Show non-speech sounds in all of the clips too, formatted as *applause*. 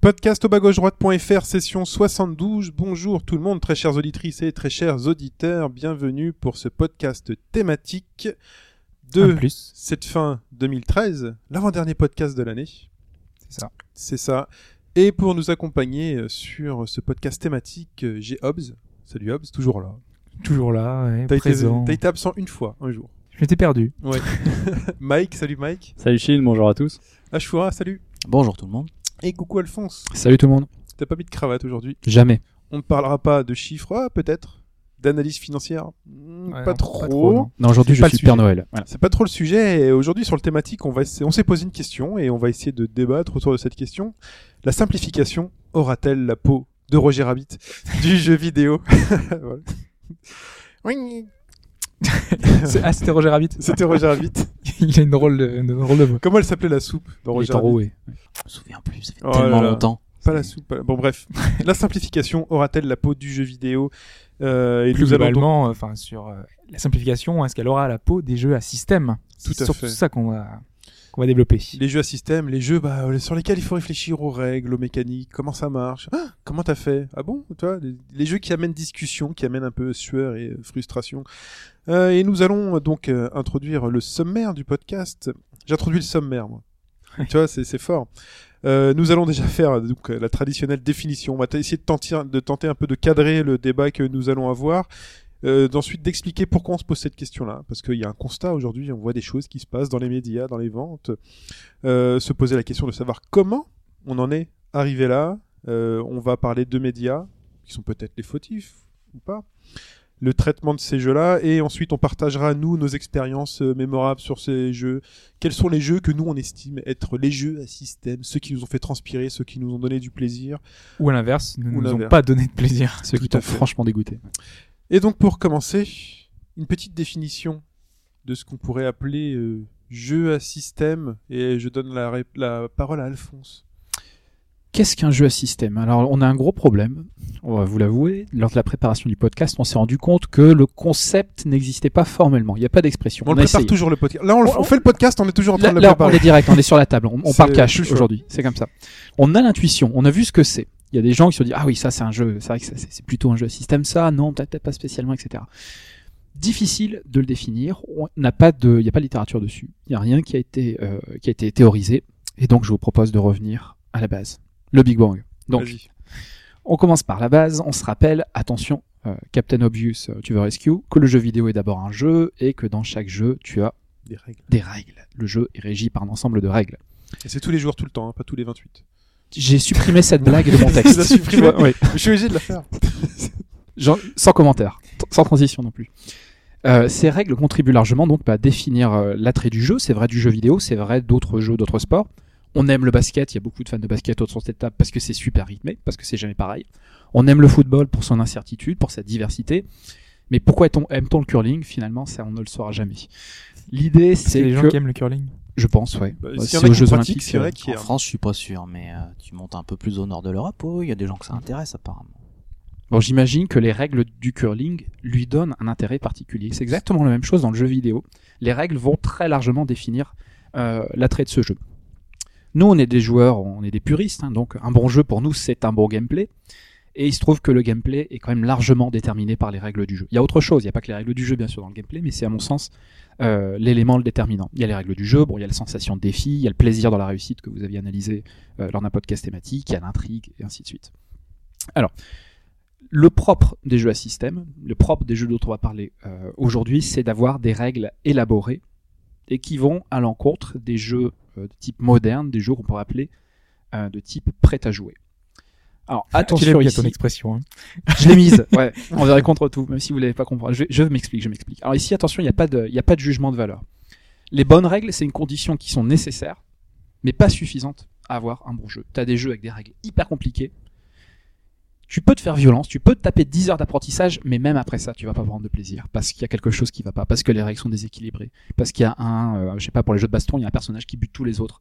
Podcast au bas gauche droite.fr, session 72. Bonjour tout le monde, très chères auditrices et très chers auditeurs. Bienvenue pour ce podcast thématique de plus. cette fin 2013, l'avant-dernier podcast de l'année. C'est ça. C'est ça. Et pour nous accompagner euh, sur ce podcast thématique, euh, j'ai Hobbs. Salut Hobbs, toujours là. Toujours là, ouais, T'as été, présent. t'as été absent une fois, un jour. Je m'étais perdu. Ouais. *laughs* Mike, salut Mike. Salut Chine, bonjour à tous. Ashura, salut. Bonjour tout le monde. Et coucou Alphonse. Salut tout le monde. T'as pas mis de cravate aujourd'hui? Jamais. On ne parlera pas de chiffres, ah, peut-être? D'analyse financière? Hmm, Ouais, Pas non, trop. non. Non, aujourd'hui je suis Père. Noël. Voilà. C'est pas trop le sujet. Et aujourd'hui, sur le thématique, on va essayer- on s'est posé une question et on va essayer de débattre autour de cette question. La simplification aura-t-elle la peau de Roger Rabbit? Du jeu vidéo *laughs* Voilà. Oui, *laughs* C'est- Ah, c'était Roger Rabbit. C'était Roger Rabbit. *laughs* Il a une drôle de, une drôle de voix. Comment elle s'appelait la soupe dans Roger Rabbit enroué. Je me souviens plus, ça fait Oh tellement là là. longtemps. Pas la soupe. pas la- Bon bref, *laughs* la simplification aura-t-elle la peau du jeu vidéo Euh, Et Plus donc- globalement, euh, enfin sur euh, la simplification, est-ce qu'elle aura la peau des jeux à système? Tout C'est à surtout fait. ça qu'on va qu'on va développer. Les jeux à système, les jeux bah, sur lesquels il faut réfléchir aux règles, aux mécaniques, comment ça marche. Ah, comment t'as fait? Ah bon Toi, les, les jeux qui amènent discussion, qui amènent un peu sueur et frustration. Euh, et nous allons euh, donc euh, introduire le sommaire du podcast. J'introduis le sommaire, moi. tu vois, c'est fort. Euh, nous allons déjà faire donc la traditionnelle définition. On va essayer de tenter, de tenter un peu de cadrer le débat que nous allons avoir. D'ensuite d'expliquer pourquoi on se pose cette question-là, parce qu'il y a un constat aujourd'hui, on voit des choses qui se passent dans les médias, dans les ventes, se poser la question de savoir comment on en est arrivé là. On va parler de médias qui sont peut-être les fautifs ou pas. Le traitement de ces jeux-là et ensuite on partagera nous nos expériences euh, mémorables sur ces jeux. Quels sont les jeux que nous on estime être les jeux à système, ceux qui nous ont fait transpirer, ceux qui nous ont donné du plaisir. Ou à l'inverse, ne Ou nous ont pas donné de plaisir. Tout Ceux qui à t'ont franchement dégoûté. Et donc pour commencer, une petite définition de ce qu'on pourrait appeler euh, jeu à système et je donne la parole à Alphonse. Qu'est-ce qu'un jeu à système? Alors, on a un gros problème, on va vous l'avouer. Lors de la préparation du podcast, on s'est rendu compte que le concept n'existait pas formellement. Il n'y a pas d'expression. On, le prépare essayé. toujours le podcast. Là on, le- On- on fait le podcast, on est toujours en train Là, de le là, on est direct, on est sur la table, on, parle cash aujourd'hui, c'est comme ça. On a l'intuition, on a vu ce que c'est. Il y a des gens qui se disent ah oui ça c'est un jeu, c'est vrai que c'est plutôt un jeu à système ça, non peut-être peut-être pas spécialement etc. Difficile de le définir, on n'a pas de, il n'y a pas de littérature dessus, il n'y a rien qui a été euh, qui a été théorisé et donc je vous propose de revenir à la base, le Big Bang. Donc on commence par la base, on se rappelle, attention, euh, Captain Obvious, euh, tu veux rescue, que le jeu vidéo est d'abord un jeu et que dans chaque jeu tu as Des règles. des règles. Le jeu est régi par un ensemble de règles. Et c'est tous les jours, tout le temps, hein, pas tous les 28. J'ai supprimé cette blague de mon *laughs* texte. supprimé *laughs* oui. Je suis obligé de la faire. *laughs* Genre, sans commentaire, sans transition non plus. Euh, ces règles contribuent largement donc à définir euh, l'attrait du jeu. C'est vrai du jeu vidéo, c'est vrai d'autres jeux, d'autres sports. On aime le basket, il y a beaucoup de fans de basket autour de cette table parce que c'est super rythmé, parce que c'est jamais pareil. On aime le football pour son incertitude, pour sa diversité. Mais pourquoi aime-t-on le curling? Finalement, ça on ne le saura jamais. L'idée, C'est les gens que, qui aiment le curling. je pense, ouais. Bah, c'est aux Jeux Olympiques. c'est vrai euh, qu'il y En France, je suis pas sûr, mais euh, tu montes un peu plus au nord de l'Europe, oh, il y a des gens que ça intéresse apparemment. Bon, j'imagine que les règles du curling lui donnent un intérêt particulier. C'est exactement la même chose dans le jeu vidéo. Les règles vont très largement définir euh, l'attrait de ce jeu. Nous, on est des joueurs, on est des puristes, hein, donc un bon jeu pour nous, c'est un bon gameplay. Et il se trouve que le gameplay est quand même largement déterminé par les règles du jeu. Il y a autre chose, il n'y a pas que les règles du jeu, bien sûr, dans le gameplay, mais c'est à mon sens euh, l'élément le déterminant. Il y a les règles du jeu, il y a la sensation de défi, il y a le plaisir dans la réussite que vous aviez analysé euh, lors d'un podcast thématique, il y a l'intrigue, et ainsi de suite. Alors, le propre des jeux à système, le propre des jeux dont on va parler euh, aujourd'hui, c'est d'avoir des règles élaborées et qui vont à l'encontre des jeux de type moderne, des jeux qu'on pourrait appeler euh, de type prêt à jouer. Alors *laughs* attention ici, ton expression. hein. *laughs* je l'ai mise, *laughs* ouais, on verrait contre tout, même si vous l'avez pas compris. Je, je m'explique, je m'explique. Alors ici, attention, il n'y a, pas de- il a pas de jugement de valeur. Les bonnes règles, c'est une condition qui sont nécessaires, mais pas suffisantes à avoir un bon jeu. Tu as des jeux avec des règles hyper compliquées. Tu peux te faire violence, tu peux te taper 10 heures d'apprentissage, mais même après ça, tu vas pas prendre de plaisir parce qu'il y a quelque chose qui va pas, parce que les règles sont déséquilibrées, parce qu'il y a un, euh, je sais pas, pour les jeux de baston, il y a un personnage qui bute tous les autres,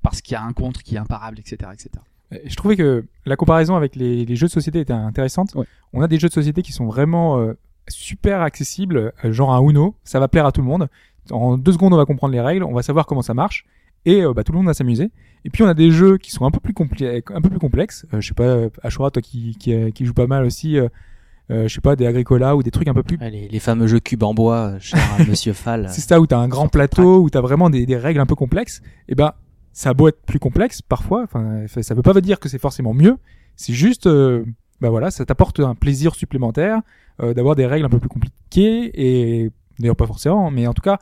parce qu'il y a un contre qui est imparable, etc., etc. Et Je trouvais que la comparaison avec les, les jeux de société était intéressante. Ouais. On a des jeux de société qui sont vraiment euh, super accessibles, euh, genre un Uno, ça va plaire à tout le monde. En deux secondes, on va comprendre les règles, on va savoir comment ça marche, et euh, bah, tout le monde va s'amuser. Et puis on a des jeux qui sont un peu plus, compli- un peu plus complexes. Euh, je sais pas, Ashura, toi qui, qui, euh, qui joue pas mal aussi, je sais pas, des Agricola ou des trucs un peu plus les, les fameux jeux cubes en bois, cher *laughs* Monsieur Fall. c'est ça où t'as un grand plateau, où t'as vraiment des, des règles un peu complexes. Et ben, ça a beau être plus complexe parfois. Enfin, ça veut pas dire que c'est forcément mieux. C'est juste, euh, bah voilà, ça t'apporte un plaisir supplémentaire euh, d'avoir des règles un peu plus compliquées et d'ailleurs pas forcément, mais en tout cas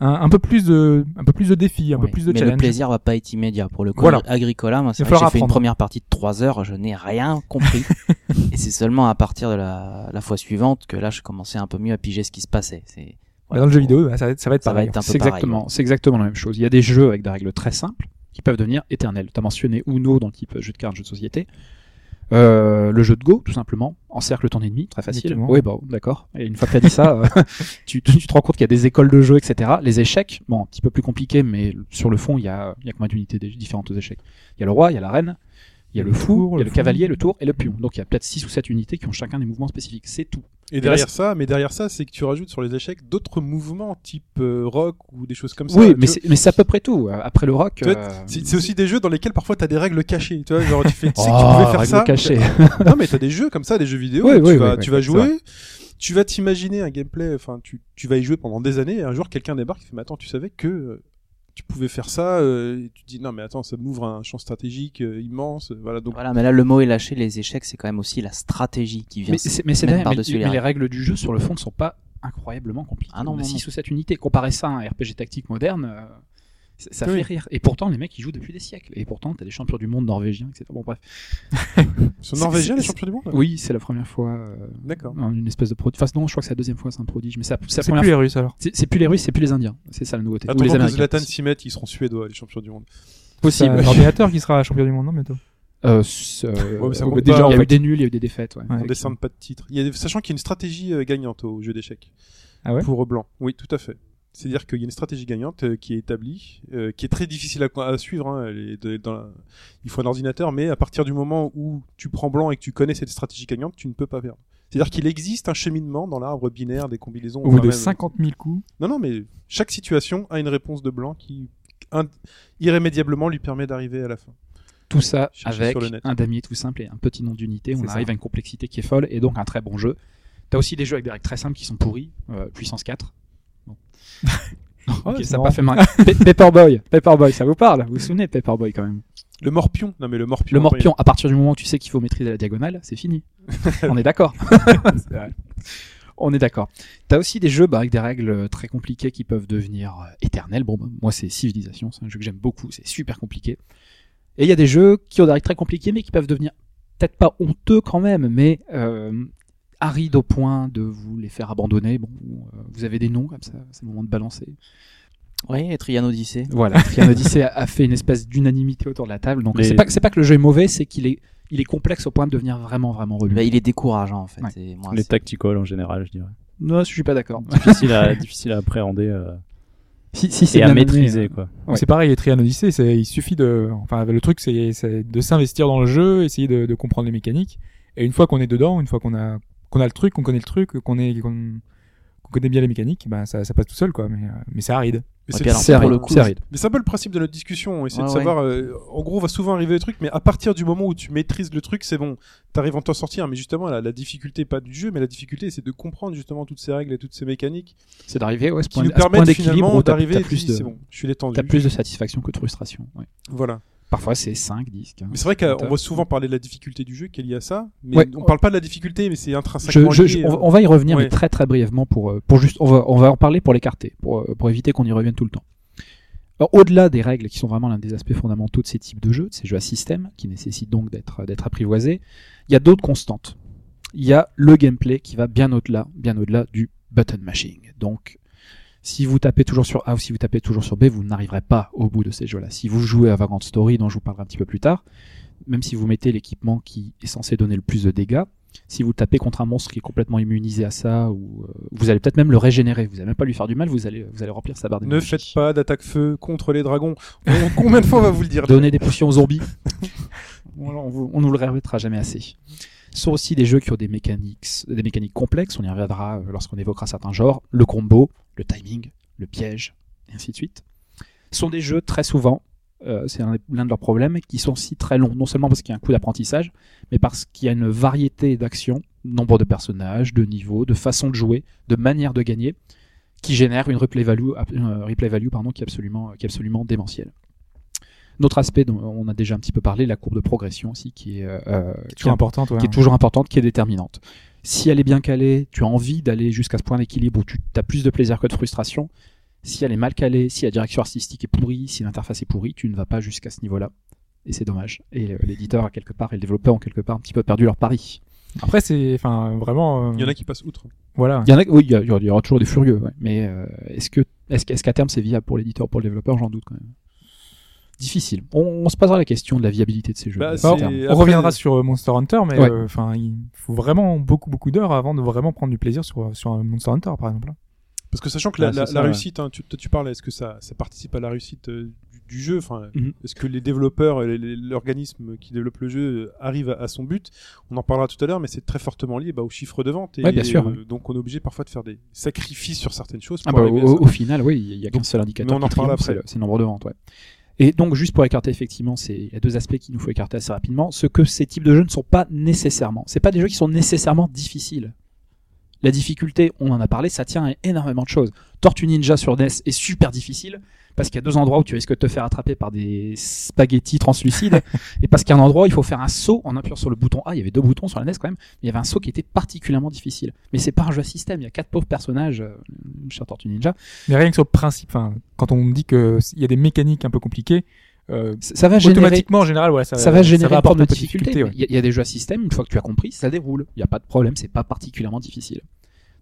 un, un peu plus de, un peu plus de défis, un peu plus de mais challenge. le plaisir va pas être immédiat pour le coup. Voilà. Agricola, moi, c'est j'ai fait une première partie de 3 heures, je n'ai rien compris. *laughs* et c'est seulement à partir de la, la fois suivante que là, je commençais un peu mieux à piger ce qui se passait. C'est, Bah, voilà, dans le jeu vidéo, bah, ça, va être- ça va être ça va pareil. être un peu C'est pareil, exactement, ouais. c'est exactement la même chose. Il y a des jeux avec des règles très simples qui peuvent devenir éternelles. Tu as mentionné Uno dans le type jeu de cartes, jeu de société. Euh, le jeu de Go, tout simplement, encercle ton ennemi, très facile. Oui, bon, d'accord. Et une fois que tu as *laughs* dit ça, euh, *laughs* tu, tu te rends compte qu'il y a des écoles de jeu, etc. Les échecs, bon, un petit peu plus compliqué, mais sur le fond, il y a, il y a combien d'unités des différentes échecs Il y a le roi, il y a la reine, il y a le fou, tour, il y a le cavalier, le tour et le pion. Donc il y a peut-être 6 ou 7 unités qui ont chacun des mouvements spécifiques. C'est tout. Et derrière ça, mais derrière ça, c'est que tu rajoutes sur les échecs d'autres mouvements type euh, rock ou des choses comme ça. oui, Tu mais c'est mais c'est à peu près tout. Euh, Après le rock. Tu euh, C'est aussi des jeux dans lesquels parfois t'as des règles cachées. Tu vois, genre tu fais, tu sais que tu Oh, pouvais faire règles ça. cachées. *laughs* non, mais t'as des jeux comme ça, des jeux vidéo. Oui, tu oui, vas, tu jouer. Tu vas t'imaginer un gameplay. Enfin, tu, tu vas y jouer pendant des années. Et un jour, quelqu'un débarque. Il fait, mais attends, tu savais que tu pouvais faire ça. euh, et tu te dis, non, mais attends, ça m'ouvre un champ stratégique euh, immense. Voilà. Donc, Voilà, mais là, le mot est lâché, les échecs, c'est quand même aussi la stratégie qui vient. Mais c'est mais mais, les les règles. du jeu sur le fond ne sont pas incroyablement compliquées. Ah non, On a non, 6 non. ou 7 unités. Comparer ça à un RPG tactique moderne, euh, ça Oui. fait rire. Et pourtant, les mecs, ils jouent depuis des siècles. Et pourtant, t'as des champions du monde norvégiens, etc. Bon, bref. *laughs* ils sont c'est- norvégiens, les champions du monde. Oui, c'est la première fois. euh, D'accord. en une espèce de prodige. Enfin, non, je crois que c'est la deuxième fois, c'est un prodige. Mais c'est plus fois. les Russes alors. C'est plus les Russes, c'est plus les Indiens. C'est ça la nouveauté. Ou Attends les que Américains. Zlatan s'y mette, ils seront suédois, les champions du monde. Possible. un ordinateur qui sera champion du monde, non, bientôt. Euh, euh, Ouais, mais ça ouais, compte déjà, pas, il y a fait. eu des nuls, il y a eu des défaites. Ouais, Ouais. On descend pas de titre. Il y a, sachant qu'il y a une stratégie euh, gagnante au jeu d'échecs. Ah ouais? Pour blanc. Oui, tout à fait. C'est-à-dire qu'il y a une stratégie gagnante euh, qui est établie, euh, qui est très difficile à, à suivre. hein. Elle est de- dans la- Il faut un ordinateur, mais à partir du moment où tu prends blanc et que tu connais cette stratégie gagnante, tu ne peux pas perdre. C'est-à-dire qu'il existe un cheminement dans l'arbre binaire des combinaisons. Au bout de même- 50 000 coups. Non, non, mais chaque situation a une réponse de blanc qui irrémédiablement lui permet d'arriver à la fin. Tout ça avec un damier tout simple et un petit nom d'unité. On ça. arrive à une complexité qui est folle et donc un très bon jeu. T'as aussi des jeux avec des règles très simples qui sont pourris. euh, puissance 4. Bon. *laughs* Ça a marrant. pas fait mal. Pe- Paperboy, Paperboy, ça vous parle? Vous vous souvenez de Paperboy quand même? Le morpion. Non, mais le morpion. Le morpion, à partir du moment où tu sais qu'il faut maîtriser la diagonale, c'est fini. *laughs* On est d'accord. *laughs* On est d'accord. T'as aussi des jeux bah, avec des règles euh, très compliquées qui peuvent devenir euh, éternelles. Bon, bah, moi c'est Civilization, c'est un jeu que j'aime beaucoup, c'est super compliqué. Et il y a des jeux qui ont des règles très compliquées, mais qui peuvent devenir peut-être pas honteux quand même, mais euh, arides au point de vous les faire abandonner. Bon, euh, vous avez des noms comme ça, c'est le moment de balancer. Oui, et Trian Odyssey. Voilà, Trian Odyssey a, a fait une espèce d'unanimité autour de la table. Donc c'est pas, que- c'est pas que le jeu est mauvais, c'est qu'il est, il est complexe au point de devenir vraiment, vraiment relou. Bah, il est décourageant en fait. Ouais. Et moi, Les tacticals en général, je dirais. Non, je suis pas d'accord. difficile, à, *laughs* difficile à appréhender euh, si, si c'est et à amené, maîtriser, euh, quoi. Ouais. C'est pareil, les Trian Odyssey, il suffit de, enfin, le truc, c'est, c'est de s'investir dans le jeu, essayer de, de comprendre les mécaniques. Et une fois qu'on est dedans, une fois qu'on a, qu'on a le truc, qu'on connaît le truc, qu'on est, qu'on, qu'on connaît bien les mécaniques, ben, ça, ça passe tout seul, quoi. Mais, euh, mais c'est aride. Mais Ouais, c'est aride, le aride. Mais c'est un peu le principe de notre discussion. On essaie de Ouais, savoir. euh, en gros, on va souvent arriver au truc, mais à partir du moment où tu maîtrises le truc, c'est bon. T'arrives à t'en sortir. Mais justement, la, la difficulté, pas du jeu, mais la difficulté, c'est de comprendre justement toutes ces règles et toutes ces mécaniques C'est d'arriver ouais, à ce qui point, nous permettent d'équilibre finalement où t'as d'arriver. C'est bon, je suis détendu. t'as plus de satisfaction que de frustration. ouais. Voilà. Parfois c'est 5, 10, 15. Mais c'est vrai qu'on va souvent parler de la difficulté du jeu qui est liée à ça, mais Ouais. on parle pas de la difficulté, mais c'est intrinsèquement je- lié. on, hein. va- on va y revenir, Ouais. mais très très brièvement pour, euh, pour juste, on va, on va en parler pour l'écarter, pour, euh, pour éviter qu'on y revienne tout le temps. Alors, au-delà des règles qui sont vraiment l'un des aspects fondamentaux de ces types de jeux, de ces jeux à système, qui nécessitent donc d'être, d'être apprivoisés, il y a d'autres constantes. Il y a le gameplay qui va bien au-delà, bien au-delà du button mashing. Donc, Si vous tapez toujours sur A ou si vous tapez toujours sur B, vous n'arriverez pas au bout de ces jeux-là. Si vous jouez à Vagrant Story, dont je vous parlerai un petit peu plus tard, même si vous mettez l'équipement qui est censé donner le plus de dégâts, si vous tapez contre un monstre qui est complètement immunisé à ça, ou euh, vous allez peut-être même le régénérer, vous allez même pas lui faire du mal, vous allez, vous allez remplir sa barre Ne faites pas d'attaque feu contre les dragons. On- combien de fois on va vous le dire Donner des potions aux zombies. *laughs* on, on, vous- on nous le répétera jamais assez. Ce sont aussi des jeux qui ont des mécaniques, des mécaniques complexes, on y reviendra euh, lorsqu'on évoquera certains genres, le combo, le timing, le piège, et ainsi de suite. Sont des jeux très souvent, euh, c'est un- l'un de leurs problèmes, qui sont aussi très longs, non seulement parce qu'il y a un coût d'apprentissage, mais parce qu'il y a une variété d'actions, nombre de personnages, de niveaux, de façons de jouer, de manières de gagner, qui génère une replay value, euh, replay value pardon, qui est absolument, qui est absolument démentielle. Notre aspect dont on a déjà un petit peu parlé, la courbe de progression aussi, qui est, euh, euh, qui Toujours est importante, ouais. qui est toujours importante, qui est déterminante. Si elle est bien calée, tu as envie d'aller jusqu'à ce point d'équilibre où tu as plus de plaisir que de frustration. Si elle est mal calée, si la direction artistique est pourrie, si l'interface est pourrie, tu ne vas pas jusqu'à ce niveau-là. Et c'est dommage. Et euh, l'éditeur a quelque part et le développeur ont quelque part un petit peu perdu leur pari. Après, c'est, enfin, vraiment, euh, Il y en a qui passent outre. voilà. Il y en a, oui, il y, aura toujours des furieux, ouais. mais euh, est-ce que, est-ce, que- est-ce qu'à terme c'est viable pour l'éditeur, pour le développeur, j'en doute quand même. Difficile. On, on se posera la question de la viabilité de ces jeux. Bah, on après- reviendra sur euh, Monster Hunter, mais Ouais. euh, enfin, il faut vraiment beaucoup, beaucoup d'heures avant de vraiment prendre du plaisir sur, sur un Monster Hunter, par exemple. Parce que sachant que la, Ah, c'est la- ça, la ouais. réussite, hein, tu, toi, tu parles, est-ce que ça, ça participe à la réussite euh, du, du jeu? Enfin, Mhm. Est-ce que les développeurs, l'organisme qui développe le jeu euh, arrive à, à son but? On en parlera tout à l'heure, mais c'est très fortement lié bah, aux chiffres de vente. Et, Ouais, bien sûr, euh, donc on est obligé parfois de faire des sacrifices sur certaines choses. Ah Pour bah, arriver à au, au final, oui, il y a qu'un seul indicateur. mais on en c'est après. le, c'est le nombre de ventes, ouais. Et donc, juste pour écarter, effectivement, c'est, il y a deux aspects qu'il nous faut écarter assez rapidement. Ce que ces types de jeux ne sont pas nécessairement. C'est pas des jeux qui sont nécessairement difficiles. La difficulté, on en a parlé, ça tient à énormément de choses. Tortue Ninja sur NES est super difficile parce qu'il y a deux endroits où tu risques de te faire attraper par des spaghettis translucides *laughs* et parce qu'il y a un endroit où il faut faire un saut en appuyant sur le bouton A. Il y avait deux boutons sur la NES quand même. mais Il y avait un saut qui était particulièrement difficile. Mais c'est pas un jeu à système. Il y a quatre pauvres personnages euh, sur Tortue Ninja. Mais rien que sur le principe, quand on dit que il y a des mécaniques un peu compliquées, euh, Ça ça va générer automatiquement, en général, ouais, ça, ça va générer apporter forme de difficulté. difficulté, ouais. Il y, a- il y a des jeux à système, une fois que tu as compris, ça déroule. Il n'y a pas de problème, c'est pas particulièrement difficile.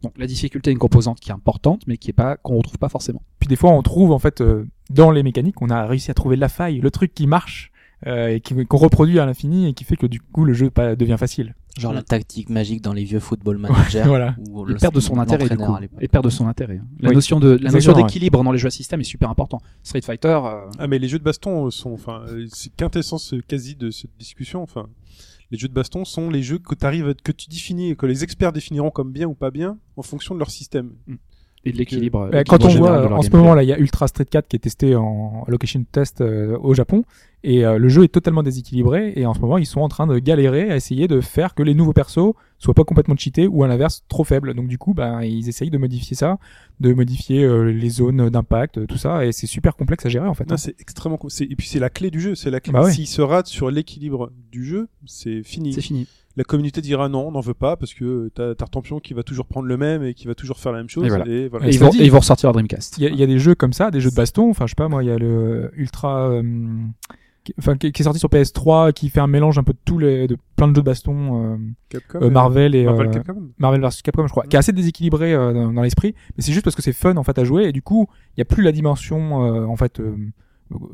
Donc la difficulté est une composante qui est importante, mais qui est pas qu'on retrouve pas forcément. Puis des fois, on trouve en fait euh, dans les mécaniques, on a réussi à trouver la faille, le truc qui marche euh, et qui- qu'on reproduit à l'infini et qui fait que du coup le jeu devient facile. Genre la tactique magique dans les vieux football managers. *laughs* Voilà. où Il le- perd de son intérêt du coup. Il perd de son intérêt. hein. La Oui. notion de la notion ouais. d'équilibre dans les jeux à système est super important. Street Fighter, euh, Ah mais les jeux de baston sont, enfin, euh, c'est quintessence euh, quasi de cette discussion. Enfin, les jeux de baston sont les jeux que t'arrives, que tu définis, que les experts définiront comme bien ou pas bien en fonction de leur système. Et de l'équilibre. Bah, quand on voit en ce gameplay. moment là, il y a Ultra Street 4 qui est testé en location test euh, au Japon et euh, le jeu est totalement déséquilibré et en ce moment ils sont en train de galérer à essayer de faire que les nouveaux persos soient pas complètement cheatés ou à l'inverse trop faibles. Donc du coup, ben ils essayent de modifier ça, de modifier euh, les zones d'impact, tout ça et c'est super complexe à gérer en fait. Non, c'est extrêmement, et puis c'est la clé du jeu. C'est la clé. Bah ouais. S'il se rate sur l'équilibre du jeu, c'est fini. c'est fini. La communauté dira non, on n'en veut pas parce que t'as Tartampion qui va toujours prendre le même et qui va toujours faire la même chose. Et voilà. Et voilà. Et, Et ils vont, dit- et ils vont ressortir la Dreamcast. Il y, a, il y a des jeux comme ça, des jeux de baston. Enfin, je sais pas, moi, il y a le Ultra, euh, qui, enfin, qui, est sorti sur PS3, qui fait un mélange un peu de tous les, de plein de jeux de baston, euh, Capcom, euh, Marvel et Marvel euh, Capcom. Marvel vs Capcom, je crois, qui est assez déséquilibré euh, dans, dans l'esprit, mais c'est juste parce que c'est fun en fait à jouer et du coup, il y a plus la dimension euh, en fait euh,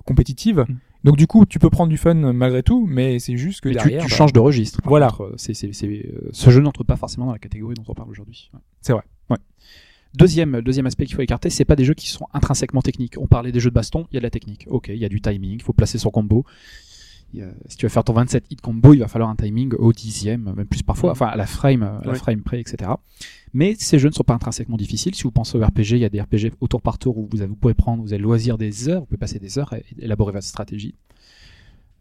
compétitive. Mm. Donc du coup, tu peux prendre du fun malgré tout, mais c'est juste que Mais derrière, tu bah, changes de registre. Voilà. contre, euh, c'est, c'est, c'est, euh, ce jeu n'entre pas forcément dans la catégorie dont on parle aujourd'hui. Ouais. C'est vrai. Ouais. Deuxième, deuxième aspect qu'il faut écarter, c'est pas des jeux qui sont intrinsèquement techniques. On parlait des jeux de baston, il y a de la technique. Ok, il y a du timing, il faut placer son combo. Si tu veux faire ton 27 hit combo, il va falloir un timing au dixième, même plus parfois, enfin à la frame, à la frame près, etc. Mais ces jeux ne sont pas intrinsèquement difficiles. Si vous pensez au RPG, il y a des RPG au tour par tour où vous, avez- vous pouvez prendre, vous avez le loisir des heures, vous pouvez passer des heures à élaborer votre stratégie.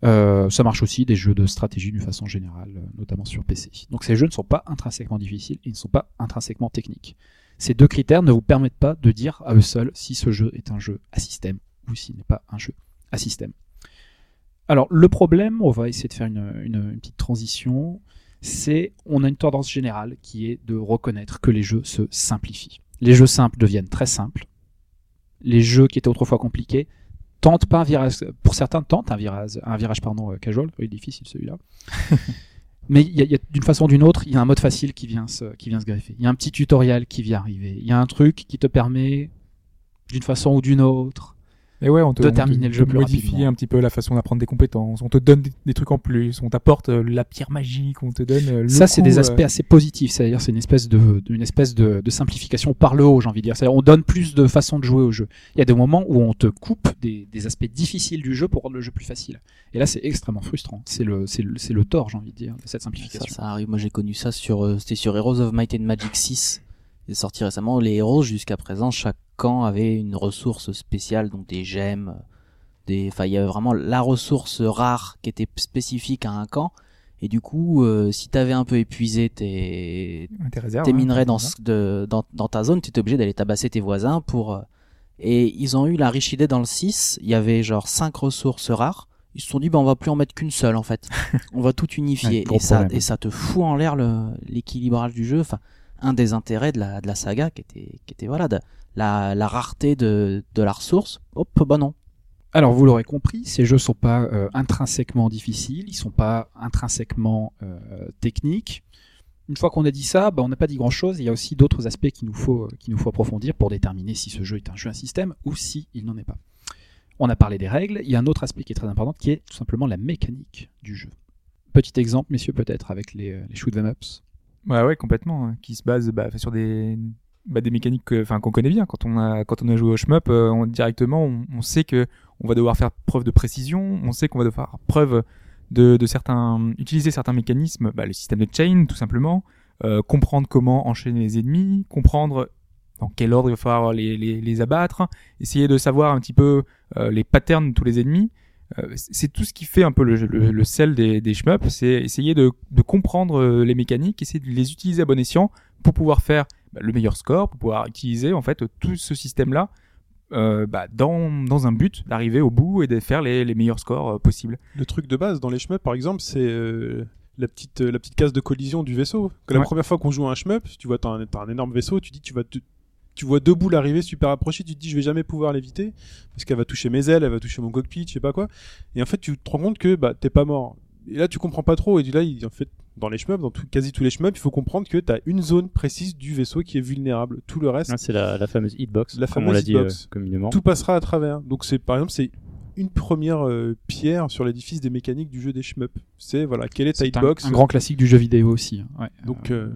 Euh, ça marche aussi des jeux de stratégie d'une façon générale, euh, notamment sur PC. Donc ces jeux ne sont pas intrinsèquement difficiles, ils ne sont pas intrinsèquement techniques. Ces deux critères ne vous permettent pas de dire à eux seuls si ce jeu est un jeu à système ou s'il n'est pas un jeu à système. Alors le problème, on va essayer de faire une, une- une petite transition, c'est on a une tendance générale qui est de reconnaître que les jeux se simplifient. Les jeux simples deviennent très simples. Les jeux qui étaient autrefois compliqués tentent pas un virage, pour certains tentent un virage, un virage pardon, euh, casual, il est difficile celui-là. *laughs* Mais y a, il y a- d'une façon ou d'une autre, il y a un mode facile qui vient se, qui vient se greffer. Il y a un petit tutoriel qui vient arriver. Il y a un truc qui te permet d'une façon ou d'une autre. Et ouais, on te, de on te terminer le jeu plus modifie rapidement. un petit peu la façon d'apprendre des compétences. On te donne des, des trucs en plus. On t'apporte euh, la pierre magique. On te donne euh, le Ça, c'est coup, des euh, aspects assez positifs. C'est-à-dire, c'est une espèce de, d'une espèce de, de simplification par le haut, j'ai envie de dire. C'est-à-dire, on donne plus de façons de jouer au jeu. Il y a des moments où on te coupe des, des aspects difficiles du jeu pour rendre le jeu plus facile. Et là, c'est extrêmement frustrant. C'est le, c'est le, c'est le tort, j'ai envie de dire, de cette simplification. ça arrive. Moi, j'ai connu ça sur, euh, c'était sur Heroes of Might and Magic 6. Il est sorti récemment. Les héros, jusqu'à présent, chaque camp avait une ressource spéciale, donc des gemmes, des, enfin, il y avait vraiment la ressource rare qui était spécifique à un camp. Et du coup, euh, si t'avais un peu épuisé tes, tes réserves, tes hein, minerais dans, voilà. ce- de, dans, dans ta zone, tu étais obligé d'aller tabasser tes voisins pour. euh, Et ils ont eu la riche idée dans le 6, il y avait genre 5 ressources rares. Ils se sont dit, bah, on va plus en mettre qu'une seule en fait. *laughs* on va tout unifier. Ouais, et, ça, problème. et ça te fout en l'air l'équilibrage du jeu. Enfin, un des intérêts de la, de la saga qui était, qui était voilà, la, la rareté de, de la ressource. Hop, bah non. Alors, vous l'aurez compris, ces jeux sont pas euh, intrinsèquement difficiles, ils sont pas intrinsèquement euh, techniques. Une fois qu'on a dit ça, bah, on n'a pas dit grand-chose. Il y a aussi d'autres aspects qu'il nous faut euh, qu'il nous faut approfondir pour déterminer si ce jeu est un jeu à système ou si il n'en est pas. On a parlé des règles. Il y a un autre aspect qui est très important, qui est tout simplement la mécanique du jeu. Petit exemple, messieurs, peut-être avec les, les shoot 'em ups. Ouais, ouais, complètement. hein, Qui se base bah, sur des, bah, des mécaniques que- enfin, qu'on connaît bien. Quand on a, quand on a joué au shmup, euh, on, directement, on, on sait que on va devoir faire preuve de précision. On sait qu'on va devoir faire preuve de, de certains, utiliser certains mécanismes, bah, le système de chain, tout simplement, euh, comprendre comment enchaîner les ennemis, comprendre dans quel ordre il va falloir les, les, les abattre, essayer de savoir un petit peu euh, les patterns de tous les ennemis. Euh, c'est tout ce qui fait un peu le, le, le sel des, des shmups, c'est essayer de, de comprendre euh, les mécaniques, essayer de les utiliser à bon escient pour pouvoir faire bah, le meilleur score, pour pouvoir utiliser en fait tout ce système-là euh, bah, dans, dans un but d'arriver au bout et de faire les, les meilleurs scores euh, possibles. Le truc de base dans les shmups, par exemple, c'est euh, la petite la petite case de collision du vaisseau. Que la Ouais. première fois qu'on joue à un shmup, tu vois, t'as un, t'as un énorme vaisseau, tu dis, tu vas te- tu vois deux boules arriver super approchées, tu te dis, je vais jamais pouvoir l'éviter parce qu'elle va toucher mes ailes, elle va toucher mon cockpit, je sais pas quoi. Et en fait, tu te rends compte que bah t'es pas mort. Et là, tu comprends pas trop. Et là, il- en fait, dans les shmups, dans tout- quasi tous les shmups, il faut comprendre que t'as une zone précise du vaisseau qui est vulnérable. Tout le reste, Ah, c'est la, la fameuse hitbox, La comme on fameuse l'a dit hitbox. euh, communément. tout passera à travers. Donc c'est par exemple c'est une première euh, pierre sur l'édifice des mécaniques du jeu des shmups. C'est voilà, quelle est ta un, hitbox? un grand classique du jeu vidéo aussi. hein. Ouais. Donc euh,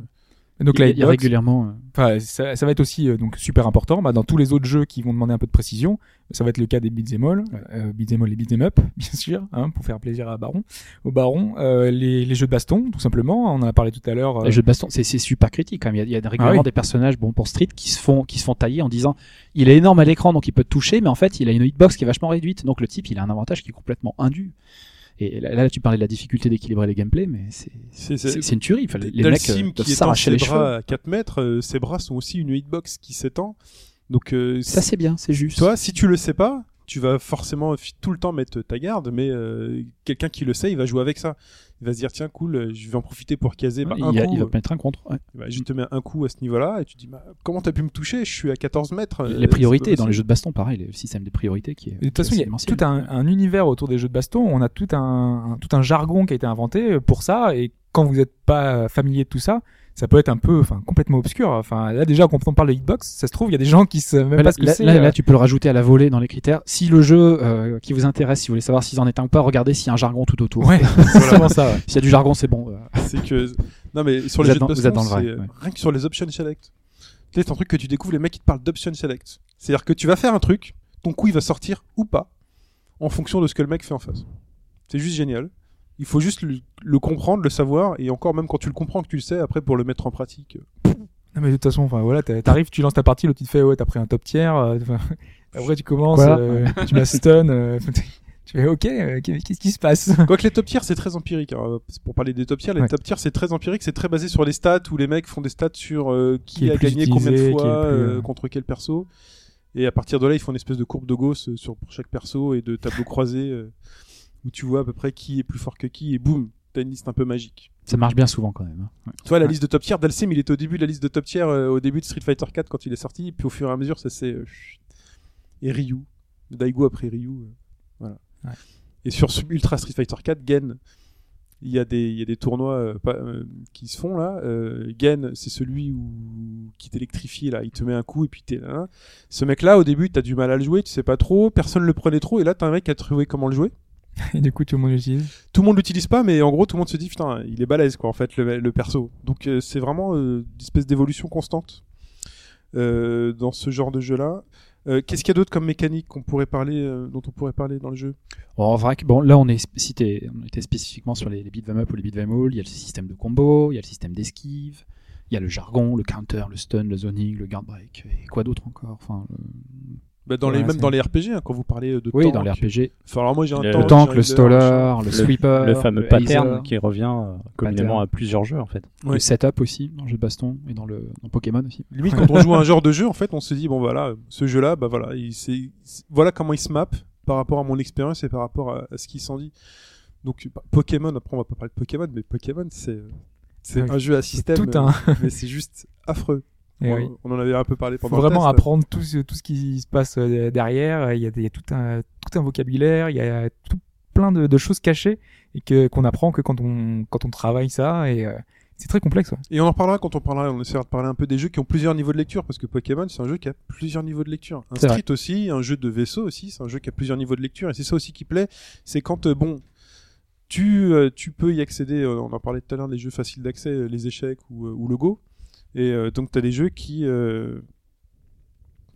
donc il, la il y a hitbox, régulièrement. euh, Enfin, ça, ça va être aussi euh, donc super important. Bah, dans tous les autres jeux qui vont demander un peu de précision, ça va être le cas des beat'em all, euh, beat'em all et beat'em up, *laughs* bien sûr, hein, pour faire plaisir à Baron, au Baron. Euh, les, les jeux de baston, tout simplement. On en a parlé tout à l'heure. euh, Les jeux de baston, c'est c'est super critique quand même. Il y a, il y a régulièrement Ah oui. des personnages, bon pour Street, qui se font qui se font tailler en disant il est énorme à l'écran donc il peut te toucher, mais en fait il a une hitbox qui est vachement réduite. Donc le type il a un avantage qui est complètement indu. Et là, là, tu parlais de la difficulté d'équilibrer les gameplays, mais c'est une tuerie. Enfin, les mecs euh, qui doivent étend s'arracher les cheveux. bras à 4 mètres, euh, ses bras sont aussi une hitbox qui s'étend. Donc euh, Ça c'est bien, c'est juste. toi, si tu le sais pas, tu vas forcément tout le temps mettre ta garde, mais euh, quelqu'un qui le sait, il va jouer avec ça. Il va se dire tiens cool, euh, je vais en profiter pour caser bah, il, un y a- coup. il va te mettre un contre. ouais. Bah, je te mets un coup à ce niveau-là et tu dis bah, comment t'as pu me toucher? Je suis à 14 mètres. euh, les priorités dans les jeux de baston, pareil, le système des priorités qui est. De toute façon, il y a tout un, un univers autour des jeux de baston. On a tout un, un- tout un jargon qui a été inventé pour ça. Et quand vous n'êtes pas familier de tout ça, ça peut être un peu, enfin, complètement obscur. Enfin, là déjà, quand on parle de hitbox, ça se trouve, il y a des gens qui savent même là, pas ce que là- c'est. là- euh. là, tu peux le rajouter à la volée dans les critères. Si le jeu euh, qui vous intéresse, si vous voulez savoir s'ils en est un ou pas, regardez s'il y a un jargon tout autour. Ouais, *laughs* c'est vraiment ça. ouais. S'il y a du jargon, c'est bon. euh, c'est que non mais sur Vous les jeux dans- de vous êtes baston, dans le vrai, c'est, ouais. rien que sur les options select. Tu sais, C'est un truc que tu découvres, les mecs qui te parlent d'option select. C'est-à-dire que tu vas faire un truc, ton coup il va sortir ou pas, en fonction de ce que le mec fait en face. C'est juste génial. Il faut juste le, le comprendre, le savoir, et encore même quand tu le comprends, que tu le sais, après pour le mettre en pratique. euh, Non, mais de toute façon, enfin, voilà, t'arrives, tu lances ta partie, l'autre il te fait, ouais, t'as pris un top tiers. euh, *laughs* enfin, après, tu commences, euh, tu m'as stun. euh, *laughs* tu fais, ok, euh, qu'est-ce qui se passe? Quoique les top tiers c'est très empirique. hein. Pour parler des top tiers, les Ouais. top tiers c'est très empirique, c'est très basé sur les stats où les mecs font des stats sur euh, qui, Qui a gagné combien de fois, plus, euh, euh, contre quel perso. Et à partir de là, ils font une espèce de courbe de Gauss euh, sur pour chaque perso et de tableaux croisés euh, où tu vois à peu près qui est plus fort que qui et boum, t'as une liste un peu magique. ça marche bien souvent quand même. hein. Ouais. Tu vois la Ouais. liste de top tiers, Dalsim il était au début de la liste de top tiers euh, au début de Street Fighter 4 quand il est sorti, puis au fur et à mesure ça s'est euh, et Ryu, Daigo après Ryu, euh, voilà. Ouais. Et sur ce Ultra Street Fighter 4, Gen, il y a des il y a des tournois euh, pas- euh, qui se font là. Euh, Gen, c'est celui où qui t'électrifie là, il te met un coup et puis t'es là. Ce mec-là, au début, t'as du mal à le jouer, tu sais pas trop, personne le prenait trop, et là t'as un mec qui a trouvé comment le jouer. Et du coup, tout le monde l'utilise. Tout le monde l'utilise pas, mais en gros, tout le monde se dit putain, il est balèze quoi en fait le, le perso. Donc euh, c'est vraiment euh, une espèce d'évolution constante euh, dans ce genre de jeu-là. Euh, Qu'est-ce qu'il y a d'autre comme mécanique qu'on pourrait parler, euh, dont on pourrait parler dans le jeu? Bon, en vrai, bon, là, on est sp- cité, on était spécifiquement sur les, les beat'em up ou les beat'em all. Il y a le système de combo, il y a le système d'esquive, il y a le jargon, le counter, le stun, le zoning, le guard break, et quoi d'autre encore? Enfin, bah, Dans Ouais, les même dans les RPG, hein, quand vous parlez de oui, tank. dans les RPG, Enfin, alors moi j'ai un Le- tank, le tank, un le sweeper, le fameux le pattern qui revient euh, communément à plusieurs jeux en fait. Ouais. le setup aussi dans le jeu de baston et dans le dans Pokémon aussi. Limite quand on joue à un genre de jeu, en fait, on se dit bon voilà, ce jeu-là, bah voilà, il, voilà comment il se map par rapport à mon expérience et par rapport à, à ce qui s'en dit. Donc bah, Pokémon, après on va pas parler de Pokémon, mais Pokémon c'est c'est un jeu à système, tout un- mais c'est juste affreux. Et on, oui. on en avait un peu parlé faut pendant vraiment le test. apprendre tout ce, tout ce qui se passe euh, derrière. Il y a, des- il y a tout un tout un vocabulaire, il y a tout plein de, de choses cachées et que qu'on apprend que quand on quand on travaille ça et euh, c'est très complexe. ouais. Et on en parlera quand on parlera, on essaiera de parler un peu des jeux qui ont plusieurs niveaux de lecture, parce que Pokémon, c'est un jeu qui a plusieurs niveaux de lecture. Un Street aussi, un jeu de vaisseau aussi, c'est un jeu qui a plusieurs niveaux de lecture, et c'est ça aussi qui plaît, c'est quand, euh, bon, tu, euh, tu peux y accéder, on en parlait tout à l'heure, les jeux faciles d'accès, les échecs ou, ou le Go, et euh, donc t'as des jeux qui... euh,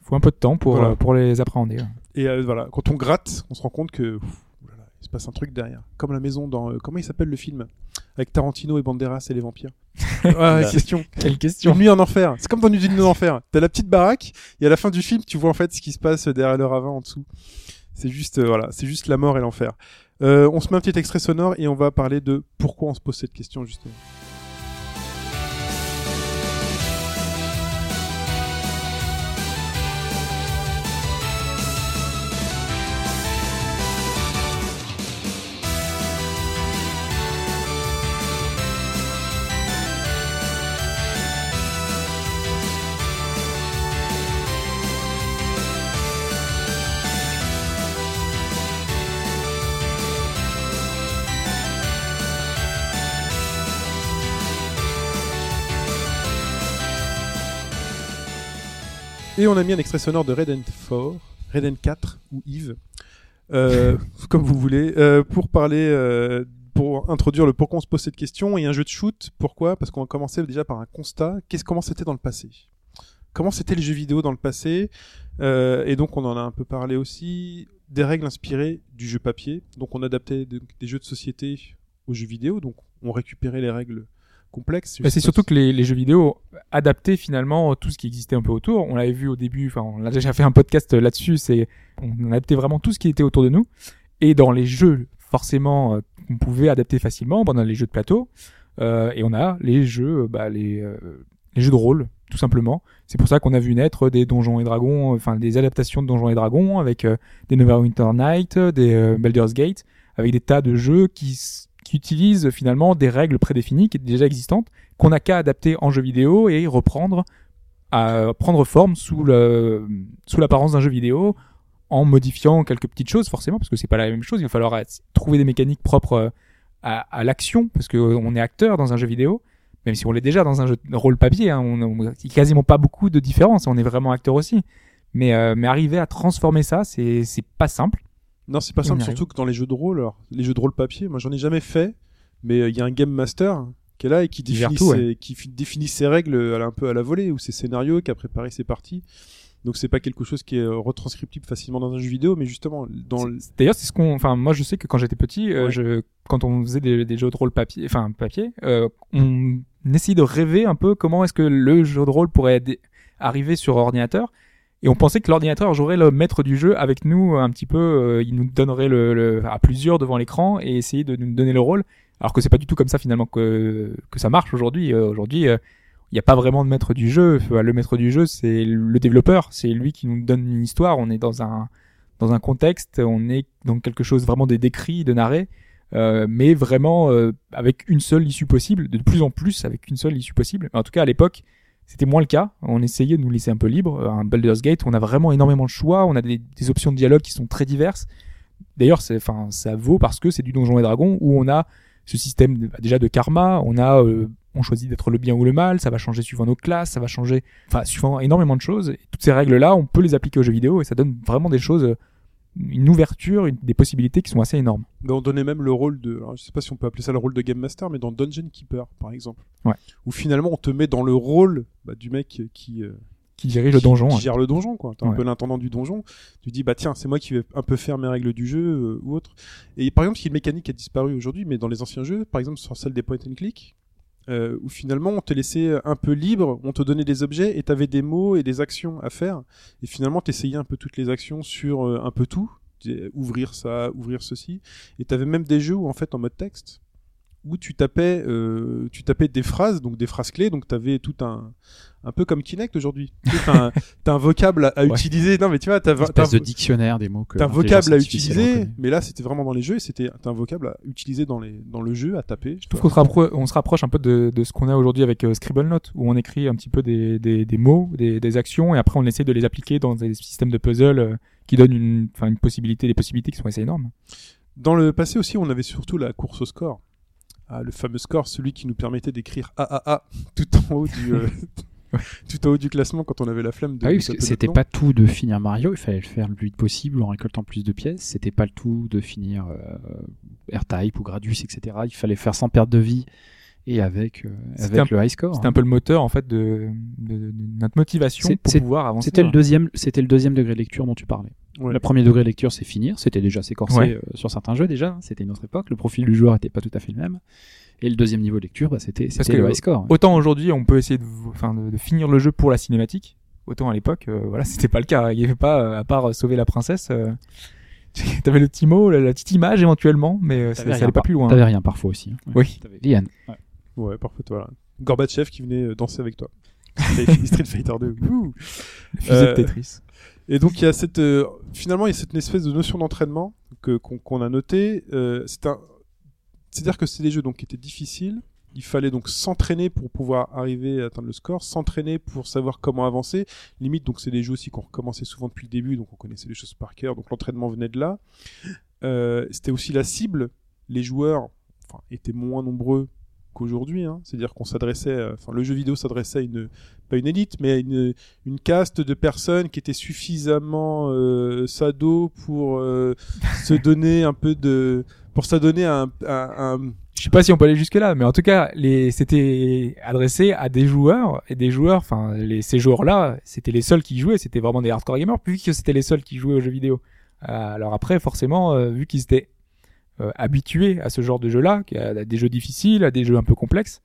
Faut un peu de temps pour Voilà. euh, pour les appréhender. ouais. et euh, voilà, quand on gratte, on se rend compte que... ouf, oulala, il se passe un truc derrière. Comme la maison dans... comment il s'appelle le film? Avec Tarantino et Banderas et les vampires. *laughs* ah, question. Quelle question. Une nuit en enfer. C'est comme dans une nuit en enfer. T'as la petite baraque et à la fin du film, tu vois en fait ce qui se passe derrière le ravin en dessous. C'est juste, euh, voilà, c'est juste la mort et l'enfer. Euh, on se met un petit extrait sonore et on va parler de pourquoi on se pose cette question justement. Et on a mis un extrait sonore de Redden 4, Redden 4 ou Yves, euh, *laughs* comme vous voulez, euh, pour parler, euh, pour introduire le pourquoi on se pose cette question et un jeu de shoot. Pourquoi? Parce qu'on va commencer déjà par un constat. Qu'est-ce comment c'était dans le passé? Comment c'était les jeux vidéo dans le passé? Et donc on en a un peu parlé aussi des règles inspirées du jeu papier. Donc on adaptait de- des jeux de société aux jeux vidéo. Donc on récupérait les règles complexes. Je Bah, c'est surtout si- que les, les jeux vidéo adaptaient finalement tout ce qui existait un peu autour. On l'avait vu au début, enfin on a déjà fait un podcast là-dessus, c'est on adaptait vraiment tout ce qui était autour de nous. Et dans les jeux, forcément, euh, qu'on pouvait adapter facilement, pendant les jeux de plateau, euh, et on a les jeux, euh, bah, les, euh, les jeux de rôle, tout simplement. C'est pour ça qu'on a vu naître des Donjons et Dragons, euh, enfin des adaptations de Donjons et Dragons avec euh, des Neverwinter Night, des Baldur's Gate, avec des tas de jeux qui, qui utilisent finalement des règles prédéfinies qui étaient déjà existantes, qu'on n'a qu'à adapter en jeu vidéo et reprendre, à prendre forme sous le sous l'apparence d'un jeu vidéo en modifiant quelques petites choses forcément parce que c'est pas la même chose. Il va falloir euh, trouver des mécaniques propres euh, à, l'action parce que euh, est acteur dans un jeu vidéo même si on l'est déjà dans un jeu de rôle papier hein, on, il a quasiment pas beaucoup de différence on est vraiment acteur aussi. Mais euh, mais arriver à transformer ça c'est pas simple Non, c'est pas simple, surtout que dans les jeux de rôle, alors, les jeux de rôle papier, moi j'en ai jamais fait, mais euh, il y a un game master qui est là et qui définit, tout, ses, qui fi- définit ses règles euh, un peu à la volée ou ses scénarios, qui a préparé ses parties. Donc c'est pas quelque chose qui est euh, retranscriptible facilement dans un jeu vidéo, mais justement dans D'ailleurs, c'est ce qu'on. Enfin, moi, je sais que quand j'étais petit, euh, Ouais. je, quand on faisait des, des jeux de rôle papier, enfin papier, euh, on essayait de rêver un peu comment est-ce que le jeu de rôle pourrait arriver sur ordinateur. Et on pensait que l'ordinateur jouerait le maître du jeu avec nous un petit peu. euh, il nous donnerait le, le- à plusieurs devant l'écran et essayer de nous donner le rôle. Alors que c'est pas du tout comme ça finalement que que ça marche aujourd'hui. Euh, aujourd'hui, euh, il n'y a pas vraiment de maître du jeu. Le maître du jeu, c'est le développeur. C'est lui qui nous donne une histoire. On est dans un dans un contexte, on est dans quelque chose vraiment des décrits, de narré, euh, mais vraiment euh, avec une seule issue possible, de plus en plus avec une seule issue possible. En tout cas, à l'époque, c'était moins le cas. On essayait de nous laisser un peu libre. Un Baldur's Gate, on a vraiment énormément de choix, on a des, options de dialogue qui sont très diverses. D'ailleurs, c'est, enfin, ça vaut parce que c'est du Donjon et Dragon où on a ce système bah, déjà de karma, on a, euh, on choisit d'être le bien ou le mal, ça va changer suivant nos classes, ça va changer, enfin suivant énormément de choses. Et toutes ces règles-là, on peut les appliquer aux jeux vidéo et ça donne vraiment des choses, euh, une ouverture, une- des possibilités qui sont assez énormes. On donnait même le rôle de, alors, je sais pas si on peut appeler ça le rôle de Game Master, mais dans Dungeon Keeper, par exemple. Ouais. Où finalement on te met dans le rôle bah, du mec qui, euh, Qui dirige le donjon. qui gère le donjon, quoi. T'es un peu l'intendant du donjon. Tu dis, bah tiens, c'est moi qui vais un peu faire mes règles du jeu euh, ou autre. Et par exemple, a une mécanique qui a disparu aujourd'hui, mais dans les anciens jeux, par exemple sur celle des point and click, euh, où finalement on te laissait un peu libre, on te donnait des objets et t'avais des mots et des actions à faire. Et finalement, t'essayais un peu toutes les actions sur euh, un peu tout. Ouvrir ça, ouvrir ceci. Et t'avais même des jeux où en fait en mode texte, où tu tapais, euh, tu tapais des phrases, donc des phrases clés, donc t'avais tout un, un peu comme Kinect aujourd'hui. Tu T'as un, *laughs* un vocable à, à Ouais. utiliser. Non mais tu vois, t'as, t'as espèce un- de dictionnaire des mots que T'as un vocable à utiliser, mais là c'était vraiment dans les jeux et c'était t'as un vocable à utiliser dans les dans le jeu à taper. Je trouve qu'on se, rappro- on se rapproche un peu de, de ce qu'on a aujourd'hui avec euh, Scribblenauts, où on écrit un petit peu des, des, des mots, des, des actions, et après on essaie de les appliquer dans des systèmes de puzzle euh, qui donnent une, enfin, une possibilité, des possibilités qui sont assez énormes. Dans le passé aussi, on avait surtout la course au score. Ah, le fameux score, celui qui nous permettait d'écrire AAA tout en haut du euh, *laughs* tout en haut du classement quand on avait la flemme de Ah oui, parce que c'était pas tout de finir Mario, il fallait le faire le plus vite possible en récoltant plus de pièces. C'était pas le tout de finir euh, R-Type ou Gradius, etc. Il fallait faire sans perte de vie et avec, euh, avec le high score. C'était un peu le moteur en fait de, de, de notre motivation pour pouvoir avancer. C'était le deuxième, c'était le deuxième degré de lecture dont tu parlais. Ouais. Le premier degré de lecture, c'est finir. C'était déjà assez corsé Ouais. euh, sur certains jeux déjà. hein. C'était une autre époque. Le profil du joueur était pas tout à fait le même. Et le deuxième niveau de lecture, bah, c'était Parce c'était que le high score. Autant aujourd'hui on peut essayer de, enfin, de, de finir le jeu pour la cinématique, autant à l'époque, euh, voilà, *laughs* c'était pas le cas. Il y avait pas, euh, à part euh, sauver la princesse, euh, *laughs* t'avais le petit mot, la, la petite image éventuellement, mais euh, ça, T'avais ça rien allait pas plus loin. T'avais rien parfois aussi. hein. Oui. Liane. Ouais, parfait. Voilà. Gorbatchev qui venait danser avec toi. Street *laughs* Street Fighter 2. Ouh. Le fusil Euh, de Tetris. Et donc il y a cette euh, finalement il y a cette espèce de notion d'entraînement que qu'on a noté. Euh, c'est-à-dire que c'est des jeux donc qui étaient difficiles. Il fallait donc s'entraîner pour pouvoir arriver à atteindre le score, s'entraîner pour savoir comment avancer. Limite donc c'est des jeux aussi qu'on recommençait souvent depuis le début, donc on connaissait les choses par cœur. Donc l'entraînement venait de là. Euh, C'était aussi la cible. Les joueurs étaient moins nombreux qu'aujourd'hui. Hein. C'est-à-dire qu'on s'adressait, enfin le jeu vidéo s'adressait à une pas une élite, mais une une caste de personnes qui étaient suffisamment euh, sado pour euh, *laughs* se donner un peu de pour s'adonner à un, à un- Je sais pas si on peut aller jusque là, mais en tout cas, les, c'était adressé à des joueurs et des joueurs, enfin, les, ces joueurs-là, c'était les seuls qui jouaient, c'était vraiment des hardcore gamers, vu que c'était les seuls qui jouaient aux jeux vidéo. Euh, alors après, forcément, euh, vu qu'ils étaient euh, habitués à ce genre de jeu-là, à des jeux difficiles, à des jeux un peu complexes,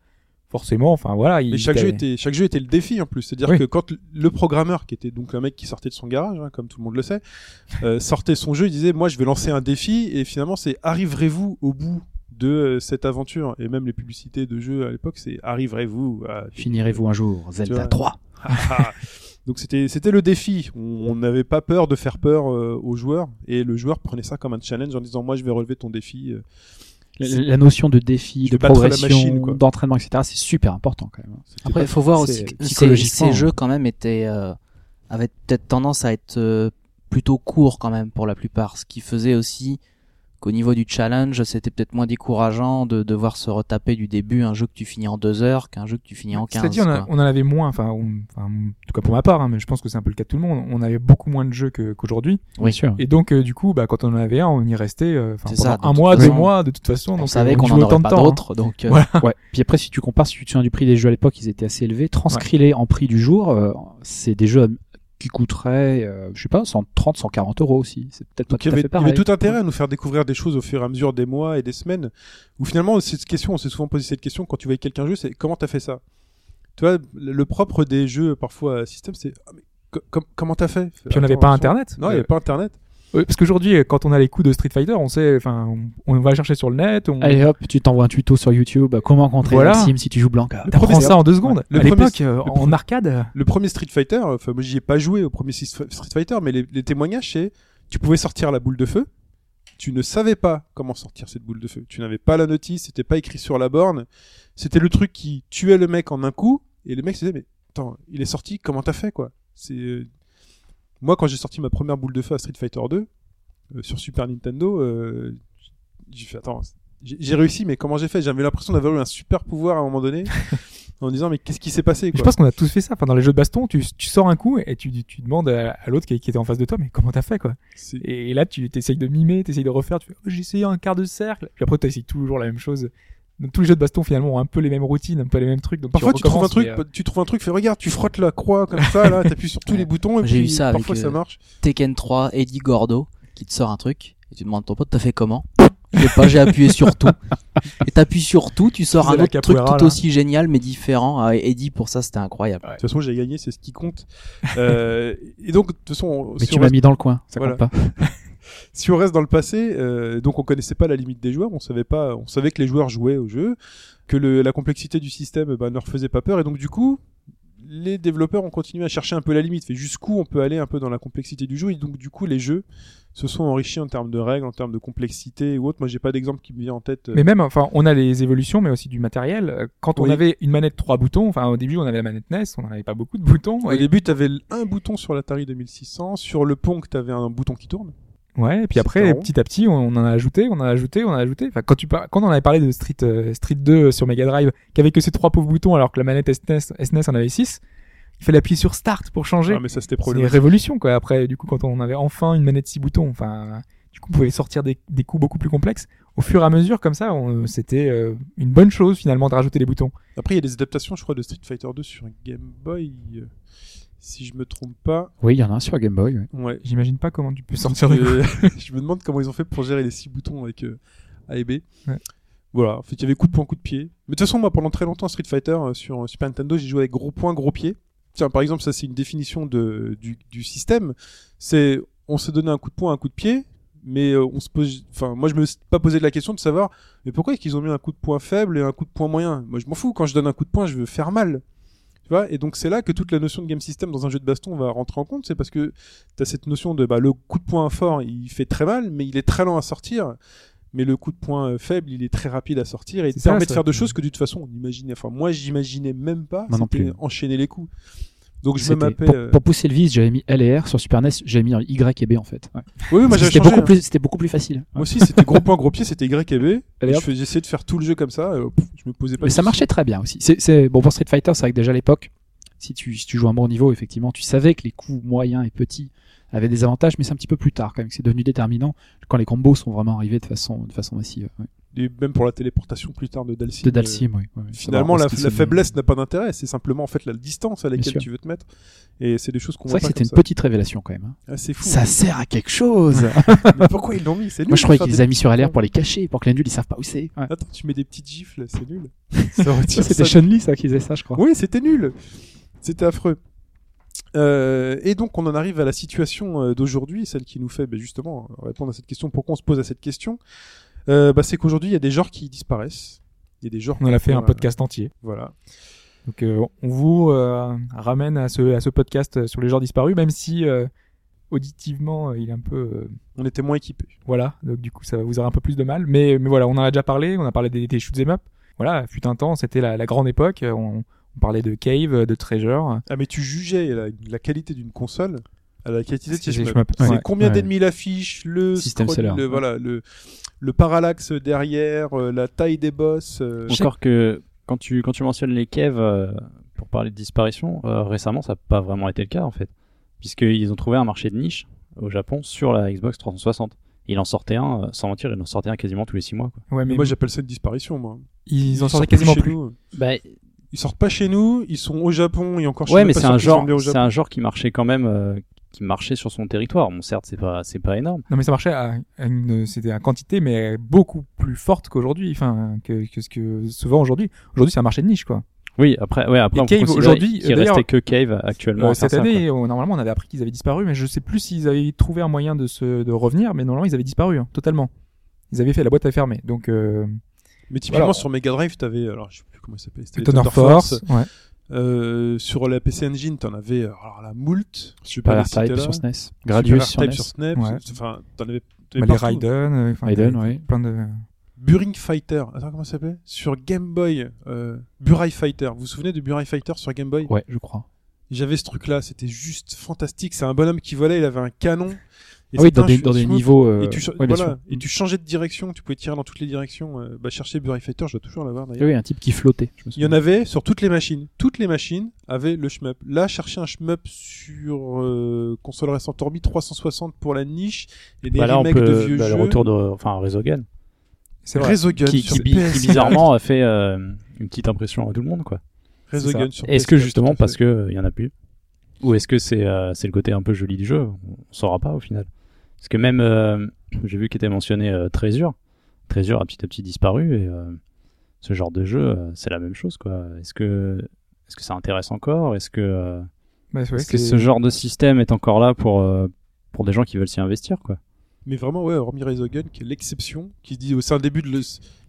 forcément, enfin voilà, mais ils chaque jeu était chaque jeu était le défi en plus c'est à dire Oui. que quand le programmeur qui était donc un mec qui sortait de son garage hein, comme tout le monde le sait euh, *laughs* sortait son jeu il disait moi je vais lancer un défi et finalement c'est arriverez-vous au bout de euh, cette aventure? Et même les publicités de jeux à l'époque c'est arriverez-vous à Finirez-vous un jour Zelda vois? 3 *laughs* Donc c'était c'était le défi. On on n'avait pas peur de faire peur euh, aux joueurs et le joueur prenait ça comme un challenge en disant moi je vais relever ton défi. La, notion de défi, Je de progression, d'entraînement, etc. C'est super important quand même. C'était Après, il faut voir aussi que ces, ces jeux quand même étaient euh, avaient peut-être tendance à être euh, plutôt courts quand même pour la plupart, ce qui faisait aussi qu'au niveau du challenge, c'était peut-être moins décourageant de devoir se retaper du début un jeu que tu finis en deux heures qu'un jeu que tu finis en 15. C'est-à-dire, on, en avait moins, enfin, on- enfin, en tout cas pour ma part, hein, mais je pense que c'est un peu le cas de tout le monde, on avait beaucoup moins de jeux que- qu'aujourd'hui. Bien sûr. Et donc, euh, du coup, bah, quand on en avait un, on y restait euh, pendant ça, un mois, deux mois, de toute façon. on donc, savait qu'on en aurait pas hein. d'autres, donc euh, Voilà. Ouais. Puis après, si tu compares, si tu te souviens du prix des jeux à l'époque, ils étaient assez élevés. Transcris-les en prix du jour, euh, c'est des jeux qui coûteraient, euh, je sais pas, 130, 140 euros aussi. C'est peut-être pas Donc tout à il y avait tout intérêt à nous faire découvrir des choses au fur et à mesure des mois et des semaines. Où finalement cette question, on s'est souvent posé cette question quand tu voyais quelqu'un jouer, c'est comment t'as fait ça? Tu vois, le propre des jeux parfois à système, c'est ah, mais co- com- comment t'as fait? Puis on n'avait pas. Internet. Non, il n'y avait pas Internet. Parce qu'aujourd'hui, euh, quand on a les coups de Street Fighter, on sait, enfin, on, on va chercher sur le net, on Allez hop, tu t'envoies un tuto sur YouTube, comment contrer Voilà. Maxime si tu joues Blanca. t'apprends premier- ça en deux secondes. Le à premier- l'époque, euh, en arcade, euh, Le premier Street Fighter, enfin moi j'y ai pas joué au premier Street Fighter, mais les, les témoignages c'est tu pouvais sortir la boule de feu, tu ne savais pas comment sortir cette boule de feu, tu n'avais pas la notice, c'était pas écrit sur la borne, c'était le truc qui tuait le mec en un coup et le mec se disait mais attends il est sorti comment t'as fait quoi? C'est euh, moi quand j'ai sorti ma première boule de feu à Street Fighter 2 euh, sur Super Nintendo, euh, j'ai fait attends j'ai réussi, mais comment j'ai fait? J'avais l'impression d'avoir eu un super pouvoir à un moment donné, *laughs* en disant mais qu'est-ce qui s'est passé Je quoi? pense qu'on a tous fait ça. Enfin, dans les jeux de baston, tu, tu sors un coup et tu, tu demandes à, à l'autre qui, qui était en face de toi, mais comment t'as fait, quoi? Et là, tu essayes de mimer, t'essayes de refaire, tu fais, oh, j'ai essayé un quart de cercle. Puis après, t'essayes toujours la même chose. Donc, tous les jeux de baston, finalement, ont un peu les mêmes routines, un peu les mêmes trucs. Donc, Parfois, tu trouves un truc, mais, euh, tu trouves un truc, fais regarde, tu frottes la croix comme ça, là, t'appuies sur tous les boutons et J'ai puis eu ça avec, parfois ça euh, marche. Tekken 3, Eddie Gordo, qui te sort un truc, et tu demandes à ton pote, t'as fait comment? Je sais pas, j'ai appuyé sur tout. *laughs* Et t'appuies sur tout, tu sors un autre truc tout là. aussi génial, mais différent. Ah, Eddie, pour ça, c'était incroyable. De toute façon, j'ai gagné, c'est ce qui compte. euh, et donc, de toute façon, Mais si tu m'as reste- mis dans le coin, ça Voilà. compte pas. *laughs* si on reste dans le passé, euh, donc on connaissait pas la limite des joueurs, on savait pas, on savait que les joueurs jouaient au jeu, que le, la complexité du système bah, ne leur faisait pas peur, et donc du coup, les développeurs ont continué à chercher un peu la limite, fait jusqu'où on peut aller un peu dans la complexité du jeu, et donc du coup les jeux se sont enrichis en termes de règles, en termes de complexité ou autre. Moi j'ai pas d'exemple qui me vient en tête. euh, Mais même, enfin, on a les évolutions, mais aussi du matériel. Euh, Quand on Oui. avait une manette trois boutons, enfin, au début, on avait la manette NES, on n'avait pas beaucoup de boutons. Au Et- début, t'avais un bouton sur l'Atari 2600, sur le Pong, t'avais un bouton qui tourne. Ouais, et puis après, petit à petit, on, en a ajouté, on en a ajouté, on en a ajouté. Enfin, quand tu par- quand on avait parlé de Street, euh, Street 2 sur Mega Drive, qui avait que ces trois pauvres boutons, alors que la manette SNES, SNES en avait six, il fallait appuyer sur Start pour changer. Ah, mais ça c'était C'est une problématique. révolution, quoi. Après, du coup, quand on avait enfin une manette six boutons, enfin, du coup, on pouvait sortir des, des coups beaucoup plus complexes. Au fur et à mesure, comme ça, on- c'était euh, une bonne chose, finalement, de rajouter des boutons. Après, il y a des adaptations, je crois, de Street Fighter 2 sur Game Boy, euh, si je me trompe pas. Oui, il y en a un sur Game Boy. ouais. Ouais. J'imagine pas comment tu peux sortir Euh, *laughs* je me demande comment ils ont fait pour gérer les six boutons avec euh, A et B. Ouais. Voilà, en fait, il y avait coup de poing, coup de pied. Mais de toute façon, moi, pendant très longtemps, Street Fighter euh, sur euh, Super Nintendo, j'ai joué avec gros poing, gros pied. Tiens, par exemple, ça, c'est une définition de, du, du système. C'est, on se donnait un coup de poing, un coup de pied, mais euh, on se pose, enfin, moi, je me suis pas posé la question de savoir, mais pourquoi est-ce qu'ils ont mis un coup de poing faible et un coup de poing moyen? Moi, je m'en fous. Quand je donne un coup de poing, je veux faire mal. Tu vois? Et donc, c'est là que toute la notion de game system dans un jeu de baston va rentrer en compte. C'est parce que t'as cette notion de, bah, le coup de poing fort, il fait très mal, mais il est très lent à sortir. Mais le coup de poing euh, faible, il est très rapide à sortir et il ça, permet de faire de choses que de toute façon on imaginait. Enfin, moi, j'imaginais même pas. Moi non c'était plus. enchaîner les coups. Donc je me C'était- mappais. pour, euh, pour pousser le vis, j'avais mis L et R. Sur Super NES, j'avais mis Y et B en fait. Ouais. Oui, oui, moi j'avais C'était changé. beaucoup hein. plus, c'était beaucoup plus facile. Moi aussi, c'était gros point, gros pied, c'était Y et B. Et je faisais- J'essayais de faire tout le jeu comme ça. euh, pff, je me posais pas. Mais ça marchait très bien aussi. C'est, bon pour Street Fighter, c'est vrai que déjà à l'époque, si tu, si tu joues à un bon niveau, effectivement, tu savais que les coups moyens et petits avaient des avantages, mais c'est un petit peu plus tard quand même que c'est devenu déterminant quand les combos sont vraiment arrivés de façon, de façon massive. ouais. Et même pour la téléportation plus tard de Dalsim. De euh, Dalsim, oui. ouais, ouais. Finalement, la, c'est- faiblesse n'a pas d'intérêt. C'est simplement en fait la distance à laquelle tu veux te mettre. Et c'est des choses qu'on C'est voit vrai que c'était une ça. petite révélation quand même. hein. Ah, c'est fou. Ça sert à quelque chose. *laughs* Mais pourquoi ils l'ont mis? C'est nul. Moi, je croyais qu'ils les des avaient mis sur LR pour les cacher, pour que les nuls ils savent pas où c'est. Ouais. Attends, tu mets des petites gifles, c'est nul. *laughs* Ça retire C'était. Chun-Li ça qui faisait ça, je crois. Oui, c'était nul. C'était affreux. Euh, et donc on en arrive à la situation euh, d'aujourd'hui, celle qui nous fait ben, justement répondre à cette question. Pourquoi on se pose à cette question euh, bah, C'est qu'aujourd'hui il y a des genres qui disparaissent. Il y a des genres. On en a fait un euh, podcast entier. Voilà. Donc euh, on vous euh, ramène à ce, à ce podcast euh, sur les genres disparus, même si euh, auditivement euh, il est un peu euh, On était moins équipés. voilà, donc du coup ça va vous avoir un peu plus de mal. Mais, mais voilà, on en a déjà parlé, on a parlé des, des shoot'em up. Voilà, fut un temps, c'était la, la grande époque. euh, On, on parlait de Cave, de Treasure. Ah mais tu jugeais la, la qualité d'une console à la qualité de C'est Ouais. combien Ouais. d'ennemis il affiche, le scroll- seller. le, voilà, le, le parallaxe derrière, euh, la taille des boss. euh, Encore que quand tu, quand tu mentionnes les caves euh, pour parler de disparition, euh, récemment ça n'a pas vraiment été le cas en fait. Puisqu'ils ont trouvé un marché de niche au Japon sur la Xbox 360. Il en sortait un, sans mentir, il en sortait un quasiment tous les 6 mois. Quoi. Ouais, mais mais moi j'appelle ça une disparition moi. ils en sortent sortaient quasiment chez plus. nous. Bah, Ils sortent pas chez nous, ils sont au Japon et encore chez ouais, nous, mais pas c'est un genre, c'est un genre qui marchait quand même, euh, qui marchait sur son territoire. Bon, certes, c'est pas, c'est pas énorme. Non mais ça marchait à, à une, c'était à quantité mais beaucoup plus forte qu'aujourd'hui, enfin que, que ce que souvent aujourd'hui. Aujourd'hui c'est un marché de niche quoi. Oui, après, ouais, après Cave, aujourd'hui, qu'il d'ailleurs, restait que Cave actuellement. Euh, cette ça, année, on- normalement on avait appris qu'ils avaient disparu, mais je sais plus s'ils avaient trouvé un moyen de se de revenir, mais normalement ils avaient disparu hein, totalement. Ils avaient fait la boîte à fermer. Donc euh, Mais typiquement Voilà. sur Mega Drive, t'avais alors je sais plus comment il s'appelle, c'était Thunder Force, ouais. Euh, sur la PC Engine, t'en avais euh, alors la moult, je vais pas Super là. sur SNES. Super Gradius sur R-Type NES. sur Snap, Ouais. enfin t'en avais, Bah, t'avais les. Raiden, euh, enfin, Raiden, oui. plein de Buring Fighter, attends comment ça s'appelle Sur Game Boy, euh, Burai Fighter. Vous vous souvenez de Burai Fighter sur Game Boy? Ouais, je crois. J'avais ce truc-là, c'était juste fantastique. C'est un bonhomme qui volait, il avait un canon Et Ah oui, dans des, dans niveaux. euh, Et tu, ouais, voilà, et changeais de direction, tu pouvais tirer dans toutes les directions. euh, bah, chercher Bury Fighter, je dois toujours l'avoir d'ailleurs. Oui, un type qui flottait. je me Il y en avait sur toutes les machines. Toutes les machines avaient le shmup. Là, chercher un shmup sur euh, console récente Orbi 360 pour la niche et des Bah là, on remakes peut, de vieux bah, jeux. le retour de, enfin, Resogun, C'est vrai. Resogun qui, bizarrement a fait euh, une petite impression à tout le monde, quoi. Resogun sur Est-ce que PS4, justement parce que il y en a plus Ou est-ce que c'est euh, c'est le côté un peu joli du jeu? On saura pas au final. Parce que même euh, j'ai vu qu'était mentionné euh, Trésure. Trésure a petit à petit disparu et euh, ce genre de jeu euh, c'est la même chose quoi. Est-ce que est-ce que ça intéresse encore? Est-ce que euh, Bah, est-ce que ce genre de système est encore là pour euh, pour des gens qui veulent s'y investir quoi? Mais vraiment, ouais, hormis Resogun, qui est l'exception, qui se dit, oh, c'est un début de le...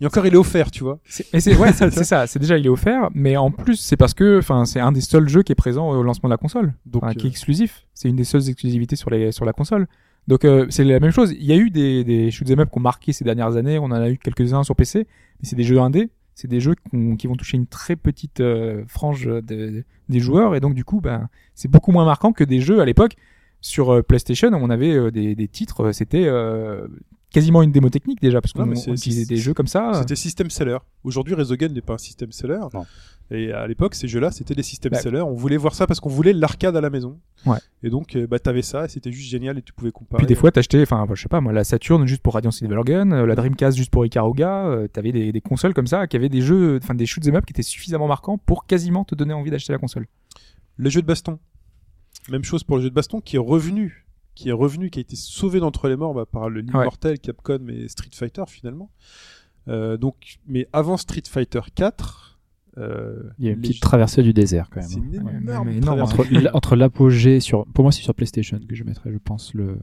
Et encore, il est offert, tu vois. C'est- Mais c'est ouais, *laughs* c'est c'est ça. C'est déjà il est offert, mais en plus c'est parce que enfin c'est un des seuls jeux qui est présent au lancement de la console, Donc, Enfin, qui est exclusif. C'est une des seules exclusivités sur les sur la console. Donc euh, c'est la même chose. Il y a eu des des shoot'em up qui ont marqué ces dernières années. On en a eu quelques uns sur PC, mais c'est des jeux indés. C'est des jeux qui, ont- qui vont toucher une très petite euh, frange de- des joueurs et donc du coup ben c'est beaucoup moins marquant que des jeux à l'époque sur euh, PlayStation. On avait euh, des, des titres. euh, C'était euh, quasiment une démo technique déjà parce qu'on utilisait des jeux comme ça. C'était system seller. Aujourd'hui, Resogun n'est pas un system seller. Non. Et à l'époque, ces jeux-là, c'était des system Bah. sellers. On voulait voir ça parce qu'on voulait l'arcade à la maison. Ouais. Et donc, euh, bah, t'avais ça, et c'était juste génial, et tu pouvais comparer. Puis des fois, t'achetais, enfin, je sais pas, moi, la Saturn juste pour Radiant Silvergun, euh, la Dreamcast juste pour Ikaruga, euh, t'avais des, des consoles comme ça qui avaient des jeux, enfin, des shoots 'em up qui étaient suffisamment marquants pour quasiment te donner envie d'acheter la console. Le jeu de baston. Même chose pour le jeu de baston qui est revenu, qui est revenu, qui a été sauvé d'entre les morts bah, par le l'immortel Capcom et Street Fighter finalement. Euh, donc, mais avant Street Fighter 4, euh, Il y a une petite jeux- traversée du désert quand même. c'est une hein. Ouais, énorme. Entre, l'apogée sur, pour moi c'est sur PlayStation que je mettrais, je pense le.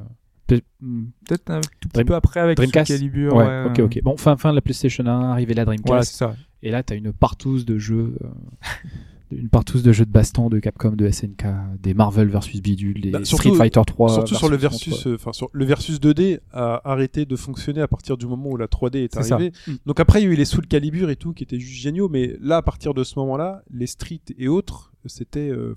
Hmm, Peut-être un tout petit Dream- peu après avec Dreamcast. Calibur. Ouais, ouais, ok, ok. Bon, fin, fin de la PlayStation 1, arrivée la Dreamcast. Voilà, c'est ça. et là, t'as une partouze de jeux, euh, *laughs* une partouze de jeux de baston de Capcom, de SNK, des Marvel versus Bidule, des Bah, surtout- Street Fighter 3. Surtout sur le versus euh, enfin sur le versus 2D a arrêté de fonctionner à partir du moment où la 3D est arrivée. Mm. Donc après il y a eu les Soul Calibur et tout qui étaient juste géniaux, mais là à partir de ce moment-là, les Street et autres, c'était, euh,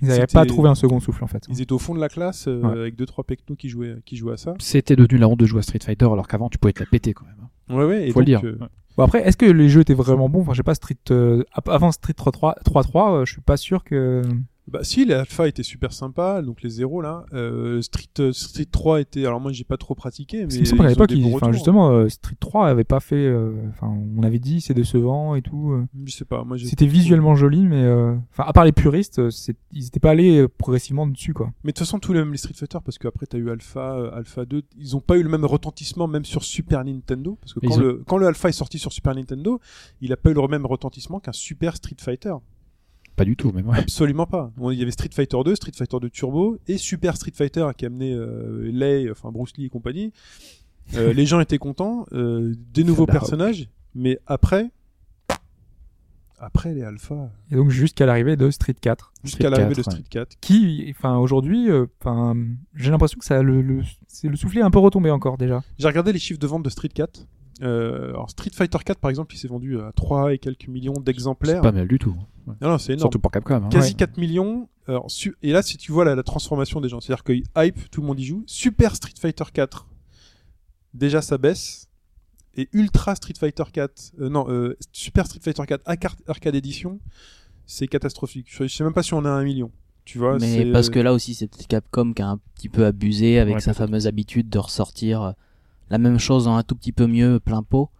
Ils n'avaient pas trouvé un second souffle en fait. ils étaient au fond de la classe euh, Ouais. avec deux trois pecnos qui jouaient, qui jouaient à ça. C'était devenu la honte de jouer à Street Fighter alors qu'avant tu pouvais te la péter quand même. Ouais ouais. Et Faut le dire. euh. Bon après, est-ce que les jeux étaient vraiment bons? Enfin, je sais pas, Street euh, avant Street 3 3 euh, je suis pas sûr que. Bah si, les alpha étaient super sympas, donc les zéros là. Euh, Street euh, Street 3 était, alors moi j'ai pas trop pratiqué, mais qu'à ils ont l'époque, enfin justement, euh, Street 3 avait pas fait. euh, Enfin, on avait dit c'est décevant et tout. Je sais pas, moi j'ai. C'était visuellement joli, mais euh, enfin, à part les puristes, c'est- ils étaient pas allés progressivement dessus quoi. Mais de toute façon, tous les mêmes les Street Fighter, parce qu'après t'as eu Alpha, euh, Alpha 2, ils ont pas eu le même retentissement même sur Super Nintendo, parce que quand, ont- le, quand le Alpha est sorti sur Super Nintendo, il a pas eu le même retentissement qu'un Super Street Fighter. Pas du tout, même. ouais. Absolument pas. On- Il y avait Street Fighter 2, Street Fighter 2 Turbo et Super Street Fighter qui a amené euh, Lei, enfin Bruce Lee et compagnie. Euh, *laughs* les gens étaient contents, euh, des nouveaux personnages, mais après, après les Alpha, Et donc jusqu'à l'arrivée de Street 4, jusqu'à l'arrivée de 4, Street 4, qui, enfin aujourd'hui, euh, enfin, j'ai l'impression que ça, le, le, c'est le soufflet est un peu retombé encore déjà. J'ai regardé les chiffres de vente de Street 4. Euh, alors Street Fighter 4 par exemple, il s'est vendu à 3 et quelques millions C'est d'exemplaires. pas mal du tout. Ouais. Non, non, c'est énorme. Surtout pour Capcom. hein. Quasi Ouais. 4 millions. Alors, su- et là, si tu vois la, la transformation des gens, c'est-à-dire que hype, tout le monde y joue. Super Street Fighter 4, déjà ça baisse. Et Ultra Street Fighter 4, euh, non, euh, Super Street Fighter 4 Arcade, Arcade Edition, c'est catastrophique. Je, sais même pas si on a un million. Tu vois, Mais c'est, parce que là aussi, c'est peut-être Capcom qui a un petit peu abusé avec Ouais, sa fameuse habitude de ressortir euh, la même chose en un tout petit peu mieux plein pot.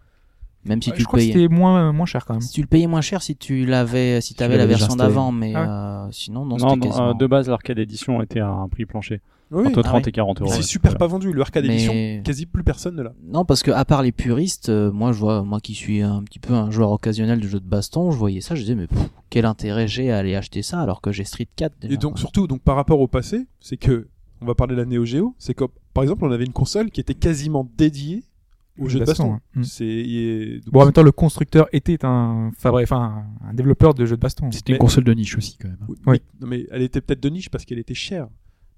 Même si Ouais, tu je le crois que payais. c'était moins, moins cher quand même. Si tu le payais moins cher si tu l'avais, si t'avais la l'avais déjà version d'avant, mais Ah euh, sinon non, Non, c'était non, quasiment. euh, de base, l'arcade édition était à un prix plancher. oui, entre Ah 30 oui. et 40 euros. c'est super Voilà. pas vendu. Le Arcade Mais- Edition, quasi plus personne ne l'a. Non, parce que à part les puristes, euh, moi je vois, moi qui suis un petit peu un joueur occasionnel de jeux de baston, je voyais ça, je disais mais pff, quel intérêt j'ai à aller acheter ça alors que j'ai Street 4 déjà. Et donc quoi. surtout, donc par rapport au passé, c'est que on va parler de la Neo Geo, c'est que par exemple, on avait une console qui était quasiment dédiée au jeu de baston. Mm. C'est Bon, en même temps, le constructeur était un fabri- enfin, un développeur de jeux de baston. C'était une Mais- console de niche aussi quand même. Oui, Oui. Non, mais elle était peut-être de niche parce qu'elle était chère.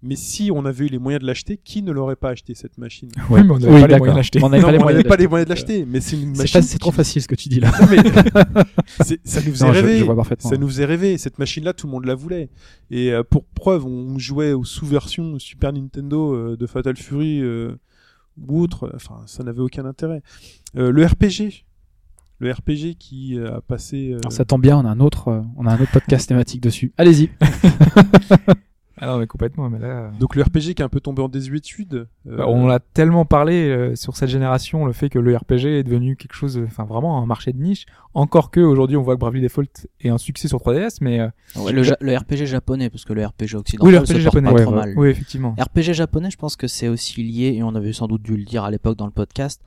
Mais si on avait eu les moyens de l'acheter, qui ne l'aurait pas acheté cette machine? Oui, mais on n'avait Oui, pas les moyens d'acheter. On n'avait Non, pas les on moyens n'avait pas les d'acheter. moyens de l'acheter, mais c'est une machine. C'est trop qui- facile ce que tu dis là. Non, mais *laughs* c'est- ça nous faisait Non, rêver. je vois parfaitement. Ça nous faisait rêver. Cette machine-là, tout le monde la voulait. Et euh, pour preuve, on jouait aux sous-versions Super Nintendo euh, de Fatal Fury euh, ou autre. Enfin, ça n'avait aucun intérêt. Euh, le RPG. Le RPG qui a passé. euh, Alors, ça tombe bien, on a un autre, euh, on a un autre podcast thématique dessus. Allez-y. *laughs* Ah non, mais complètement. Mais là, Donc le RPG qui est un peu tombé en désuétude. euh, bah, on l'a tellement parlé euh, sur cette génération, le fait que le RPG est devenu quelque chose, euh, enfin vraiment un marché de niche. Encore que aujourd'hui, on voit que Bravely Default est un succès sur 3DS, mais euh, Ouais, le, ja- le RPG japonais, parce que le RPG occidental oui, le RPG se porte japonais, pas ouais, trop ouais. mal. oui, effectivement. RPG japonais, je pense que c'est aussi lié, et on avait sans doute dû le dire à l'époque dans le podcast,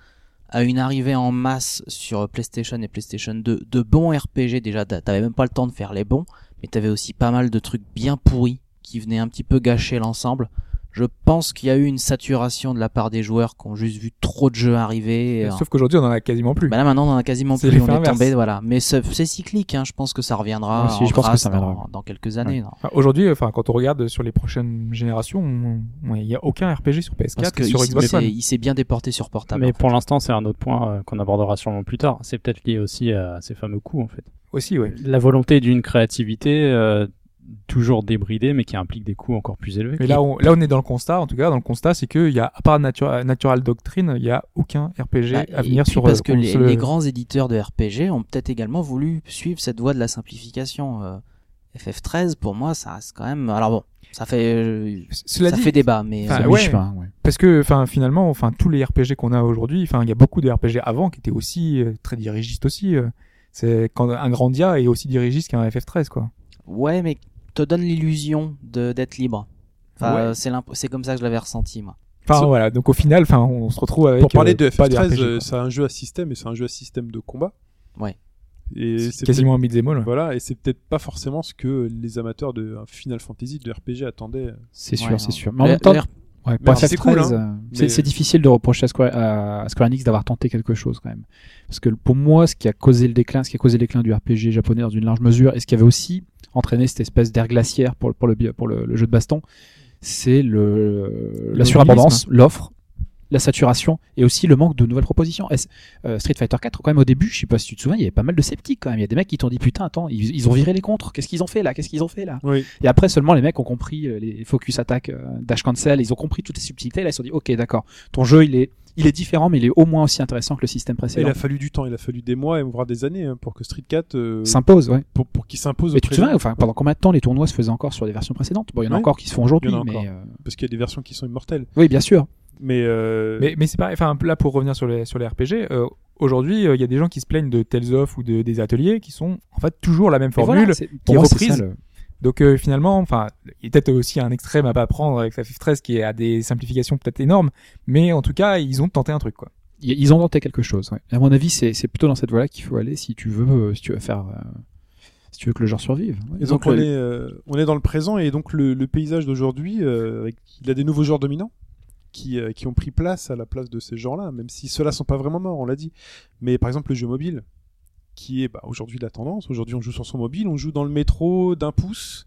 à une arrivée en masse sur PlayStation et PlayStation 2 de bons RPG. Déjà, t'a- t'avais même pas le temps de faire les bons, mais t'avais aussi pas mal de trucs bien pourris qui venaient un petit peu gâcher l'ensemble. Je pense qu'il y a eu une saturation de la part des joueurs qui ont juste vu trop de jeux arriver. et, Sauf qu'aujourd'hui, on en a quasiment plus. bah là maintenant on en a quasiment C'est plus, on est tombé, voilà. Mais c'est cyclique, hein. je pense que ça reviendra en je pense que ça viendra. dans, dans quelques années. Enfin, Aujourd'hui, enfin, quand on regarde sur les prochaines générations, on- on- il n'y a aucun RPG sur PS4 Parce et que sur il, Xbox One. il s'est bien déporté sur portable. Mais en pour l'instant, c'est un autre point euh, qu'on abordera sûrement plus tard. C'est peut-être lié aussi à ces fameux coûts, en fait. Aussi, ouais. La volonté d'une créativité euh, toujours débridée, mais qui implique des coûts encore plus élevés. Mais là, on, là, on est dans le constat. En tout cas, dans le constat, c'est qu'il y a, à part Natura- Natural Doctrine, il y a aucun RPG Bah, à venir sur parce euh, que les, grands éditeurs de RPG ont peut-être également voulu suivre cette voie de la simplification. Euh, FF13 pour moi ça reste quand même alors bon ça fait euh, Cela ça dit, fait débat mais Enfin, euh, ouais. ouais. parce que, enfin, finalement, enfin, tous les RPG qu'on a aujourd'hui, enfin, il y a beaucoup de RPG avant qui étaient aussi euh, très dirigistes aussi. euh. c'est quand un Grandia est aussi dirigiste qu'un FF13, quoi. ouais mais te donne l'illusion de d'être libre enfin, Ouais. euh, c'est comme ça que je l'avais ressenti moi Enfin, So- voilà. Donc, au final, enfin, on se retrouve avec. Pour parler euh, de pas FF13, RPG, euh, quoi. c'est un jeu à système et c'est un jeu à système de combat. Ouais. Et C'est quasiment un beat'em all. Voilà, et c'est peut-être pas forcément ce que les amateurs de Final Fantasy, de RPG attendaient. C'est sûr, Ouais, c'est sûr. Mais en Le- même temps, ouais, Mais pour c'est FF13, cool, hein. c'est Mais- c'est difficile de reprocher à Square, à- Square Enix d'avoir tenté quelque chose quand même. Parce que pour moi, ce qui a causé le déclin, ce qui a causé le déclin du RPG japonais dans une large mesure, et ce qui avait aussi entraîné cette espèce d'air glaciaire pour, pour, le, pour le, le jeu de baston, c'est le, la surabondance, l'offre, la saturation et aussi le manque de nouvelles propositions. Euh, Street Fighter 4, quand même au début, je sais pas si tu te souviens, il y avait pas mal de sceptiques quand même. Il y a des mecs qui t'ont dit putain, attends, ils, ils ont viré les contres. Qu'est-ce qu'ils ont fait là? Qu'est-ce qu'ils ont fait là? Oui. Et après seulement les mecs ont compris euh, les focus attack, euh, dash cancel, ils ont compris toutes les subtilités. Là ils se sont dit ok d'accord, ton jeu il est il est différent mais il est au moins aussi intéressant que le système Et il précédent. a fallu du temps, il a fallu des mois et voire des années hein, pour que Street 4 euh, S'impose, ouais. pour, pour qu'il s'impose. Mais tu te souviens, enfin, pendant combien de temps les tournois se faisaient encore sur des versions précédentes? Bon, il y en a encore qui se font aujourd'hui, mais euh, parce qu'il y a des versions qui sont immortelles. oui, bien sûr. Mais, euh, Mais, mais c'est pareil. Enfin, là, pour revenir sur les, sur les RPG, euh, aujourd'hui, euh, il y a des gens qui se plaignent de Tales of ou de, des ateliers qui sont, en fait, toujours la même formule. voilà, qui est reprise. ça, le- Donc euh, finalement, enfin, il y a peut-être aussi un extrême à pas prendre avec la FF13 qui a des simplifications peut-être énormes, mais en tout cas, ils ont tenté un truc quoi. Ils ont tenté quelque chose. ouais. À mon avis, c'est c'est plutôt dans cette voie-là qu'il faut aller si tu veux, si tu veux faire, euh, si tu veux que le genre survive. Ouais. Et donc, on, le- est, euh, on est dans le présent et donc le, le paysage d'aujourd'hui, euh, il a des nouveaux genres dominants? Qui, euh, qui ont pris place à la place de ces genres-là, même si ceux-là sont pas vraiment morts, on l'a dit. Mais par exemple le jeu mobile, qui est bah, aujourd'hui la tendance. Aujourd'hui on joue sur son mobile, on joue dans le métro d'un pouce,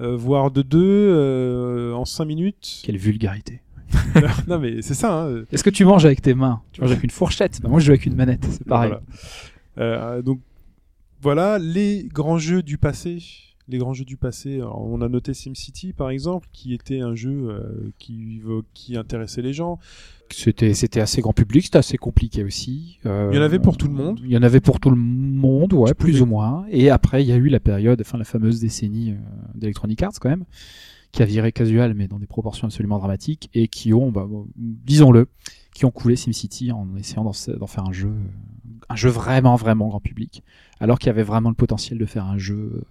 euh, voire de deux, euh, en cinq minutes. Quelle vulgarité. *laughs* non mais c'est ça. Hein. Est-ce que tu manges avec tes mains? Tu manges avec une fourchette? Bah, Moi, je joue avec une manette. C'est pareil. Voilà. Euh, donc voilà les grands jeux du passé. Les grands jeux du passé. Alors, on a noté SimCity par exemple, qui était un jeu euh, qui qui intéressait les gens. C'était c'était assez grand public, c'était assez compliqué aussi. Euh, Il y en avait pour tout le monde. Il y en avait pour tout le monde, ouais, plus pouvais- ou moins. Et après, il y a eu la période, enfin la fameuse décennie euh, d'Electronic Arts quand même, qui a viré casual, mais dans des proportions absolument dramatiques, et qui ont, bah, disons-le, qui ont coulé SimCity en essayant d'en d'en faire un jeu, euh, un jeu vraiment vraiment grand public, alors qu'il y avait vraiment le potentiel de faire un jeu,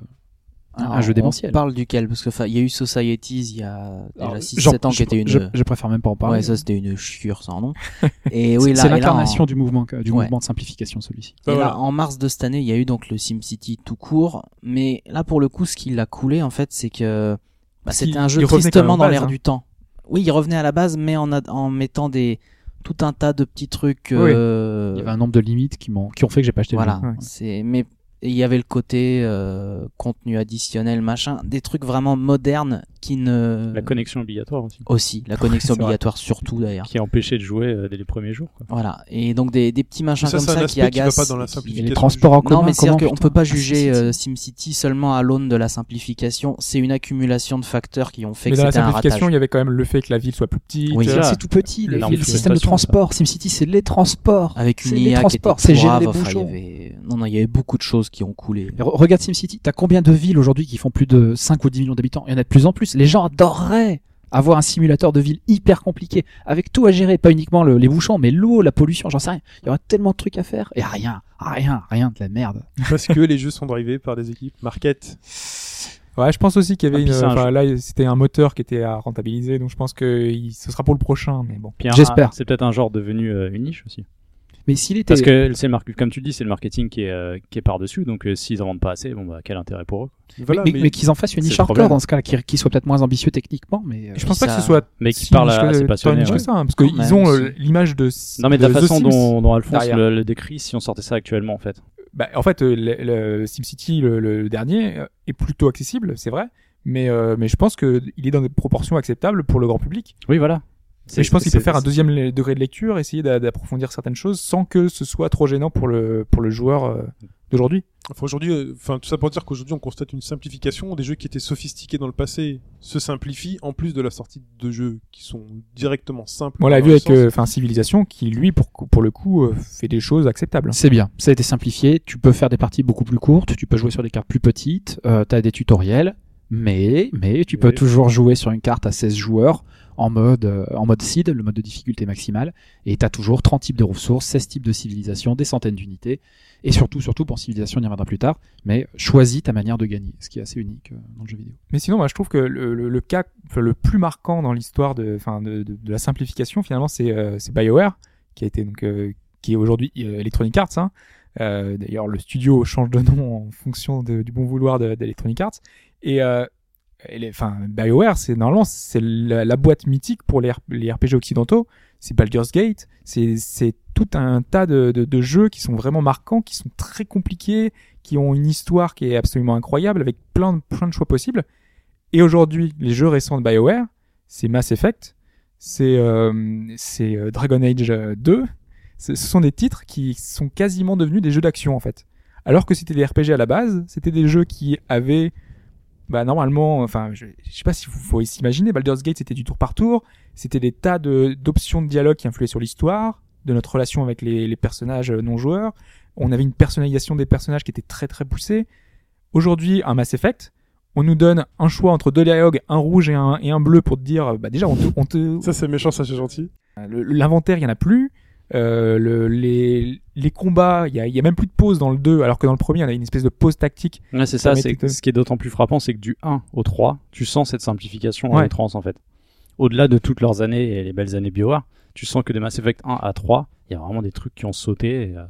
un, Alors, jeu démentiel. On parle duquel? Parce que enfin, il y a eu Societies il y a déjà Alors, 6-7 genre, ans qui était une. je, je préfère même pas en parler. ouais, ça c'était une chiure sans nom. *laughs* Et oui, là, c'est l'incarnation en- du mouvement, du Ouais. mouvement de simplification celui-ci. Et voilà. là, en mars de cette année, il y a eu donc le SimCity tout court. Mais là, pour le coup, ce qui l'a coulé, en fait, c'est que bah, c'était un jeu tristement dans l'air hein. du temps. Oui, il revenait à la base, mais en, a- en mettant des tout un tas de petits trucs. Oui. euh, Il y avait un nombre de limites qui m'ont, qui ont fait que j'ai pas acheté voilà. le jeu. Ouais. C'est mais il y avait le côté euh, contenu additionnel, machin, des trucs vraiment modernes qui ne La connexion obligatoire aussi. aussi la *laughs* connexion vrai. obligatoire surtout d'ailleurs. Qui a empêché de jouer euh, dès les premiers jours. Quoi. Voilà et donc des, des petits machins Ça, comme ça qui aspect qui va agacent. pas dans la qui- simplification. Les transports en commun. Non, mais c'est qu'on peut pas Ah, juger SimCity. euh, SimCity seulement à l'aune de la simplification. C'est une accumulation de facteurs qui ont fait Mais que dans la c'était un simplification, ratage. il y avait quand même le fait que la ville soit plus petite. Oui. C'est tout petit, les systèmes de transport. SimCity, c'est les transports. Avec une C'est les IA qui était transports, c'est. Non, non, il y avait beaucoup de choses qui ont coulé. Et Regarde SimCity, t'as combien de villes aujourd'hui qui font plus de 5 ou 10 millions d'habitants? Il y en a de plus en plus. Les gens adoreraient avoir un simulateur de ville hyper compliqué, avec tout à gérer, pas uniquement le- les bouchons, mais l'eau, la pollution, j'en sais rien. Il y aura tellement de trucs à faire, et rien, rien, rien de la merde. Parce que les jeux sont drivés par des équipes market. Ouais, je pense aussi qu'il y avait une. un là, c'était un moteur qui était à rentabiliser, donc je pense que il- ce sera pour le prochain. Mais bon. J'espère. C'est peut-être un genre devenu euh, une niche aussi. Mais s'il était... Parce que c'est mar- comme tu le dis, c'est le marketing qui est, euh, qui est par-dessus. Donc euh, s'ils en vendent pas assez, bon bah quel intérêt pour eux? Voilà, mais, mais- mais qu'ils en fassent une niche hardcore dans ce cas-là, qui, qui soit peut-être moins ambitieux techniquement, mais... euh, Je pense pas ça- que ce soit. Mais qui si parle à ses tant passionnés. ouais. ça, hein, parce qu'ils ont euh, l'image de. Non mais de la The façon Sims dont, dont Alphonse le, le décrit, si on sortait ça actuellement en fait. Bah, en fait, euh, le, le SimCity, le, le dernier, euh, est plutôt accessible, c'est vrai. Mais, euh, mais je pense que il est dans des proportions acceptables pour le grand public. Oui voilà. Je pense qu'il peut faire un deuxième degré de lecture, essayer d'a- d'approfondir certaines choses sans que ce soit trop gênant pour le, pour le joueur euh, d'aujourd'hui. Enfin, aujourd'hui, euh, enfin, tout ça pour dire qu'aujourd'hui, on constate une simplification. Des jeux qui étaient sophistiqués dans le passé se simplifient, en plus de la sortie de jeux qui sont directement simples. On l'a vu avec euh, enfin Civilisation, qui lui, pour, pour le coup, euh, fait des choses acceptables. C'est bien, ça a été simplifié, tu peux faire des parties beaucoup plus courtes, tu peux jouer sur des cartes plus petites, euh, tu as des tutoriels, mais, mais tu peux toujours jouer sur une carte à 16 joueurs en mode, euh, en mode seed, le mode de difficulté maximale, et tu as toujours 30 types de ressources, 16 types de civilisations, des centaines d'unités, et surtout, surtout pour civilisation, on y reviendra plus tard, mais choisis ta manière de gagner, ce qui est assez unique euh, dans le jeu vidéo. Mais sinon, moi, je trouve que le, cas le plus marquant dans l'histoire de, de, de, de la simplification, finalement, c'est euh, BioWare, qui a été donc, euh, qui est aujourd'hui Electronic Arts. Hein. D'ailleurs, le studio change de nom en fonction du bon vouloir de- d'Electronic Arts. Et, enfin, BioWare, c'est normalement c'est la, boîte mythique pour les, RPG occidentaux. C'est Baldur's Gate. C'est tout un tas de, jeux qui sont vraiment marquants, qui sont très compliqués, qui ont une histoire qui est absolument incroyable, avec plein de, plein de choix possibles. Et aujourd'hui, les jeux récents de BioWare, c'est Mass Effect, c'est euh, euh, Dragon Age euh, 2. Ce ce sont des titres qui sont quasiment devenus des jeux d'action en fait. Alors que c'était des RPG à la base, c'était des jeux qui avaient bah normalement, enfin, je, je sais pas si vous faut s'imaginer, Baldur's Gate c'était du tour par tour, c'était des tas de d'options de dialogue qui influaient sur l'histoire, de notre relation avec les, les personnages euh, non joueurs. On avait une personnalisation des personnages qui était très très poussée. Aujourd'hui, un Mass Effect, on nous donne un choix entre deux dialogues, un rouge et un, et un bleu pour te dire, bah déjà on te, on te, Ça, c'est méchant, ça, c'est gentil. le- L'inventaire, il y en a plus. Euh, le, les, les combats, il y a, y a même plus de pause dans le 2, alors que dans le premier, on a une espèce de pause tactique. Ouais, c'est Ça c'est ce qui est d'autant plus frappant, c'est que du 1 au 3, tu sens cette simplification en Ouais. en fait. Au-delà de toutes leurs années et les belles années BioWare, tu sens que de Mass Effect 1 à 3, il y a vraiment des trucs qui ont sauté. Et, euh,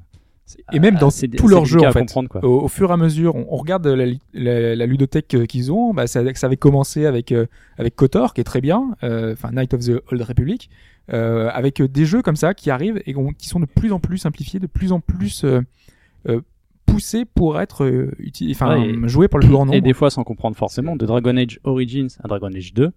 Et même dans c'est- tous leurs jeux, en fait. quoi. Au, au fur et à mesure, on, on regarde la, la, la ludothèque euh, qu'ils ont. Bah, ça, ça avait commencé avec euh, avec KOTOR, qui est très bien, euh, enfin Night of the Old Republic, euh, avec euh, des jeux comme ça qui arrivent et qui sont de plus en plus simplifiés, de plus en plus euh, euh, poussés pour être euh, enfin Ouais, joués par le plus grand nombre. Et des fois sans comprendre forcément, de Dragon Age Origins à Dragon Age 2,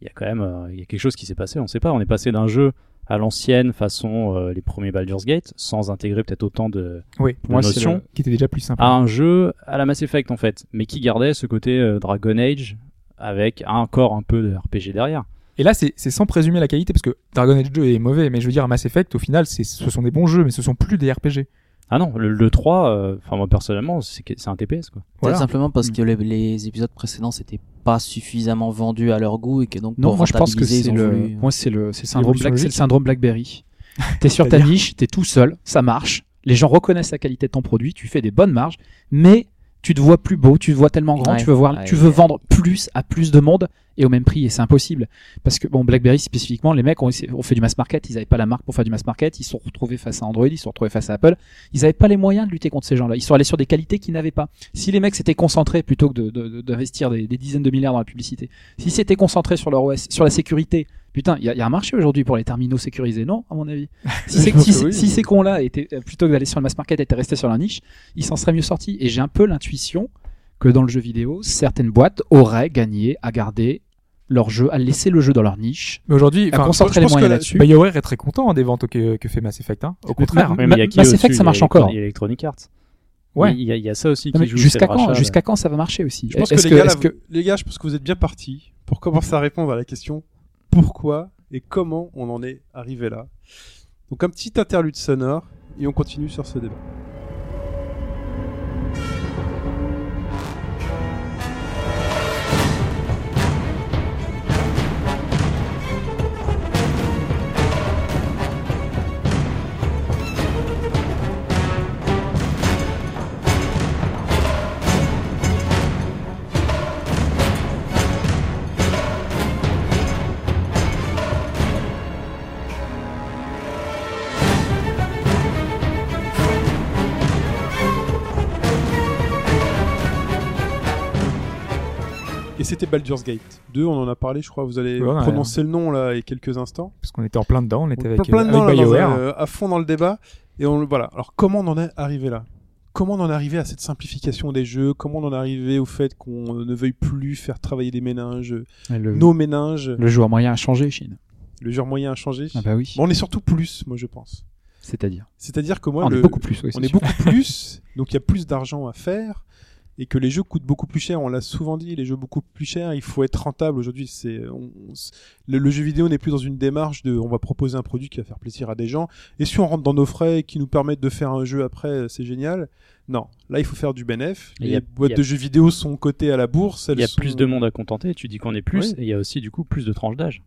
il y a quand même euh, il y a quelque chose qui s'est passé, on sait pas. On est passé d'un jeu à l'ancienne façon euh, les premiers Baldur's Gate, sans intégrer peut-être autant de, Oui, de moi, notions, le- qui était déjà plus simple. à un jeu à la Mass Effect en fait, mais qui gardait ce côté euh, Dragon Age avec encore un peu de RPG derrière. Et là, c'est sans présumer la qualité, parce que Dragon Age 2 est mauvais, mais je veux dire, Mass Effect, au final, ce sont des bons jeux, mais ce sont plus des RPG. Ah non, le, le 3, euh, enfin moi personnellement, c'est un TPS quoi. Peut-être Voilà. simplement parce Mm. que les, les épisodes précédents s'étaient pas suffisamment vendus à leur goût et que donc Non, pour moi je pense que rentabiliser, c'est le, voulu- moi c'est le, c'est le syndrome Black, c'est le syndrome Blackberry. *laughs* T'es sur ta niche, t'es tout seul, ça marche, les gens reconnaissent la qualité de ton produit, tu fais des bonnes marges, mais tu te vois plus beau, tu te vois tellement grand, Ouais, tu veux voir, ouais, tu veux ouais. vendre plus à plus de monde et au même prix et c'est impossible parce que bon BlackBerry spécifiquement, les mecs ont, fait du mass market, ils avaient pas la marque pour faire du mass market, ils se sont retrouvés face à Android, ils se sont retrouvés face à Apple, ils avaient pas les moyens de lutter contre ces gens-là, ils sont allés sur des qualités qu'ils n'avaient pas. Si les mecs s'étaient concentrés plutôt que de- de- de- d'investir des, des dizaines de milliards dans la publicité, s'ils s'étaient concentrés sur leur OS, sur la sécurité, putain, il y, a- il y a un marché aujourd'hui pour les terminaux sécurisés, non À mon avis? *laughs* Si, c'est- si oui. si ces cons-là étaient euh, plutôt que d'aller sur le mass market étaient restés sur la niche, ils s'en seraient mieux sortis. Et j'ai un peu l'intuition que dans le jeu vidéo, certaines boîtes auraient gagné à garder leur jeu, à laisser le jeu dans leur niche, Mais aujourd'hui, à enfin, concentrer je les pense que moyens là- là-dessus. BioWare est très content hein, des ventes que, que fait Mass Effect. Hein. Au contraire. Mais qui Mass Effect, ça marche encore. Il y a Electronic Arts. Ouais. Il y, a- il y a ça aussi Non, mais qui jusqu'à quand, jusqu'à quand ça va marcher aussi? Je pense que, gars, là, les gars, je pense que vous êtes bien partis pour commencer à répondre à la question pourquoi et comment on en est arrivé là. Donc un petit interlude sonore et on continue sur ce débat. C'était Baldur's Gate 2, on en a parlé, je crois. Vous allez Ouais, ouais. prononcer le nom là et quelques instants. Parce qu'on était en plein dedans, on était On avec, plein euh, dedans, avec là, BioWare. un- euh, à fond dans le débat. Et on, voilà. Alors, comment on en est arrivé là? Comment on en est arrivé à cette simplification des jeux? Comment on en est arrivé au fait qu'on ne veuille plus faire travailler les méninges, le, nos méninges? le joueur moyen a changé, Chine. Le joueur moyen a changé? Ah bah oui. Bon, On est surtout plus, moi je pense. C'est-à-dire? C'est-à-dire que moi, on le- est beaucoup plus. oui, on est beaucoup plus, donc il y a plus d'argent à faire et que les jeux coûtent beaucoup plus cher. On l'a souvent dit, les jeux beaucoup plus chers. Il faut être rentable aujourd'hui. C'est le, le jeu vidéo n'est plus dans une démarche de on va proposer un produit qui va faire plaisir à des gens et si on rentre dans nos frais et qui nous permettent de faire un jeu après, c'est génial. Non, là il faut faire du bénéf. Et Les a- boîtes a- de jeux vidéo sont cotées à la bourse. Il y a sont- plus de monde à contenter, tu dis qu'on est plus, Oui. et il y a aussi du coup plus de tranches d'âge.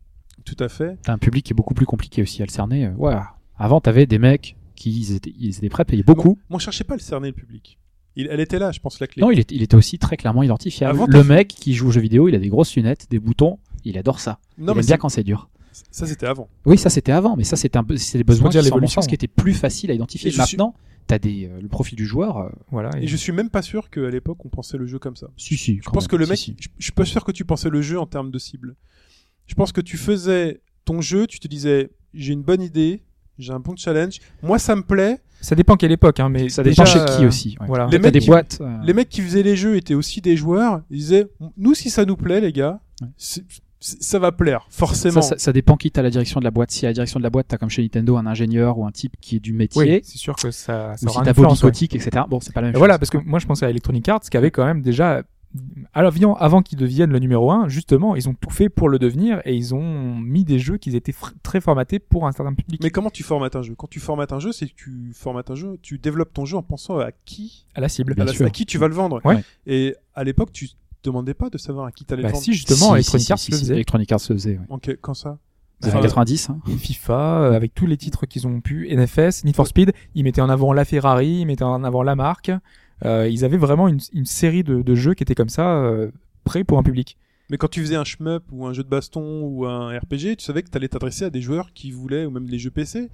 Tout à fait. T'as un public qui est beaucoup plus compliqué aussi à le cerner. euh, Ouais. Avant, t'avais des mecs qui ils étaient, ils étaient prêts à payer beaucoup. Moi, je cherchais pas à le cerner le public. Il, elle était là, je pense la clé. Non, il, est- il était aussi très clairement identifiable. Avant, le mec qui joue aux jeux vidéo, il a des grosses lunettes, des boutons, il adore ça. non il mais aime bien quand c'est dur. ça c'était avant. Oui, ça c'était avant, mais ça c'était un peu, c'est des besoins dire qui l'évolution. sens, qui étaient plus faciles à identifier. Et je suis- Maintenant, t'as des, euh, le profil du joueur. euh, Voilà. Et je suis même pas sûr qu'à l'époque on pensait le jeu comme ça. si, si. Je pense que le mec, Je, je suis pas sûr que tu pensais le jeu en termes de cible. Je pense que tu faisais ton jeu, tu te disais j'ai une bonne idée, j'ai un bon challenge, moi ça me plaît. Ça dépend quelle époque, hein, mais Ça déjà, dépend chez qui aussi. ouais. voilà. Les mecs des qui- boîtes. euh, Les mecs qui faisaient les jeux étaient aussi des joueurs. Ils disaient nous si ça nous plaît les gars, Ouais. c'est- c'est- ça va plaire forcément. ça, ça dépend qui t'as la direction de la boîte. Si à la direction de la boîte, t'as comme chez Nintendo un ingénieur ou un type qui est du métier, Oui, c'est sûr que ça, ça ou aura si t'as influence, Bobby ouais. Etc. Bon, c'est pas la même Et chose. voilà, parce que moi je pensais à Electronic Arts qui avait quand même déjà, alors avant, avant qu'ils deviennent le numéro un, justement, ils ont tout fait pour le devenir et ils ont mis des jeux qui étaient très formatés pour un certain public. Mais comment tu formates un jeu? Quand tu formates un jeu, c'est que tu formates un jeu, tu développes ton jeu en pensant à qui, à la cible. À, la- à qui tu vas le vendre. Ouais. Et à l'époque, tu te demandais pas de savoir à qui t'allais Bah le vendre. si justement, Si, Electronic si, Arts si, le faisait. Electronic Arts le faisait. ouais. Ok, quand ça? Années 90. hein. FIFA, euh, avec tous les titres qu'ils ont pu, NFS, Need for Speed, ils mettaient en avant la Ferrari, ils mettaient en avant la marque. Euh, ils avaient vraiment une, une série de, de jeux qui étaient comme ça, euh, prêts pour un public. Mais quand tu faisais un shmup ou un jeu de baston ou un RPG, tu savais que tu allais t'adresser à des joueurs qui voulaient, ou même des jeux PC,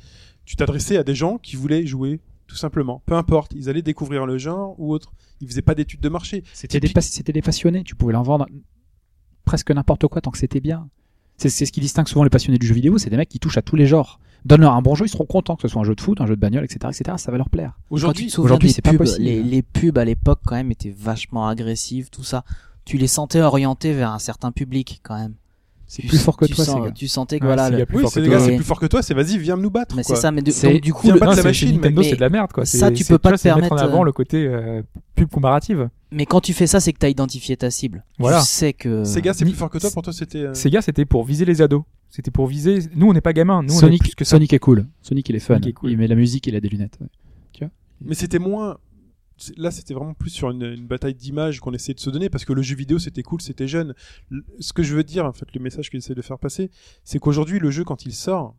tu t'adressais à des gens qui voulaient jouer, tout simplement. Peu importe, ils allaient découvrir le genre ou autre. Ils faisaient pas d'études de marché. C'était des, pas- c'était des passionnés. Tu pouvais leur vendre presque n'importe quoi tant que c'était bien. C'est c'est ce qui distingue souvent les passionnés du jeu vidéo. C'est des mecs qui touchent à tous les genres. Donne-leur un bon jeu, ils seront contents que ce soit un jeu de foot, un jeu de bagnole, etc., etc. Ça va leur plaire. Aujourd'hui, c'est pas possible. les, les pubs à l'époque quand même étaient vachement agressives, tout ça. Tu les sentais orientés vers un certain public quand même. C'est plus fort que tu toi, sens- gars. Tu sentais que Ouais, voilà, c'est le- plus oui, fort c'est que les toi. gars, c'est plus fort que toi, c'est vas-y, viens nous battre. mais c'est ça. Mais de- C'est- donc du coup, Viens le- Non, la machine, Nintendo, mais- c'est de la merde, quoi. ça, tu peux pas te c'est mettre en permettre, avant le côté euh, pub comparative. Mais quand tu fais ça, c'est que t'as identifié ta cible. Voilà. Tu sais que. Sega, c'est plus fort que toi. Pour toi, c'était. euh, Sega, c'était pour viser les ados. C'était pour viser. Nous, on n'est pas gamins. Nous, on est Sonic, que ça. Sonic est cool. Sonic, il est fun. Sonic est cool. Il met la musique, il a des lunettes. ouais. Mais c'était moins. c'est- Là, c'était vraiment plus sur une, une bataille d'images qu'on essayait de se donner parce que le jeu vidéo c'était cool, c'était jeune. Ce que je veux dire, en fait, le message que j'essaie de faire passer, c'est qu'aujourd'hui, le jeu, quand il sort,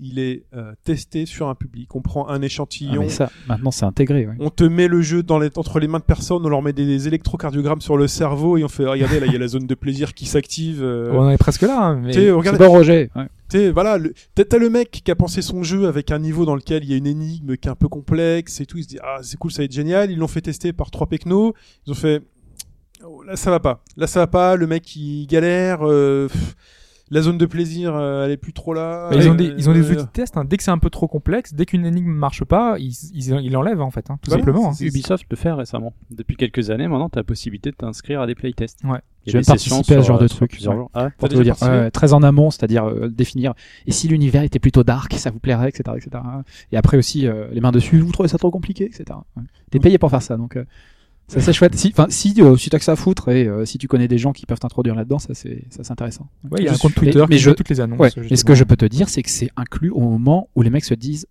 il est euh, testé sur un public. On prend un Ah, échantillon, mais ça, maintenant, c'est intégré. ouais. on te met le jeu dans les, entre les mains de personnes, on leur met des, électrocardiogrammes sur le cerveau et on fait regardez là, il y a la zone de plaisir qui s'active. euh, On en est presque là. hein, mais... sais, C'est bon, Roger. ouais. T'sais, voilà, le- t'as t'as le mec qui a pensé son jeu avec un niveau dans lequel il y a une énigme qui est un peu complexe et tout. Il se dit ah c'est cool, ça va être génial. Ils l'ont fait tester par trois pecnos. Ils ont fait oh, là ça va pas, là ça va pas. Le mec il galère. euh, pff. La zone de plaisir, euh, elle est plus trop là. Bah, ils, ont Euh, des, ils ont des euh, outils de test. hein. Dès que c'est un peu trop complexe, dès qu'une énigme marche pas, ils ils ils l'enlèvent en fait, hein, tout Ouais, simplement. hein. Ubisoft le fait récemment. Depuis quelques années, maintenant, tu as la possibilité de t'inscrire à des playtests. Ouais. J'ai participé à ce genre de euh, truc, ouais. Ah ouais pour te dire, ouais, très en amont, c'est-à-dire euh, définir et si l'univers était plutôt dark, ça vous plairait, etc., etc. Et après aussi euh, les mains dessus, vous trouvez ça trop compliqué, etc. Ouais. T'es payé pour faire ça, donc euh, ça c'est chouette. Si, enfin, si, euh, si t'as que ça à foutre et euh, si tu connais des gens qui peuvent t'introduire là-dedans, ça c'est, ça c'est intéressant. Ouais, il y a Je un compte Twitter mais- mais qui je- toutes les annonces. Ouais. Mais ce que je peux te dire, c'est que c'est inclus au moment où les mecs se disent,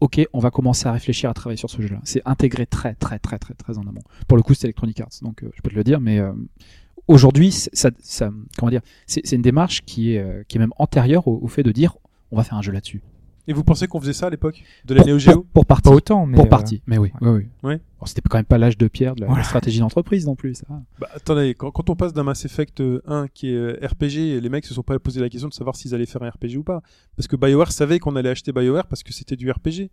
ok, on va commencer à réfléchir à travailler sur ce jeu-là. C'est intégré très, très, très, très, très en amont. Pour le coup, c'est Electronic Arts, donc euh, je peux te le dire, mais euh, aujourd'hui, c'est- ça, ça, comment dire, c'est une démarche qui est, qui est même antérieure au, au fait de dire, on va faire un jeu là-dessus. Et vous pensez qu'on faisait ça à l'époque De la Pour, Neo pour, Geo pour partie. Pas autant, mais pour euh, partie. Mais oui, oui, oui. Ouais. Bon, c'était quand même pas l'âge de pierre de la, Voilà. stratégie d'entreprise non plus. Ça. Bah, attendez, quand, quand on passe d'un Mass Effect euh, 1 qui est euh, RPG, les mecs se sont pas posé la question de savoir s'ils allaient faire un RPG ou pas. Parce que BioWare savait qu'on allait acheter BioWare parce que c'était du RPG.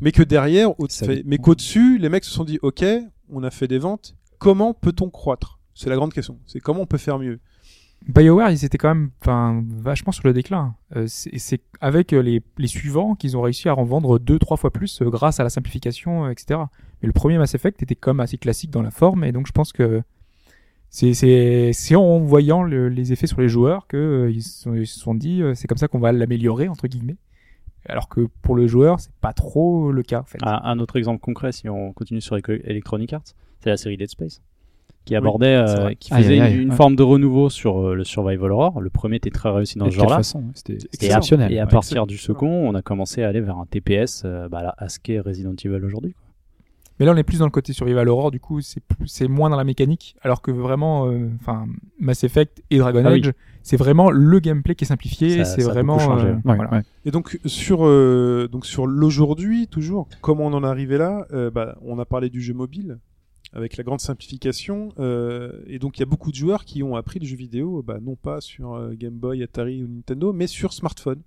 Mais que derrière, au- fait- mais qu'au-dessus, les mecs se sont dit, ok, on a fait des ventes, comment peut-on croître? C'est la grande question. C'est comment on peut faire mieux? BioWare, ils étaient quand même vachement sur le déclin. Euh, c'est avec euh, les, suivants qu'ils ont réussi à en vendre deux, trois fois plus euh, grâce à la simplification, etc. Mais le premier Mass Effect était quand même assez classique dans la forme, et donc je pense que c'est en voyant le- les effets sur les joueurs euh, ils, se sont- dit c'est comme ça qu'on va l'améliorer entre guillemets. Alors que pour le joueur, c'est pas trop le cas en fait. Un, un autre exemple concret, si on continue sur Electronic Arts, c'est la série Dead Space, qui abordait, euh, qui faisait aïe, aïe, une, une ouais. forme de renouveau sur euh, le Survival Horror. Le premier était très réussi dans Et ce genre-là. façon C'était c'était Et, à- exceptionnel. et à Ouais. partir du second, on a commencé à aller vers un TPS, euh, bah, là, à ce qu'est Resident Evil aujourd'hui. Mais là, on est plus dans le côté survival horror, du coup, c'est moins dans la mécanique, alors que vraiment, euh, enfin, Mass Effect et Dragon Ah oui. Age, c'est vraiment le gameplay qui est simplifié, c'est ça a vraiment. beaucoup changé. euh, Ouais, voilà. ouais. Et donc sur euh, donc sur l'aujourd'hui toujours, comment on en est arrivé là Euh, bah, On a parlé du jeu mobile avec la grande simplification, euh, et donc il y a beaucoup de joueurs qui ont appris le jeu vidéo, bah, non pas sur euh, Game Boy, Atari ou Nintendo, mais sur smartphone.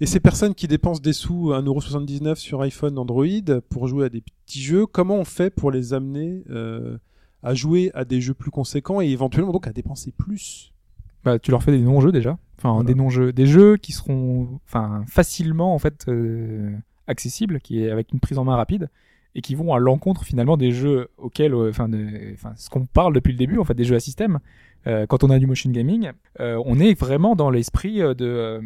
Et ces personnes qui dépensent des sous 1,79€ sur iPhone, Android pour jouer à des petits jeux, comment on fait pour les amener euh, à jouer à des jeux plus conséquents et éventuellement donc à dépenser plus? Bah, tu leur fais des non-jeux déjà, enfin Voilà. des non-jeux, des jeux qui seront, enfin, facilement en fait euh, accessibles, qui est avec une prise en main rapide et qui vont à l'encontre finalement des jeux auxquels, euh, enfin, de- ce qu'on parle depuis le début, en fait, des jeux à système. Euh, quand on a du motion gaming, euh, on est vraiment dans l'esprit euh, de euh,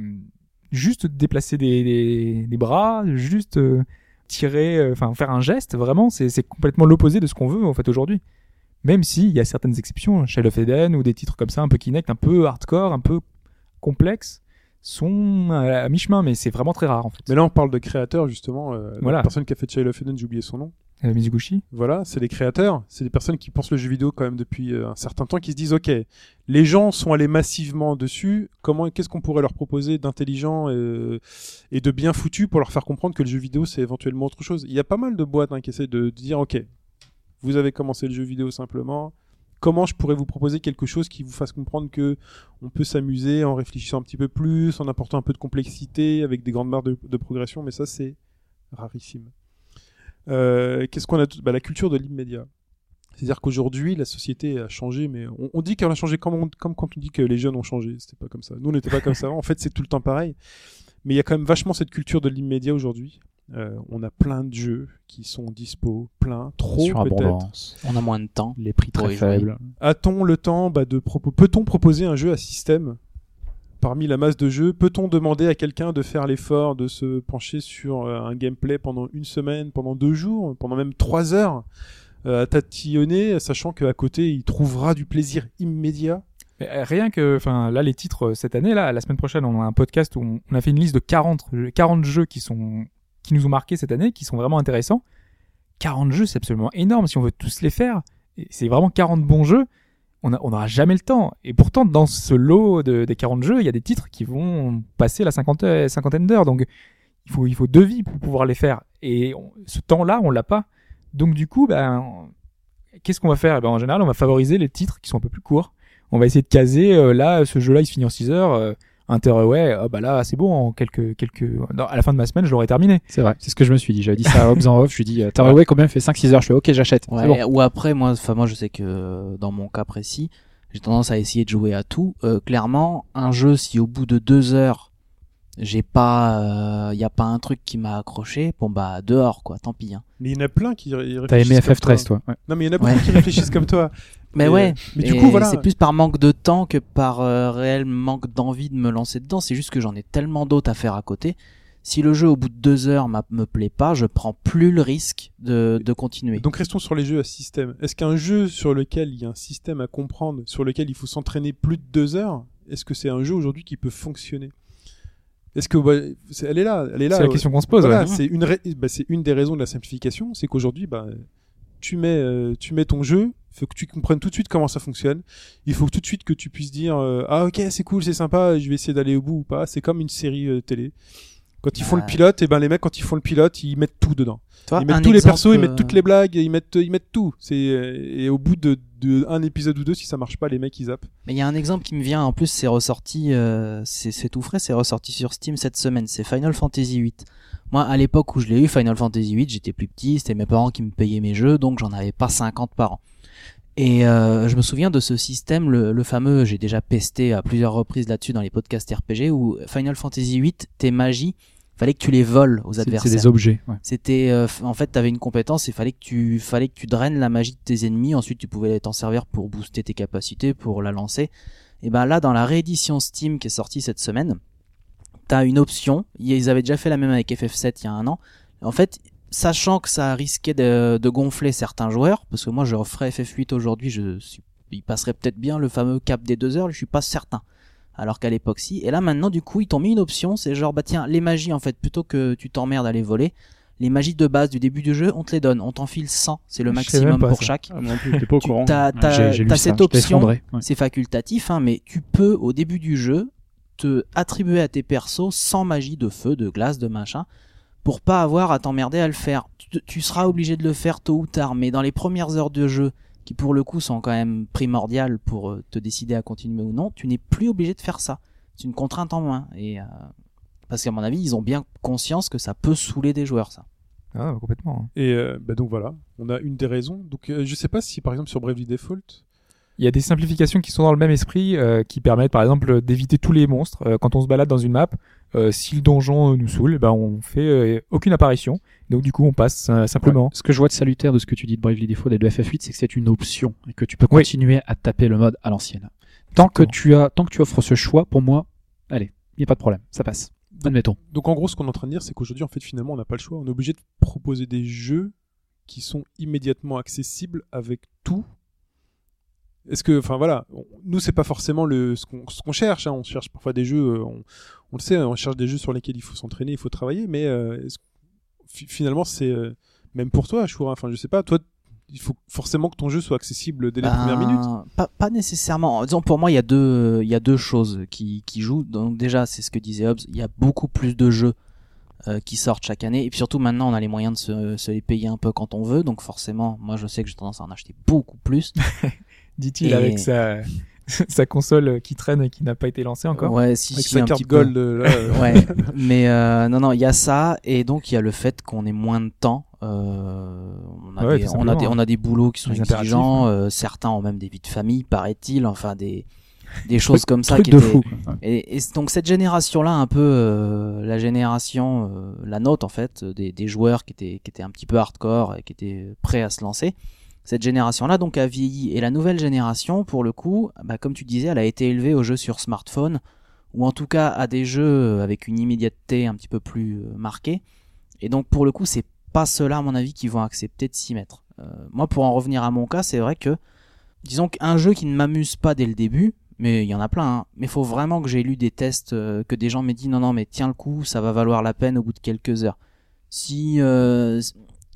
juste déplacer des, des, des bras, juste euh, tirer, enfin faire un geste. Vraiment, c'est complètement l'opposé de ce qu'on veut en fait aujourd'hui. Même s'il y a certaines exceptions, Shell of Eden ou des titres comme ça, un peu Kinect, un peu hardcore, un peu complexes, sont à, mi-chemin, mais c'est vraiment très rare en fait. Mais là on parle de créateurs justement, euh, Voilà. la personne qui a fait Child of Eden, j'ai oublié son nom. Euh, Mizuguchi. Voilà, c'est les créateurs, c'est des personnes qui pensent le jeu vidéo quand même depuis euh, un certain temps, qui se disent ok, les gens sont allés massivement dessus, comment, qu'est-ce qu'on pourrait leur proposer d'intelligent et de bien foutu pour leur faire comprendre que le jeu vidéo c'est éventuellement autre chose. Il y a pas mal de boîtes hein, qui essaient de, de dire ok, vous avez commencé le jeu vidéo simplement, comment je pourrais vous proposer quelque chose qui vous fasse comprendre que on peut s'amuser en réfléchissant un petit peu plus, en apportant un peu de complexité avec des grandes barres de, progression, mais ça c'est rarissime. Euh, Qu'est-ce qu'on a bah, La culture de l'immédiat. C'est-à-dire qu'aujourd'hui, la société a changé, mais on, dit qu'elle a changé comme quand on dit que les jeunes ont changé. C'était pas comme ça. Nous, on n'était pas comme ça. En fait, c'est tout le temps pareil. Mais il y a quand même vachement cette culture de l'immédiat aujourd'hui. Euh, on a plein de jeux qui sont dispo, plein, trop peut-être. On a moins de temps. Les prix très faibles. A-t-on le temps bah, de propos Peut-on proposer un jeu à système parmi la masse de jeux? Peut-on demander à quelqu'un de faire l'effort de se pencher sur euh, un gameplay pendant une semaine, pendant deux jours, pendant même trois heures, euh, à tatillonner, sachant qu'à côté il trouvera du plaisir immédiat? Mais, rien que, enfin, là, les titres cette année, là, la semaine prochaine, on a un podcast où on, a fait une liste de 40, jeux- 40 jeux qui sont, qui nous ont marqué cette année, qui sont vraiment intéressants. 40 jeux, c'est absolument énorme si on veut tous les faire. C'est vraiment 40 bons jeux. On n'aura jamais le temps. Et pourtant, dans ce lot de, des 40 jeux, il y a des titres qui vont passer la cinquantaine, cinquantaine d'heures. Donc, il faut, deux vies pour pouvoir les faire. Et ce temps-là, on l'a pas. Donc, du coup, ben, qu'est-ce qu'on va faire? Eh ben, En général, on va favoriser les titres qui sont un peu plus courts on va essayer de caser euh, là ce jeu là il se finit en 6 heures euh, Interway ah bah là c'est bon en quelques quelques non, à la fin de ma semaine je l'aurai terminé C'est vrai, c'est ce que je me suis dit. J'avais dit ça à Hobbs *laughs* en off. Je lui dit, t'as ouais, combien fait? 5-6 heures Je fais, ok, j'achète. Ouais, bon. Ou après, moi, enfin moi, je sais que euh, dans mon cas précis, j'ai tendance à essayer de jouer à tout. Euh, clairement, un jeu, si au bout de deux heures, j'ai pas, il y a pas un truc qui m'a accroché, bon bah dehors quoi, tant pis. Hein. Mais il y en a plein qui T'as réfléchissent aimé comme FF13, toi. ouais. Non, mais il y en a Ouais. qui réfléchissent comme toi. *laughs* Mais Et, ouais. euh, mais du Et coup, voilà. C'est plus par manque de temps que par euh, réel manque d'envie de me lancer dedans. C'est juste que j'en ai tellement d'autres à faire à côté. Si le jeu au bout de deux heures m'a- me plaît pas, je prends plus le risque de, de continuer. Donc restons sur les jeux à système. Est-ce qu'un jeu sur lequel il y a un système à comprendre, sur lequel il faut s'entraîner plus de deux heures, est-ce que c'est un jeu aujourd'hui qui peut fonctionner? Est-ce que ouais, c'est- elle est là, elle est là. C'est la ouais. question qu'on se pose. Voilà, ouais. c'est une, bah, c'est une des raisons de la simplification, c'est qu'aujourd'hui, bah, tu mets, euh, tu mets ton jeu, faut que tu comprennes tout de suite comment ça fonctionne. Il faut tout de suite que tu puisses dire, euh, ah ok, c'est cool, c'est sympa, je vais essayer d'aller au bout ou pas. C'est comme une série euh, télé. Quand ils font le pilote, et ben les mecs quand ils font le pilote, ils mettent tout dedans. Toi, ils mettent tous les persos, ils mettent euh, toutes les blagues, ils mettent, ils mettent tout. C'est euh, et au bout de, un épisode ou deux, si ça marche pas, les mecs ils zappent. Mais il y a un exemple qui me vient, en plus c'est ressorti, euh, c'est tout frais, c'est ressorti sur Steam cette semaine, c'est Final Fantasy VIII. Moi à l'époque où je l'ai eu, Final Fantasy VIII, j'étais plus petit, c'était mes parents qui me payaient mes jeux, donc j'en avais pas 50 par an. Et euh, je me souviens de ce système, le, le fameux, j'ai déjà pesté à plusieurs reprises là-dessus dans les podcasts RPG, où Final Fantasy VIII, tes magies, fallait que tu les voles aux C'est- C'est adversaires. des objets. ouais. C'était euh, en fait tu avais une compétence et fallait que tu fallait que tu draines la magie de tes ennemis, ensuite tu pouvais t'en servir pour booster tes capacités, pour la lancer. Et ben là dans la réédition Steam qui est sortie cette semaine, tu as une option, ils avaient déjà fait la même avec FF7 il y a un an. En fait, sachant que ça risquait de, de gonfler certains joueurs parce que moi je referais FF8 aujourd'hui, je suis il passerait peut-être bien le fameux cap des deux heures, je suis pas certain. Alors qu'à l'époque si. Et là maintenant du coup ils t'ont mis une option, c'est genre bah tiens les magies en fait plutôt que tu t'emmerdes à les voler, les magies de base du début du jeu, on te les donne. On t'en file 100. C'est le maximum pour ça. chaque. Ah, moi non plus, j'étais pas au Tu courant. t'as, Ouais, t'as- j'ai- j'ai lu t'as ça, cette option. ouais. C'est facultatif, hein, mais tu peux, au début du jeu, te attribuer à tes persos 100 magies de feu, de glace, de machin, pour pas avoir à t'emmerder à le faire. Tu, tu seras obligé de le faire tôt ou tard, mais dans les premières heures de jeu, qui pour le coup sont quand même primordiales pour euh, te décider à continuer ou non, tu n'es plus obligé de faire ça. C'est une contrainte en moins. Et, euh, parce qu'à mon avis, ils ont bien conscience que ça peut saouler des joueurs, ça. Ah, bah, complètement. Et euh, bah donc voilà, on a une des raisons. Donc euh, je sais pas si par exemple sur Bravely Default, Il y a des simplifications qui sont dans le même esprit, euh, qui permettent par exemple d'éviter tous les monstres. Euh, quand on se balade dans une map, euh, si le donjon nous saoule, eh ben on fait euh, aucune apparition. Donc du coup on passe euh, simplement. Ouais. Ce que je vois de salutaire de ce que tu dis de Bravely Default et de FF8, c'est que c'est une option et que tu peux Oui. continuer à taper le mode à l'ancienne. Tant que tu as, tant que tu offres ce choix, pour moi, allez, il n'y a pas de problème, ça passe. Admettons. Donc en gros, ce qu'on est en train de dire, c'est qu'aujourd'hui, en fait, finalement, on n'a pas le choix. On est obligé de proposer des jeux qui sont immédiatement accessibles avec tout. Est-ce que, enfin voilà, on- nous c'est pas forcément le ce qu'on cherche. hein. On cherche parfois des jeux, euh, on, on le sait, on cherche des jeux sur lesquels il faut s'entraîner, il faut travailler. Mais euh, est-ce- finalement, c'est euh, même pour toi, Choura. Enfin, je sais pas, toi, il faut forcément que ton jeu soit accessible dès les Ben, premières minutes. Pas, pas nécessairement. Disons, pour moi, il y a deux, il y a deux choses qui, qui jouent. Donc déjà, c'est ce que disait Hobbes. Il y a beaucoup plus de jeux euh, qui sortent chaque année. Et puis surtout, maintenant, on a les moyens de se, se les payer un peu quand on veut. Donc forcément, moi, je sais que j'ai tendance à en acheter beaucoup plus. *laughs* Dit-il Et- avec sa *laughs* sa console qui traîne et qui n'a pas été lancée encore. Ouais, si, Avec si, sa un carte petit gold, euh, *laughs* là, euh, Ouais, mais euh, non, non, il y a ça, et donc il y a le fait qu'on ait moins de temps. Euh, on, a Ouais, des, on, a des, simplement. on a des boulots qui sont Des exigeants, euh, certains ont même des vies de famille, paraît-il, enfin des, des choses comme ça Truc qui de fou. Et, donc cette génération-là, un peu euh, la génération, euh, la nôtre en fait, des, des joueurs qui étaient, qui étaient un petit peu hardcore et qui étaient prêts à se lancer. Cette génération-là donc a vieilli et la nouvelle génération, pour le coup, bah, comme tu disais, elle a été élevée aux jeux sur smartphone ou en tout cas à des jeux avec une immédiateté un petit peu plus euh, marquée. Et donc pour le coup, c'est pas ceux-là à mon avis qui vont accepter de s'y mettre. Euh, moi, pour en revenir à mon cas, c'est vrai que disons qu'un jeu qui ne m'amuse pas dès le début, mais il y en a plein, hein, mais faut vraiment que j'ai lu des tests, euh, que des gens m'aient dit non, non, mais tiens le coup, ça va valoir la peine au bout de quelques heures. Si euh,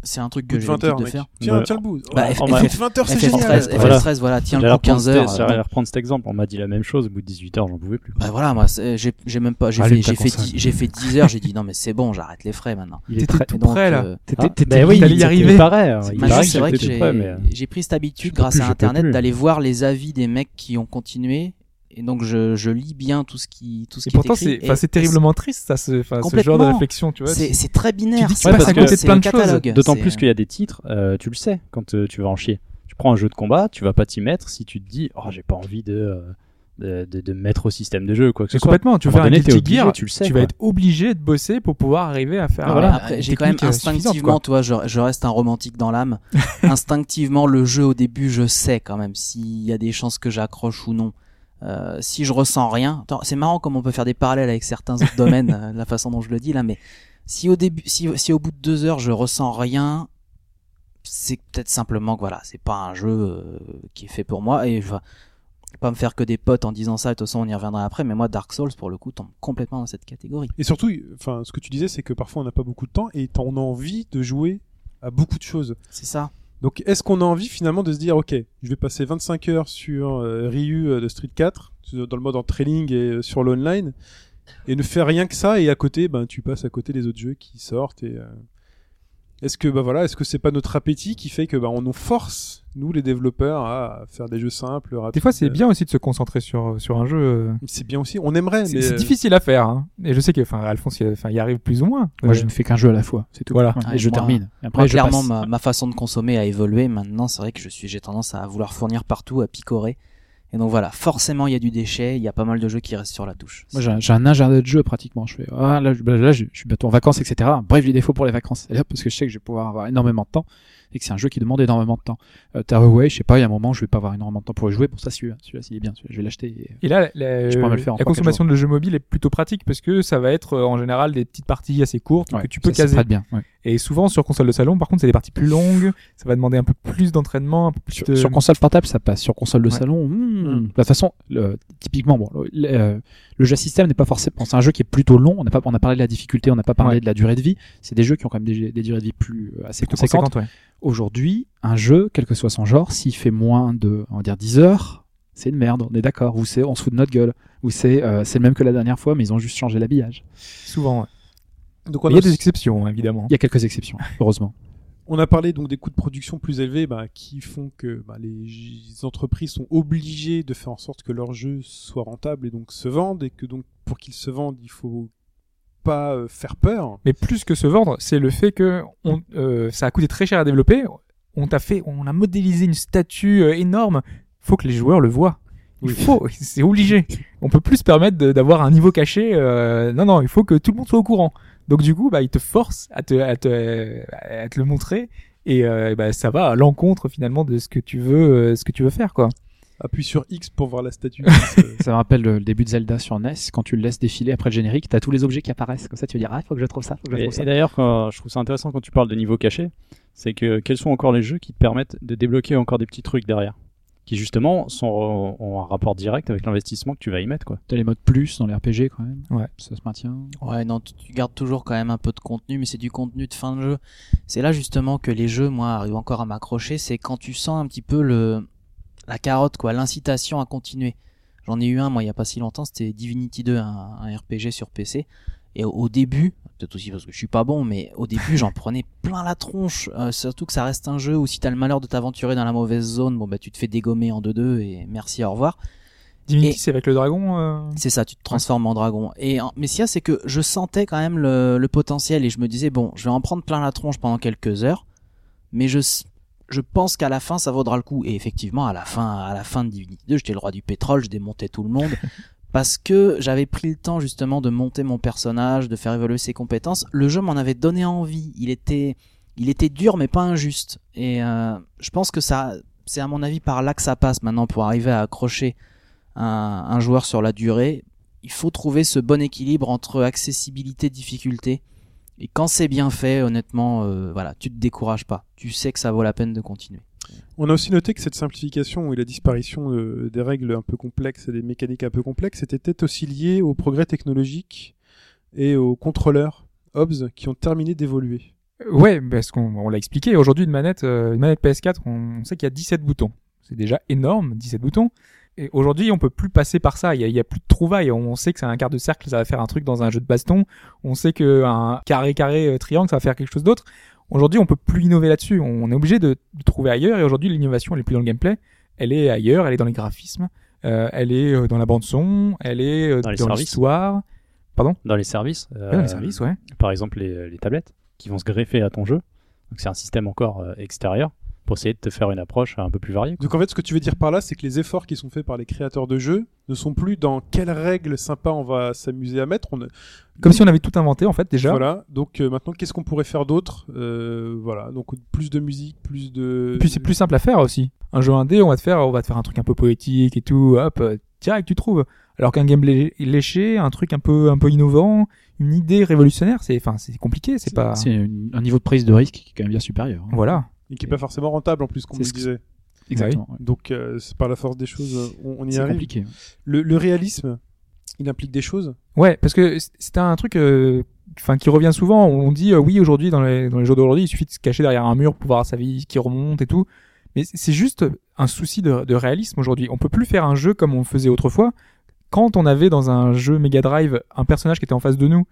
c'est un truc que bout j'ai 20 l'habitude de mec. faire. Tiens, tiens le bout. Bah, Ouais, F- en F- 20 heures, c'est FF13, génial. FF13, Voilà. voilà, tiens le J'allais coup 15 reprendre, heures. ce- j'allais reprendre cet exemple. On m'a dit la même chose. Au bout de 18 heures, j'en pouvais plus. Bah voilà, moi j'ai j'ai même pas, j'ai fait, fait, console. 10 j'ai fait 10 heures, j'ai dit non mais c'est bon, j'arrête les frais maintenant. Il très. tout prêt là. euh, T'étais, Ah, ben oui, y il- arriver. Il paraît. hein, il Maintenant, paraît c'est vrai que j'étais j'ai prêt, mais, j'ai pris cette habitude grâce à Internet d'aller voir les avis des mecs qui ont continué. Et donc je, je lis bien tout ce qui tout ce Et qui est pourtant écrit. c'est c'est terriblement triste ça ce ce genre de Complètement. réflexion tu vois. c'est c'est très binaire. Tu dis que tu passes à côté de plein le de choses. D'autant plus qu'il y a des titres, euh, tu le sais quand euh, tu vas en chier. Tu prends un jeu de combat, tu vas pas t'y mettre si tu te dis, oh, j'ai pas envie de, euh, de, de, de me mettre au système de jeu, quoi que ce Mais soit. complètement, tu veux faire un donné, Guilty Gear, tu le sais, tu quoi. vas être obligé de bosser pour pouvoir arriver à faire. Ah, euh, voilà. j'ai quand même euh, instinctivement, vois, je, je reste un romantique dans l'âme. *laughs* instinctivement, le jeu au début, je sais quand même s'il y a des chances que j'accroche ou non. Euh, si je ressens rien, c'est marrant comme on peut faire des parallèles avec certains autres domaines, *laughs* euh, la façon dont je le dis là, mais si au début, si, si au bout de deux heures je ressens rien, c'est peut-être simplement que voilà, c'est pas un jeu euh, qui est fait pour moi et je vais pas me faire que des potes en disant ça. De toute façon, on y reviendra après. Mais moi, Dark Souls, pour le coup, tombe complètement dans cette catégorie. Et surtout, enfin, ce que tu disais, c'est que parfois on n'a pas beaucoup de temps et on a envie de jouer à beaucoup de choses. C'est ça. Donc, est-ce qu'on a envie finalement de se dire, ok, je vais passer 25 heures sur euh, Ryu euh, de Street 4, sur- dans le mode en trailing et euh, sur l'online, et ne faire rien que ça, et à côté, ben, tu passes à côté des autres jeux qui sortent. Et est-ce que, bah voilà, est-ce que c'est pas notre appétit qui fait que, bah, on nous force, nous les développeurs, à faire des jeux simples, rapides? Des fois, c'est bien aussi de se concentrer sur sur un jeu. euh, C'est bien aussi. On aimerait, C'est mais c'est difficile à faire. Hein. Et je sais que, enfin, Alphonse, il, enfin, il y arrive plus ou moins. Moi, Euh, je ne fais qu'un jeu à la fois, c'est tout. Voilà. Ouais, et je moi- termine. Et après, Moi, je clairement, ma, ma façon de consommer a évolué. Maintenant, c'est vrai que je suis, j'ai tendance à vouloir fournir partout, à picorer. Et donc voilà, forcément, il y a du déchet. Il y a pas mal de jeux qui restent sur la touche. Moi, j'ai un- agenda de jeu pratiquement. Je fais, ah, là, bah, là, je, je suis bientôt en vacances, etc. Bref, les défauts pour les vacances. Là, parce que je sais que je vais pouvoir avoir énormément de temps et que c'est un jeu qui demande énormément de temps. Euh, Tearaway, je sais pas, il y a un moment, je vais pas avoir énormément de temps pour y jouer. Bon, ça, celui-là, celui-là, s'il est bien, celui-là, je vais l'acheter. et- Et là, la, Je pourrais me le faire la consommation de jeux mobiles est plutôt pratique parce que ça va être euh, en général des petites parties assez courtes Ouais, que tu peux ça, caser. bien. ouais. Et souvent sur console de salon, par contre, c'est des parties plus longues. Ça va demander un peu plus d'entraînement, un peu plus Sur, de... sur console portable, ça passe. Sur console de Ouais. salon, hmm, de toute façon, le- typiquement, bon, le, le- le jeu système n'est pas forcément. C'est un jeu qui est plutôt long. On n'a pas, on a parlé de la difficulté, on n'a pas parlé Ouais. de la durée de vie. C'est des jeux qui ont quand même des, des durées de vie plus euh, assez conséquentes. conséquentes, ouais. Aujourd'hui, un jeu, quel que soit son genre, s'il fait moins de, on va dire 10 heures, c'est une merde. On est d'accord. Ou c'est, on se fout de notre gueule. Ou c'est, euh, c'est le même que la dernière fois, mais ils ont juste changé l'habillage. Souvent. ouais. donc Il y a, a des exceptions, évidemment. Il y a quelques exceptions, heureusement. On a parlé donc des coûts de production plus élevés, bah, qui font que bah, les entreprises sont obligées de faire en sorte que leurs jeux soient rentables et donc se vendent, et que donc pour qu'ils se vendent, il faut pas euh, faire peur. Mais plus que se vendre, c'est le fait que on, euh, ça a coûté très cher à développer. On t'a fait, on a modélisé une statue euh, énorme. Faut que les joueurs le voient. Il Oui. faut, *laughs* c'est obligé. On peut plus se permettre d'avoir un niveau caché. euh, non, non, il faut que tout le monde soit au courant. Donc du coup, bah, ils te forcent à te, à te, à te le montrer. Et euh, bah, ça va à l'encontre finalement de ce que tu veux, euh, ce que tu veux faire, quoi. Appuie sur X pour voir la statue. *laughs* C'est- Ça me rappelle le, début de Zelda sur NES. Quand tu le laisses défiler après le générique, t'as tous les objets qui apparaissent. Comme ça, tu vas dire, ah, faut que je trouve ça, faut que je Et, trouve ça. et d'ailleurs, quand- je trouve ça intéressant quand tu parles de niveau caché, c'est que quels sont encore les jeux qui te permettent de débloquer encore des petits trucs derrière, qui justement sont, ont un rapport direct avec l'investissement que tu vas y mettre, quoi. T'as les modes plus dans les RPG quand même. Ouais. Ça se maintient. Ouais, non, tu, tu gardes toujours quand même un peu de contenu, mais c'est du contenu de fin de jeu. C'est là justement que les jeux, moi, arrivent encore à m'accrocher. C'est quand tu sens un petit peu le la carotte, quoi, l'incitation à continuer. J'en ai eu un, moi, il y a pas si longtemps, c'était Divinity 2, un, un RPG sur PC. Et au, début, peut-être aussi parce que je suis pas bon, mais au début, j'en *laughs* prenais plein la tronche. Euh, surtout que ça reste un jeu où si t'as le malheur de t'aventurer dans la mauvaise zone, bon bah tu te fais dégommer en 2-2 et merci, au revoir. Divinity, c'est avec le dragon. euh, C'est ça, tu te transformes en dragon. Et en- mais ce qu'il y a, c'est que je sentais quand même le, le potentiel et je me disais bon, je vais en prendre plein la tronche pendant quelques heures, mais je je pense qu'à la fin ça vaudra le coup. Et effectivement, à la fin, à la fin de Divinity 2, j'étais le roi du pétrole, je démontais tout le monde *laughs* parce que j'avais pris le temps justement de monter mon personnage, de faire évoluer ses compétences. Le jeu m'en avait donné envie. Il était il était dur mais pas injuste. Et euh, je pense que ça c'est à mon avis par là que ça passe maintenant pour arriver à accrocher un, joueur sur la durée, il faut trouver ce bon équilibre entre accessibilité, difficulté. Et quand c'est bien fait, honnêtement, euh, voilà, tu te décourages pas. Tu sais que ça vaut la peine de continuer. On a aussi noté que cette simplification et la disparition euh, des règles un peu complexes et des mécaniques un peu complexes était peut-être aussi liée au progrès technologique et aux contrôleurs OBS qui ont terminé d'évoluer. Ouais, parce qu'on on l'a expliqué. Aujourd'hui, une manette, euh, une manette PS4, on, on sait qu'il y a 17 boutons. C'est déjà énorme, 17 boutons. Et aujourd'hui, on peut plus passer par ça. Il y a, il y a plus de trouvailles. On sait que c'est un quart de cercle, ça va faire un truc dans un jeu de baston. On sait que un carré carré euh, triangle, ça va faire quelque chose d'autre. Aujourd'hui, on peut plus innover là-dessus. On est obligé de, de trouver ailleurs. Et aujourd'hui, l'innovation, elle est plus dans le gameplay. Elle est ailleurs. Elle est dans les graphismes. Euh, elle est euh, dans la bande son. Elle est euh, Dans services. l'histoire. Dans les services, euh, Ouais, dans les services, ouais. par exemple les, les tablettes qui vont se greffer à ton jeu. Donc c'est un système encore euh, extérieur. Pour essayer de te faire une approche un peu plus variée. quoi. Donc en fait, ce que tu veux dire par là, c'est que les efforts qui sont faits par les créateurs de jeux ne sont plus dans quelles règles sympas on va s'amuser à mettre. On... Comme si on avait tout inventé en fait déjà. Voilà. Donc euh, maintenant, qu'est-ce qu'on pourrait faire d'autre Euh, Voilà. Donc plus de musique, plus de. Et puis c'est plus simple à faire aussi. Un jeu indé, on va te faire, on va te faire un truc un peu poétique et tout, hop, euh, direct tu trouves. Alors qu'un gameplay léché, un truc un peu un peu innovant, une idée révolutionnaire, c'est enfin c'est compliqué, c'est pas C'est un niveau de prise de risque qui est quand même bien supérieur. hein. voilà. Et qui est pas forcément rentable en plus, comme C'est que- disait. Exactement. ouais. Donc euh, c'est par la force des choses, on, on y C'est arrive. compliqué. Le, le réalisme, il implique des choses. Ouais, parce que c'est un truc euh, enfin qui revient souvent, on dit euh, oui aujourd'hui dans les dans les jeux d'aujourd'hui, il suffit de se cacher derrière un mur pour voir sa vie qui remonte et tout. Mais c'est juste un souci de, de réalisme aujourd'hui. On peut plus faire un jeu comme on le faisait autrefois. Quand on avait dans un jeu Mega Drive un personnage qui était en face de nous,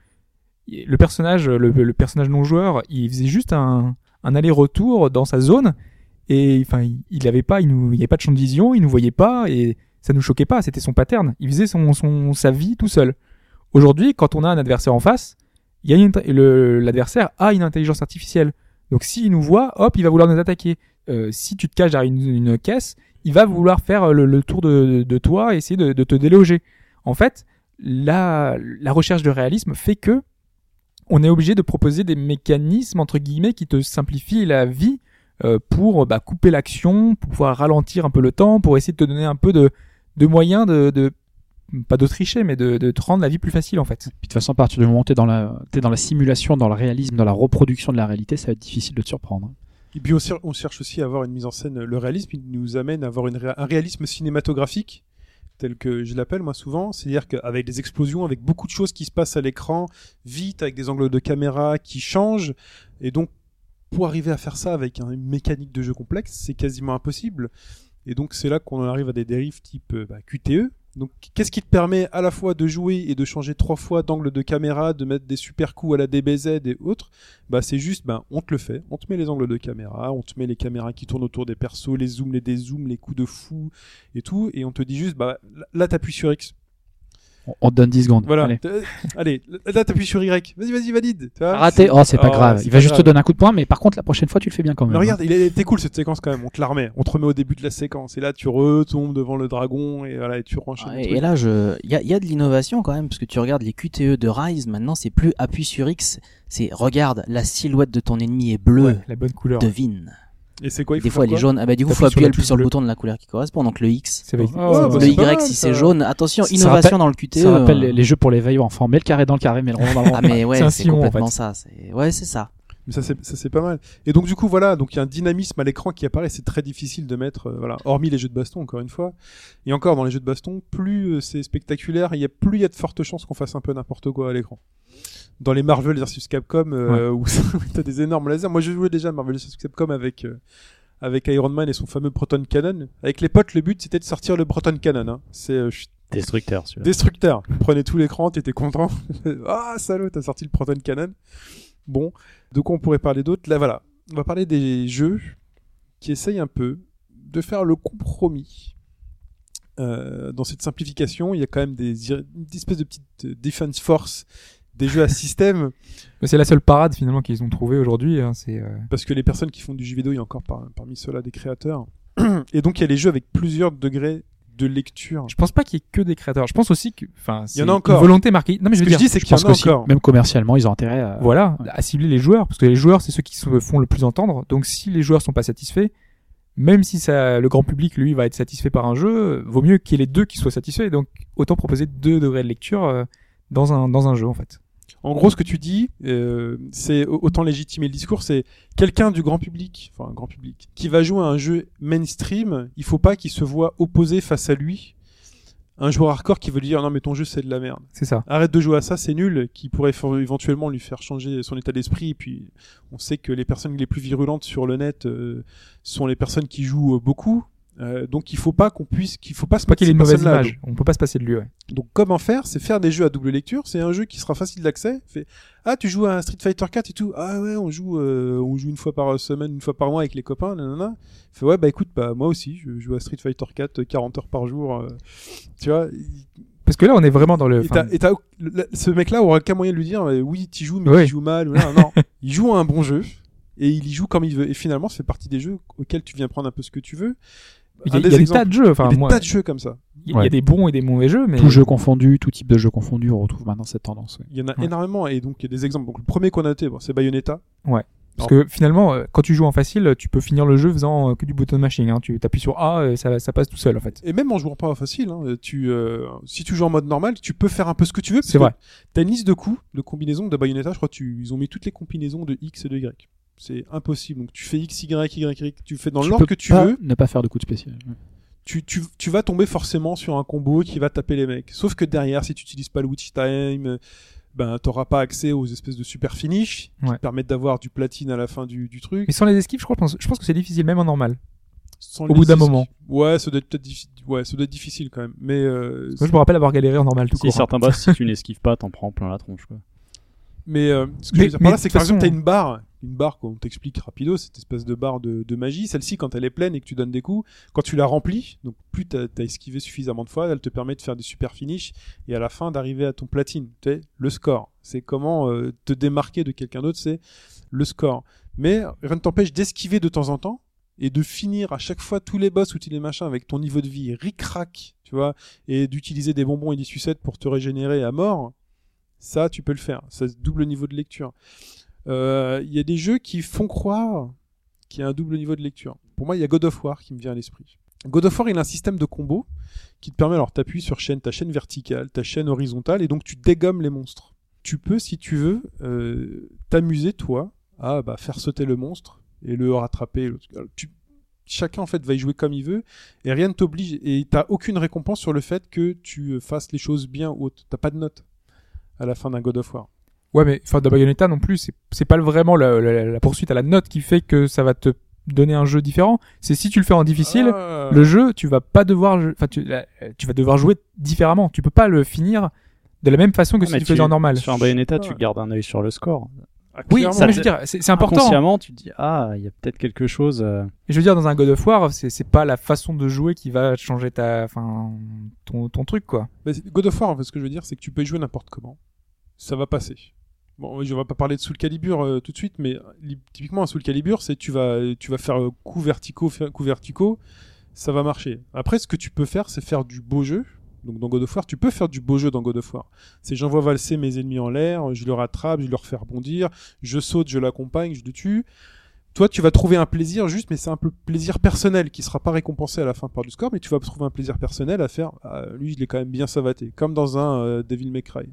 le personnage, le, le personnage non joueur, il faisait juste un, un aller-retour dans sa zone et enfin il, il avait pas, il nous, il y avait pas de champ de vision, il nous voyait pas et ça nous choquait pas. C'était son pattern. Il faisait son, son sa vie tout seul. Aujourd'hui, quand on a un adversaire en face, l'adversaire a une intelligence artificielle. Donc s'il nous voit, hop, il va vouloir nous attaquer. Euh, si tu te caches derrière une, caisse, il va vouloir faire le, le tour de, de toi, et essayer de, de te déloger. En fait, la, la recherche de réalisme fait que on est obligé de proposer des mécanismes entre guillemets qui te simplifient la vie euh, pour bah, couper l'action, pour pouvoir ralentir un peu le temps, pour essayer de te donner un peu de, de moyens de, de pas de tricher, mais de, de te rendre la vie plus facile en fait. Puis de toute façon, à partir du moment où t'es dans la, t'es dans la simulation, dans le réalisme, dans la reproduction de la réalité, ça va être difficile de te surprendre. Et puis on, on cherche aussi à avoir une mise en scène. Le réalisme, il nous amène à avoir une un réalisme cinématographique, tel que je l'appelle moi souvent. C'est-à-dire qu'avec des explosions, avec beaucoup de choses qui se passent à l'écran, vite, avec des angles de caméra qui changent. Et donc, pour arriver à faire ça avec un- une mécanique de jeu complexe, c'est quasiment impossible. Et donc, c'est là qu'on arrive à des dérives type euh, bah, QTE. Donc, qu'est-ce qui te permet à la fois de jouer et de changer trois fois d'angle de caméra, de mettre des super coups à la DBZ et autres? Bah c'est juste bah on te le fait. On te met les angles de caméra on te met les caméras qui tournent autour des persos les zooms les dézooms les coups de fou et tout. Et on te dit juste bah là t'appuies sur X On, te donne 10 secondes. voilà Allez. Euh, allez là t'appuies sur Y vas-y vas-y valide Raté. Oh, c'est pas Oh, grave. Il va juste grave. te donner un coup de poing, mais par contre, la prochaine fois, tu le fais bien quand même. mais regarde il est- était cool cette séquence quand même on te la remet on te remet au début de la séquence et là tu retombes devant le dragon et voilà et tu renchaînes truc. et là, je, il y a, il y a de l'innovation quand même, parce que tu regardes les QTE de Rise, maintenant c'est plus appuie sur X, c'est regarde, la silhouette de ton ennemi est bleue, Ouais, la bonne couleur. devine. Et c'est quoi il Des fois elle est jaune, ah bah du coup faut appuyer plus sur le bouton de la couleur qui correspond, donc le X. C'est Oh, bah, le Y mal, si c'est jaune, attention, Ça innovation rappelle- dans le QTE. Ça rappelle euh. les, les jeux pour les veillants enfants. Mets le carré dans le carré, mets le rond dans le rond. Ah mais ouais, *laughs* c'est complètement ça. Ouais, c'est ça. Mais ça c'est ça c'est pas mal. Et donc du coup voilà, donc il y a un dynamisme à l'écran qui apparaît, c'est très difficile de mettre euh, voilà, hormis les jeux de baston encore une fois. Et encore dans les jeux de baston, plus euh, c'est spectaculaire, il y a plus il y a de fortes chances qu'on fasse un peu n'importe quoi à l'écran. Dans les Marvel versus Capcom euh, *laughs* où t'as des énormes lasers. Moi je jouais déjà à Marvel versus Capcom avec euh, avec Iron Man et son fameux Proton Cannon. Avec les potes, le but c'était de sortir le Proton Cannon. Hein. C'est euh, Destructeur, celui-là. Destructeur. Prenez tout l'écran, t'étais content. *laughs* ah, salaud, t'as sorti le Proton Cannon. Bon, de quoi on pourrait parler d'autre Là, voilà. On va parler des jeux qui essayent un peu de faire le compromis. Euh, dans cette simplification, il y a quand même des, une espèce de petite euh, defense force des jeux à système, C'est la seule parade finalement qu'ils ont trouvé aujourd'hui. hein, c'est euh, parce que les personnes qui font du jeu vidéo, il y a encore par- parmi ceux-là des créateurs. *clears throat* Et donc, il y a les jeux avec plusieurs degrés de lecture. Je pense pas qu'il y ait que des créateurs. Je pense aussi que, enfin, Il y en c'est a encore. Une volonté marquée. Non mais je veux que je dire, dis, c'est Je qu'il y en pense a encore. même commercialement, ils ont intérêt à. voilà, à cibler les joueurs, parce que les joueurs, c'est ceux qui se font le plus entendre. Donc si les joueurs sont pas satisfaits, même si ça, le grand public, lui, va être satisfait par un jeu, vaut mieux qu'il y ait les deux qui soient satisfaits. Donc autant proposer deux degrés de lecture euh, dans un dans un jeu en fait. En gros, ce que tu dis, euh, c'est au- autant légitimer le discours, c'est quelqu'un du grand public, enfin un grand public, qui va jouer à un jeu mainstream, il faut pas qu'il se voit opposé face à lui un joueur hardcore qui veut lui dire non mais ton jeu c'est de la merde. C'est ça. Arrête de jouer à ça, c'est nul, qui pourrait éventuellement lui faire changer son état d'esprit. Et puis on sait que les personnes les plus virulentes sur le net euh, sont les personnes qui jouent beaucoup. Euh, donc il faut pas qu'on puisse, qu'il faut pas se Pas qu'il ait ces une mauvaise image. On peut pas se passer de lui. Ouais. donc comment faire C'est faire des jeux à double lecture. C'est un jeu qui sera facile d'accès. Fait ah tu joues à Street Fighter 4 et tout. Ah ouais on joue euh, on joue une fois par semaine, une fois par mois avec les copains. Nanana. Fait ouais bah écoute bah moi aussi je joue à Street Fighter 4 40 heures par jour. euh, tu vois. Parce que là, on est vraiment dans le. Et t'as- enfin, et le- ce mec là aura qu'un moyen de lui dire euh, oui tu joues mais Ouais. tu joues mal. ou là. non *laughs* il joue à un bon jeu. et il y joue comme il veut. Et finalement, ça fait partie des jeux auxquels tu viens prendre un peu ce que tu veux. Il y a, y des tas de jeux. Enfin, il y a des moi, tas de jeux comme ça. il y a Ouais. des bons et des mauvais jeux, mais Tout jeu confondu, tout type de jeu confondu, on retrouve maintenant cette tendance. ouais. Il y en a Ouais. énormément et donc il y a des exemples. Donc le premier qu'on a noté, bon, c'est Bayonetta. Parce que finalement, euh, quand tu joues en facile, tu peux finir le jeu faisant euh, que du button mashing. Hein. Tu appuies sur A, et ça, ça passe tout seul en fait. Et même en jouant pas facile, hein, tu, euh, si tu joues en mode normal, tu peux faire un peu ce que tu veux. C'est vrai. T'as une liste de coups, de combinaisons de Bayonetta. Je crois qu'ils ont mis toutes les combinaisons de X et de Y. C'est impossible. Donc tu fais X, Y, Y, Y. Tu fais dans l'ordre que tu pas veux. Ne pas faire de coup de spécial. ouais. Tu, tu, tu vas tomber forcément sur un combo qui va taper les mecs. Sauf que derrière, si tu utilises pas le Witch Time, ben t'auras pas accès aux espèces de super finish qui Ouais. te permettent d'avoir du platine à la fin du, du truc. Mais sans les esquives, je, crois, je pense, je pense que c'est difficile, même en normal. Sans au bout d'un moment. Ouais, ça doit être peut-être diffi- ouais, ça doit être difficile quand même. Mais euh, Moi, je me rappelle avoir galéré en normal tout Si court. hein. certains boss, si tu n'esquives pas, t'en prends plein la tronche. Quoi. Mais euh, ce que Mais- je veux dire par là, c'est que par exemple, t'as une barre, une barre qu'on t'explique rapido, cette espèce de barre de, de magie. Celle-ci, quand elle est pleine et que tu donnes des coups, quand tu la remplis, donc plus t'as as esquivé suffisamment de fois, elle te permet de faire des super finishes et à la fin d'arriver à ton platine. Tu sais, le score. C'est comment euh, te démarquer de quelqu'un d'autre, c'est le score. Mais rien ne t'empêche d'esquiver de temps en temps et de finir à chaque fois tous les boss ou tous les machins avec ton niveau de vie ric-rac, tu vois, et d'utiliser des bonbons et des sucettes pour te régénérer à mort. Ça, tu peux le faire. Ça double niveau de lecture. Euh, Il y a des jeux qui font croire qu'il y a un double niveau de lecture. Pour moi, il y a God of War qui me vient à l'esprit. God of War, il a un système de combo qui te permet, alors t'appuies sur chaîne, ta chaîne verticale, ta chaîne horizontale, et donc tu dégommes les monstres. Tu peux, si tu veux, euh, t'amuser, toi, à bah, faire sauter le monstre et le rattraper. tu- Chacun, en fait, va y jouer comme il veut, et rien ne t'oblige, et t'as aucune récompense sur le fait que tu euh, fasses les choses bien ou autre. T'as pas de note à la fin d'un God of War. Ouais, mais enfin, de Bayonetta non plus, c'est- c'est pas vraiment la, la- la poursuite à la note qui fait que ça va te donner un jeu différent. C'est si tu le fais en difficile, Ah. le jeu, tu vas pas devoir, enfin, tu, la- tu vas devoir jouer différemment. Tu peux pas le finir de la même façon que Ah, si tu le faisais en normal. Sur un Bayonetta, Ouais. tu gardes un œil sur le score. Ah, Oui, ça, mais je veux dire, c'est important. Inconsciemment, tu te dis ah, il y a peut-être quelque chose. euh, Et je veux dire, dans un God of War, c'est c'est pas la façon de jouer qui va changer ta, enfin, ton, ton truc, quoi. Mais God of War, en fait, ce que je veux dire, c'est que tu peux y jouer n'importe comment. Ça va passer. Bon, je vais pas parler de Soul Calibur euh, tout de suite, mais li- typiquement un Soul Calibur, c'est tu vas tu vas faire euh, coups verticaux, verticaux, ça va marcher. Après, ce que tu peux faire, c'est faire du beau jeu. Donc dans God of War, tu peux faire du beau jeu dans God of War. C'est j'envoie valser mes ennemis en l'air, je le rattrape, je leur fais rebondir, je saute, je l'accompagne, je le tue. Toi, tu vas trouver un plaisir juste, mais c'est un peu plaisir personnel qui sera pas récompensé à la fin par du score, mais tu vas trouver un plaisir personnel à faire. Ah, lui, je l'ai quand même bien savaté, comme dans un euh, Devil May Cry.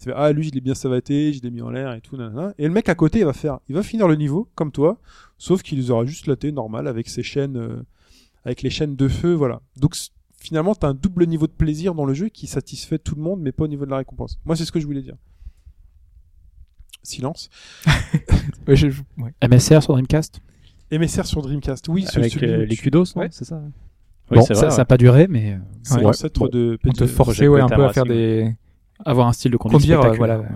Tu ah lui, je l'ai bien savaté, je l'ai mis en l'air et tout, nanana. Et le mec à côté, il va faire, il va finir le niveau comme toi, sauf qu'il aura juste laté normal avec ses chaînes, euh, avec les chaînes de feu, voilà. Donc finalement, t'as un double niveau de plaisir dans le jeu qui satisfait tout le monde, mais pas au niveau de la récompense. Moi, c'est ce que je voulais dire. Silence. *laughs* Ouais, je- je- ouais. MSR sur Dreamcast MSR sur Dreamcast, oui, avec celui euh, les tu- kudos, non Ouais. C'est ça. Bon, c'est ça n'a pas duré, mais euh, C'est Ouais. l'ancêtre Bon. de On te forçait, un peu à faire des, avoir un style de conduite conduire, euh, spectaculaire. voilà.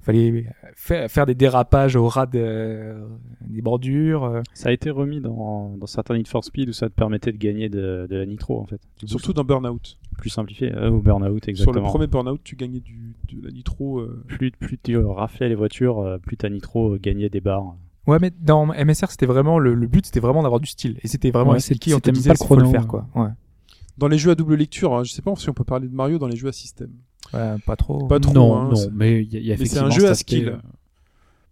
Fallait faire, faire des dérapages au ras de- des bordures. euh. Ça a été remis dans, dans certains Need for Speed où ça te permettait de gagner de, de la nitro en fait. Surtout dans Burnout. Plus simplifié. Euh, au Burnout, Sur le exactement. premier Burnout, tu gagnais du, de la nitro. euh, Plus, plus tu raflais les voitures, euh, plus ta nitro euh, gagnait des barres. Ouais, mais dans MSR, c'était vraiment le, le but, c'était vraiment d'avoir du style. Et c'était vraiment Ouais, expliqué, c'était on te disait pas le qu'il faut le faire, euh. quoi. Ouais. Dans les jeux à double lecture, hein, je sais pas si on peut parler de Mario dans les jeux à système. Ouais, pas trop. Pas trop. non, hein, non, c'est- mais il y a, il y a Mais c'est un jeu à skill. euh,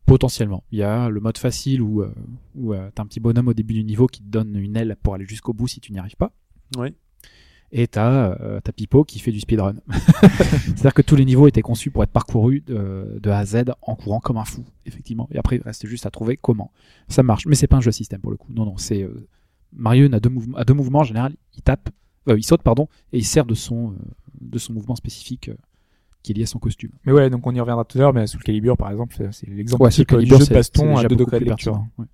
potentiellement. Il y a le mode facile où, euh, où euh, t'as un petit bonhomme au début du niveau qui te donne une aile pour aller jusqu'au bout si tu n'y arrives pas. Ouais. Et t'as euh, t'as Pipo qui fait du speedrun. *laughs* C'est-à-dire que tous les niveaux étaient conçus pour être parcourus de, de A à Z en courant comme un fou, effectivement. Et après, il reste juste à trouver comment. Ça marche. Mais c'est pas un jeu système pour le coup. Non, non, c'est. euh, Mario a deux, mouvements, a en général. Il tape, euh, il saute, pardon, et il sert de son, euh, de son mouvement spécifique qui est lié à son costume. Mais ouais, donc on y reviendra tout à l'heure, mais sous le Calibur, par exemple, c'est- l'exemple Ouais, type Soul du jeu de baston à deux degrés de lecture. Ouais.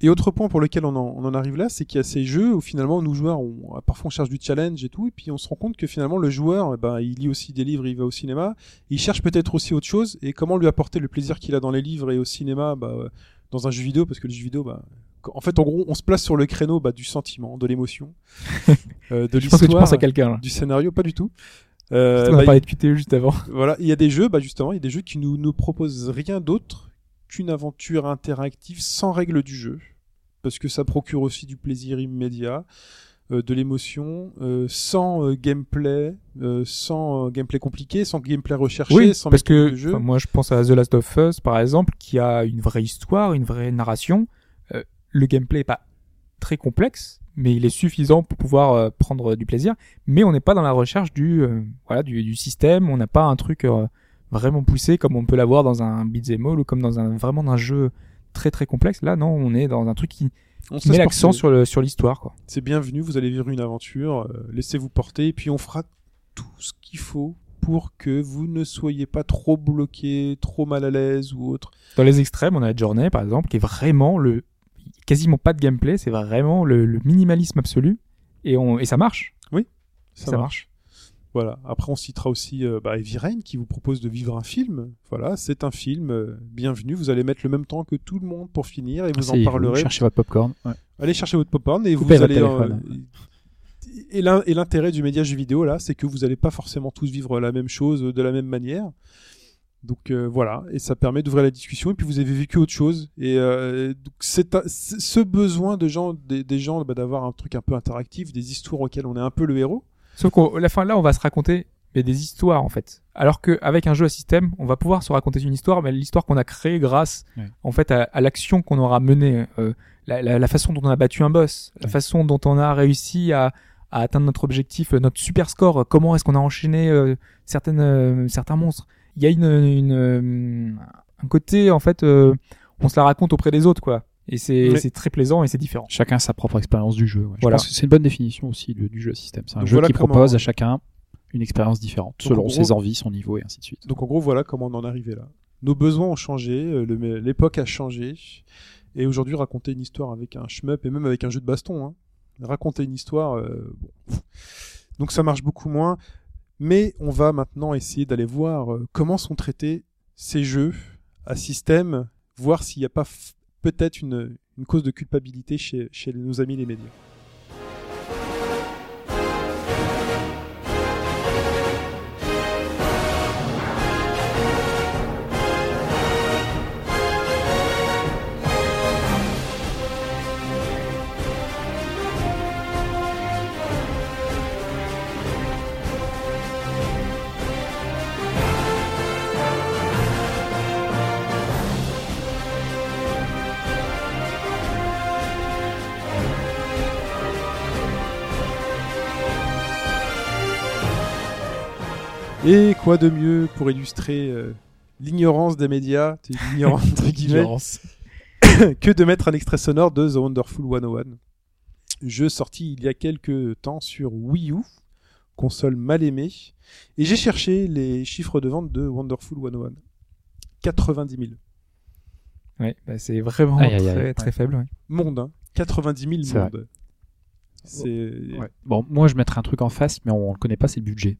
Et autre point pour lequel on en, on en arrive là, c'est qu'il y a ces jeux où finalement nous joueurs, on, parfois on cherche du challenge et tout, et puis on se rend compte que finalement le joueur, eh ben, il lit aussi des livres, il va au cinéma, il cherche peut-être aussi autre chose, et comment lui apporter le plaisir qu'il a dans les livres et au cinéma, bah, euh, dans un jeu vidéo, parce que le jeu vidéo, bah, en fait, en gros, on se place sur le créneau bah, du sentiment, de l'émotion, *laughs* euh, de l'histoire, du scénario, pas du tout. Euh, on a parlé de QTE juste avant. *laughs* voilà, il y a des jeux, bah justement, il y a des jeux qui nous nous proposent rien d'autre qu'une aventure interactive sans règles du jeu, parce que ça procure aussi du plaisir immédiat, euh, de l'émotion, euh, sans euh, gameplay, euh, sans euh, gameplay compliqué, sans gameplay recherché, Oui, sans parce que de jeu. enfin, moi je pense à The Last of Us par exemple, qui a une vraie histoire, une vraie narration. Euh, le gameplay est pas très complexe, mais il est suffisant pour pouvoir euh, prendre du plaisir. Mais on n'est pas dans la recherche du euh, voilà du, du système. On n'a pas un truc euh, vraiment poussé comme on peut l'avoir dans un beat'em all ou comme dans un vraiment un jeu très très complexe. Là non, on est dans un truc qui, On qui met l'accent sur le sur l'histoire quoi. C'est bienvenu, vous allez vivre une aventure, euh, laissez-vous porter, et puis on fera tout ce qu'il faut pour que vous ne soyez pas trop bloqué, trop mal à l'aise ou autre. Dans les extrêmes, on a Journey par exemple, qui est vraiment le quasiment pas de gameplay, c'est vraiment le, le minimalisme absolu et on et ça marche. Ça, marche. Voilà. Après, on citera aussi euh, bah, Heavy Rain qui vous propose de vivre un film. Voilà, c'est un film. euh, bienvenue. Vous allez mettre le même temps que tout le monde pour finir et vous en parlerez. Cherchez votre popcorn. Ouais. Allez chercher votre popcorn et Coupez vous allez. euh, et l'in- et l'intérêt du média jeu vidéo là, c'est que vous n'allez pas forcément tous vivre la même chose de la même manière. Donc euh, voilà, et ça permet d'ouvrir la discussion. Et puis vous avez vécu autre chose. Et euh, donc c'est ce besoin de gens, des, des gens, bah, d'avoir un truc un peu interactif, des histoires auxquelles on est un peu le héros. Sauf qu'à la fin là, on va se raconter mais des histoires en fait. Alors qu'avec un jeu à système, on va pouvoir se raconter une histoire, mais l'histoire qu'on a créée grâce Ouais. en fait à, à l'action qu'on aura menée, euh, la, la- la façon dont on a battu un boss, la façon dont on a réussi à, à atteindre notre objectif, euh, notre super score, comment est-ce qu'on a enchaîné euh, certaines euh, certains monstres. Il y a une, une euh, un côté en fait, euh, on se la raconte auprès des autres quoi. Et c'est très plaisant et c'est différent. Chacun a sa propre expérience du jeu. ouais. Je Voilà. pense que c'est une bonne définition aussi du, du jeu système. C'est un Donc jeu voilà qui comment- propose à chacun une expérience différente Donc, en selon gros- ses envies, son niveau et ainsi de suite. Donc en gros, voilà comment on en est arrivé là. Nos besoins ont changé, euh, l'époque a changé, et aujourd'hui raconter une histoire avec un shmup et même avec un jeu de baston, hein, raconter une histoire, euh, bon. donc ça marche beaucoup moins. Mais on va maintenant essayer d'aller voir euh, comment sont traités ces jeux à système, voir s'il n'y a pas peut-être une, une cause de culpabilité chez, chez nos amis les médias. Et quoi de mieux pour illustrer euh, l'ignorance des médias, l'ignorance *laughs* entre guillemets, *coughs* que de mettre un extrait sonore de The Wonderful 101. Jeu sorti il y a quelques temps sur Wii U, console mal aimée. Et j'ai cherché les chiffres de vente de Wonderful 101. 90 000. Ouais, bah, c'est vraiment Aïe, aïe, très aïe. très faible. ouais. Monde, hein. 90 000 C'est monde. Ouais. Bon, moi je mettrais un truc en face, mais on ne connaît pas, c'est le budget.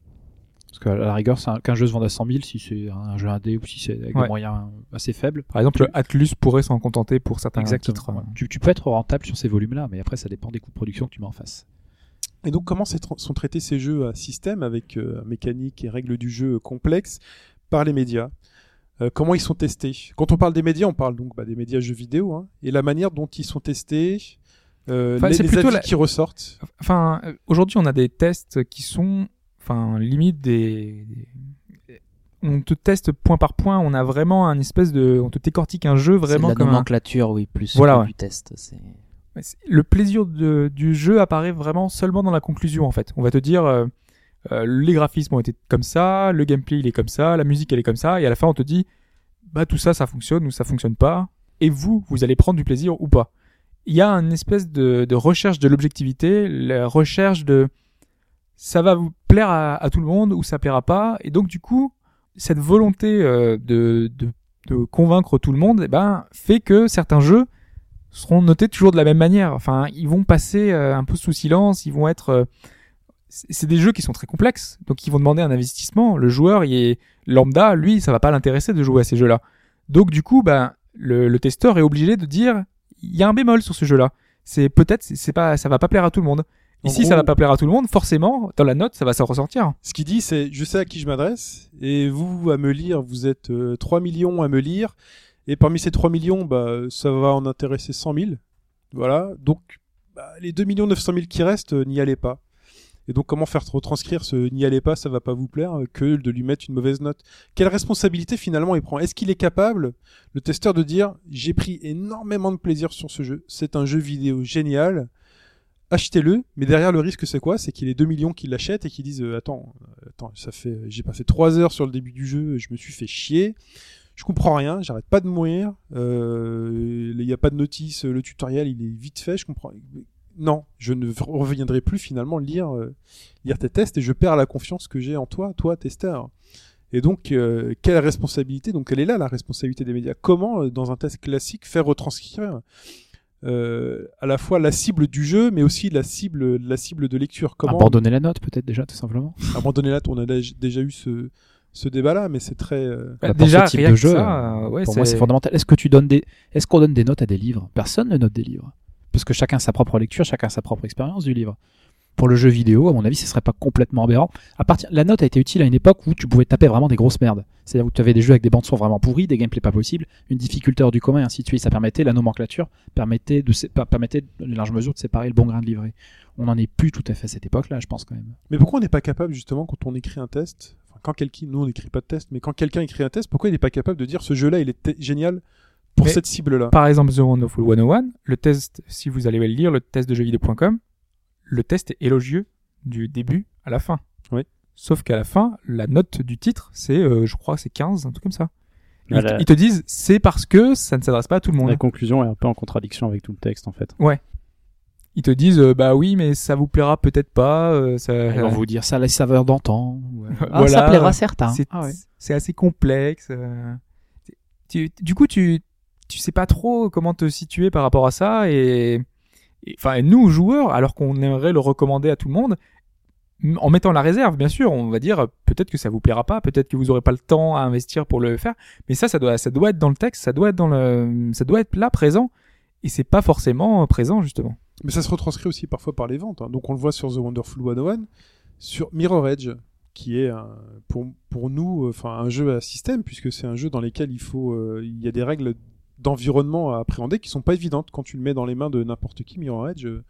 Parce qu'à la rigueur, c'est un- qu'un jeu se vende à 100 000, si c'est un jeu indé ou si c'est avec Ouais. des moyens assez faibles. Par exemple, Atlus pourrait s'en contenter pour certains titres. Ouais. Tu, tu peux être rentable sur ces volumes-là, mais après ça dépend des coûts de production que tu mets en face. Et donc, comment sont traités ces jeux à système avec euh, mécanique et règles du jeu complexes par les médias? Euh, Comment ils sont testés? Quand on parle des médias, on parle donc bah, des médias jeux vidéo hein, et la manière dont ils sont testés, euh, Enfin, les, c'est les plutôt avis la- qui ressortent. Enfin, euh, aujourd'hui, on a des tests qui sont, enfin, limite des. On te teste point par point. On a vraiment un espèce de, on te décortique un jeu C'est de vraiment la comme un. nomenclature, oui, plus Voilà, que ouais. du test. Le plaisir de- du jeu apparaît vraiment seulement dans la conclusion en fait. On va te dire euh, euh, les graphismes ont été comme ça, le gameplay il est comme ça, la musique elle est comme ça, et à la fin on te dit bah tout ça ça fonctionne ou ça fonctionne pas, et vous vous allez prendre du plaisir ou pas. Il y a une espèce de, de recherche de l'objectivité, la recherche de ça va vous à, tout le monde ou ça plaira pas, et donc du coup cette volonté euh, de, de, convaincre tout le monde, eh ben fait que certains jeux seront notés toujours de la même manière. Enfin, ils vont passer euh, un peu sous silence, ils vont être. euh, c'est des jeux qui sont très complexes, donc ils vont demander un investissement. Le joueur, il est lambda, lui, ça va pas l'intéresser de jouer à ces jeux-là. Donc du coup, ben, le, le testeur est obligé de dire, il y a un bémol sur ce jeu-là. C'est peut-être, c'est pas, ça va pas plaire à tout le monde. Ici, gros- ça va pas plaire à tout le monde. Forcément, dans la note, ça va s'en ressentir. Ce qu'il dit, c'est je sais à qui je m'adresse, et vous, à me lire, vous êtes euh, 3 millions à me lire, Et parmi ces 3 millions, bah, ça va en intéresser 100 000. Voilà. Donc, bah, les 2 900 000 qui restent, euh, n'y allez pas. Et donc, comment faire retranscrire ce n'y allez pas, ça va pas vous plaire, euh, que de lui mettre une mauvaise note? Quelle responsabilité finalement il prend? Est-ce qu'il est capable, le testeur, de dire j'ai pris énormément de plaisir sur ce jeu, c'est un jeu vidéo génial, achetez-le, mais derrière le risque c'est quoi? C'est qu'il y ait 2 millions qui l'achètent et qui disent euh, attends, euh, attends, ça fait, j'ai passé 3 heures sur le début du jeu, je me suis fait chier, je comprends rien, j'arrête pas de mourir, euh, il n'y a pas de notice, le tutoriel il est vite fait, je comprends. Non, je ne reviendrai plus finalement lire, lire tes tests et je perds la confiance que j'ai en toi, toi testeur. Et donc, quelle responsabilité? Donc, elle est là la responsabilité des médias. Comment, dans un test classique, faire retranscrire euh, à la fois la cible du jeu, mais aussi la cible, la cible de lecture Comment Abandonner la note, peut-être déjà, tout simplement. abandonner là On a dé- déjà eu ce, ce débat-là, mais c'est très. euh, Bah, déjà, ce type rien de que jeu, ça, euh, ouais, Pour moi, c'est c'est- fondamental. Est-ce que tu donnes des, est-ce qu'on donne des notes à des livres? Personne ne note des livres. Parce que chacun a sa propre lecture, chacun a sa propre expérience du livre. Pour le jeu vidéo, à mon avis, ce serait pas complètement aberrant. À partir, la note a été utile à une époque où tu pouvais taper vraiment des grosses merdes. C'est-à-dire où tu avais des jeux avec des bandes son vraiment pourries, des gameplays pas possibles, une difficulté hors du commun et ainsi de suite. Ça permettait, la nomenclature permettait de, permettait de large mesure de séparer le bon grain de livret. On n'en est plus tout à fait à cette époque-là, je pense quand même. Mais pourquoi on n'est pas capable, justement, quand on écrit un test, enfin, quand quelqu'un, nous on n'écrit pas de test, mais quand quelqu'un écrit un test, pourquoi il n'est pas capable de dire ce jeu-là, il est génial pour Mais- cette cible-là? Par exemple, The Wonderful 101, le test, si vous allez le lire, le test de jeuxvideo.com, le test est élogieux du début à la fin. Oui. Sauf qu'à la fin, la note du titre, c'est, euh, je crois, c'est 15, un truc comme ça. Ils, la- ils te disent, c'est parce que ça ne s'adresse pas à tout le monde. La conclusion est un peu en contradiction avec tout le texte en fait. Ils te disent, euh, bah oui, mais ça vous plaira peut-être pas. euh, ça, Ils vont vous dire ça a la saveur d'antan. *laughs* ou, euh, ah, Voilà. ça plaira à certains. c'est Ah ouais. c'est assez complexe. euh. Tu- du coup, tu tu sais pas trop comment te situer par rapport à ça et- enfin nous joueurs, alors qu'on aimerait le recommander à tout le monde, en mettant la réserve, bien sûr, on va dire peut-être que ça vous plaira pas, peut-être que vous aurez pas le temps à investir pour le faire, mais ça, ça doit ça doit être dans le texte, ça doit être dans le ça doit être là présent et c'est pas forcément présent justement. Mais ça se retranscrit aussi parfois par les ventes. hein. Donc on le voit sur The Wonderful 101, sur Mirror Edge, qui est pour, pour nous euh, enfin un jeu à système, puisque c'est un jeu dans lequel il faut euh, il y a des règles d'environnement à appréhender qui sont pas évidentes quand tu le mets dans les mains de n'importe qui. Mirror Edge, euh,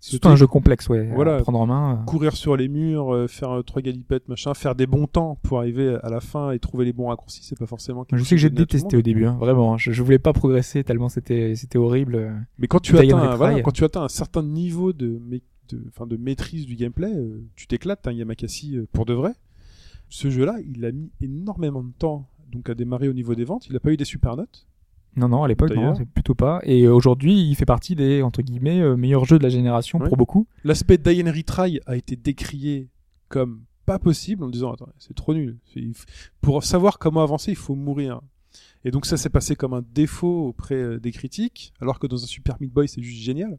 C'est tout un jeu complexe, ouais, Voilà. à prendre en main. euh. courir sur les murs, euh, faire trois galipettes, machin, faire des bons temps pour arriver à la fin et trouver les bons raccourcis, c'est pas forcément. Je sais que j'ai détesté au début, hein, vraiment. Je, je voulais pas progresser tellement c'était c'était horrible. Mais quand tu atteins, voilà, quand tu atteins un certain niveau de, mé- de, maîtrise du gameplay, tu t'éclates, hein, Yamakasi, pour de vrai. Ce jeu-là, il a mis énormément de temps donc à démarrer au niveau des ventes. Il a pas eu des super notes. Non, non, à l'époque, non, plutôt pas. Et euh, aujourd'hui, il fait partie des, entre guillemets, euh, meilleurs jeux de la génération Ouais. pour beaucoup. L'aspect Diane Retry a été décrié comme pas possible en disant attends, c'est trop nul. Pour savoir comment avancer, il faut mourir. Et donc ça s'est passé comme un défaut auprès euh, des critiques, alors que dans un Super Meat Boy, c'est juste génial.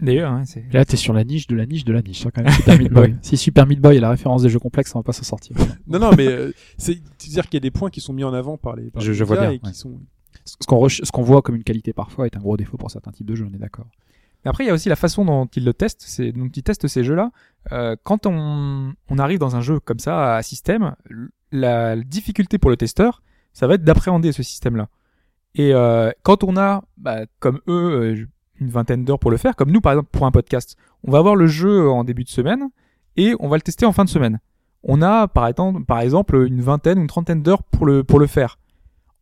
D'ailleurs, hein. Là, t'es sur la niche de la niche de la niche, hein, quand même, Super *laughs* Meat Boy. Ouais. Si Super Meat Boy est la référence des jeux complexes, on va pas s'en sortir. Non, non, mais euh, c'est c'est-à-dire qu'il y a des points qui sont mis en avant par les, par Je- les je vois bien, et qui sont Ce qu'on voit comme une qualité parfois est un gros défaut pour certains types de jeux, on est d'accord. Mais après, il y a aussi la façon dont ils le testent, c'est dont ils testent ces jeux-là. Euh, quand on, arrive dans un jeu comme ça à système, la difficulté pour le testeur, ça va être d'appréhender ce système-là. Et euh, quand on a, bah, comme eux, euh, une vingtaine d'heures pour le faire, comme nous par exemple pour un podcast, on va avoir le jeu en début de semaine et on va le tester en fin de semaine. On a par exemple, une vingtaine une trentaine d'heures pour le faire.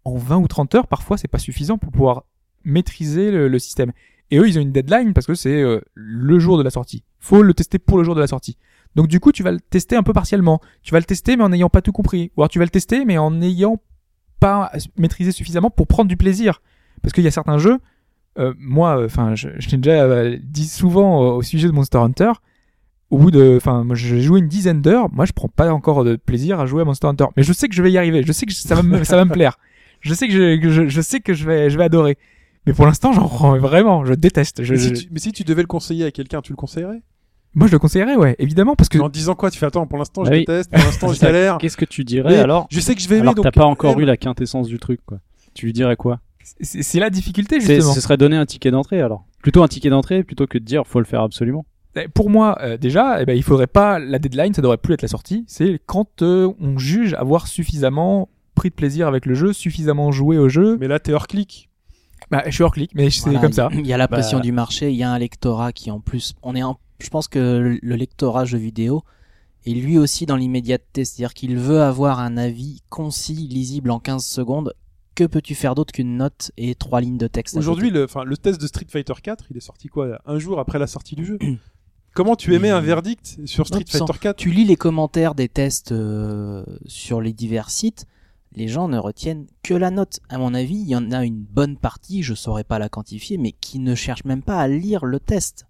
En 20 ou 30 heures, parfois c'est pas suffisant pour pouvoir maîtriser le, système. Et eux, ils ont une deadline parce que c'est euh, le jour de la sortie. Faut le tester pour le jour de la sortie. Donc du coup, tu vas le tester un peu partiellement. Tu vas le tester mais en n'ayant pas tout compris. Ou alors tu vas le tester mais en n'ayant pas maîtrisé suffisamment pour prendre du plaisir. Parce qu'il y a certains jeux, euh, moi, enfin, je, l'ai déjà euh, dit souvent euh, au sujet de Monster Hunter. Au bout de, enfin, j'ai joué une dizaine d'heures. Moi, je prends pas encore de plaisir à jouer à Monster Hunter, mais je sais que je vais y arriver. Je sais que ça va me plaire. Je sais que je, je, je sais que je vais, je vais adorer. Mais pour l'instant, j'en prends vraiment. Je déteste. Je, mais, si tu, mais si tu devais le conseiller à quelqu'un, tu le conseillerais? Moi, je le conseillerais, ouais, évidemment, parce que En disant quoi Tu fais attends, pour l'instant je Bah oui. déteste, pour l'instant je *laughs* galère. Qu'est-ce que tu dirais Mais alors? Je sais que je vais aimer Alors t'as pas encore aime. eu la quintessence du truc quoi. Tu lui dirais quoi? C'est c'est la difficulté C'est- justement. Ce serait donner un ticket d'entrée alors. Plutôt un ticket d'entrée plutôt que de dire faut le faire absolument. Eh, Pour moi, euh, déjà, eh ben, il faudrait pas la deadline, ça devrait plus être la sortie. C'est quand euh, on juge avoir suffisamment pris de plaisir avec le jeu, suffisamment joué au jeu. Mais là, t'es hors clic. Bah, je suis hors clic, mais c'est Voilà, comme ça. Il y a la pression Bah. du marché, il y a un lectorat qui en plus, on est en, je pense que le lectorat jeu vidéo est lui aussi dans l'immédiateté, c'est-à-dire qu'il veut avoir un avis concis, lisible en 15 secondes. Que peux-tu faire d'autre qu'une note et trois lignes de texte Aujourd'hui, le, test de Street Fighter 4, il est sorti quoi Un jour après la sortie du jeu. *clears throat* Comment tu émets un verdict sur Street Non, Fighter 4 tu lis les commentaires des tests euh, sur les divers sites, les gens ne retiennent que la note. À mon avis, il y en a une bonne partie, je saurais pas la quantifier, mais qui ne cherchent même pas à lire le test.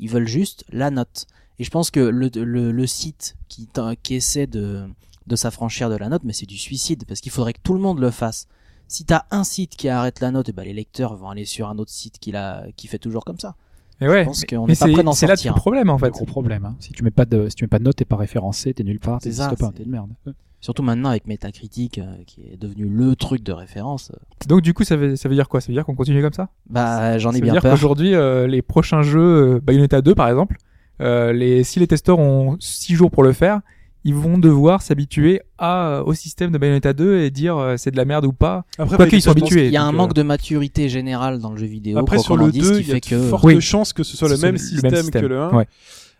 Ils veulent juste la note. Et je pense que le, le, le site qui, essaie de, de s'affranchir de la note, mais c'est du suicide, parce qu'il faudrait que tout le monde le fasse. Si t'as un site qui arrête la note, eh ben les lecteurs vont aller sur un autre site qui, la, qui fait toujours comme ça. Mais ouais, pense mais- qu'on mais n'est pas c'est prêt d'en c'est là tout le problème en fait. gros problème. hein. Si tu mets pas de, si tu mets pas de note, t'es pas référencé, t'es nulle part, ça, pas, t'es une merde. Surtout maintenant avec Metacritic, euh, qui est devenu le truc de référence. euh, Donc du coup, ça veut, ça veut dire quoi? Ça veut dire qu'on continue comme ça? Bah, j'en Ça ai veut bien dire peur. qu'aujourd'hui, euh, les prochains jeux, euh, Bayonetta 2 par exemple, euh, les, si les testeurs ont 6 jours pour le faire, ils vont devoir s'habituer à, au système de Bayonetta 2 et dire euh, c'est de la merde ou pas. Après, Quoi bah, qu'ils sont habitués. Il y a un manque euh, de maturité générale dans le jeu vidéo. Après, quoi sur le dise, 2, qui il y a de que fortes Oui. chances que ce soit le même le système, système. que le 1. Ouais.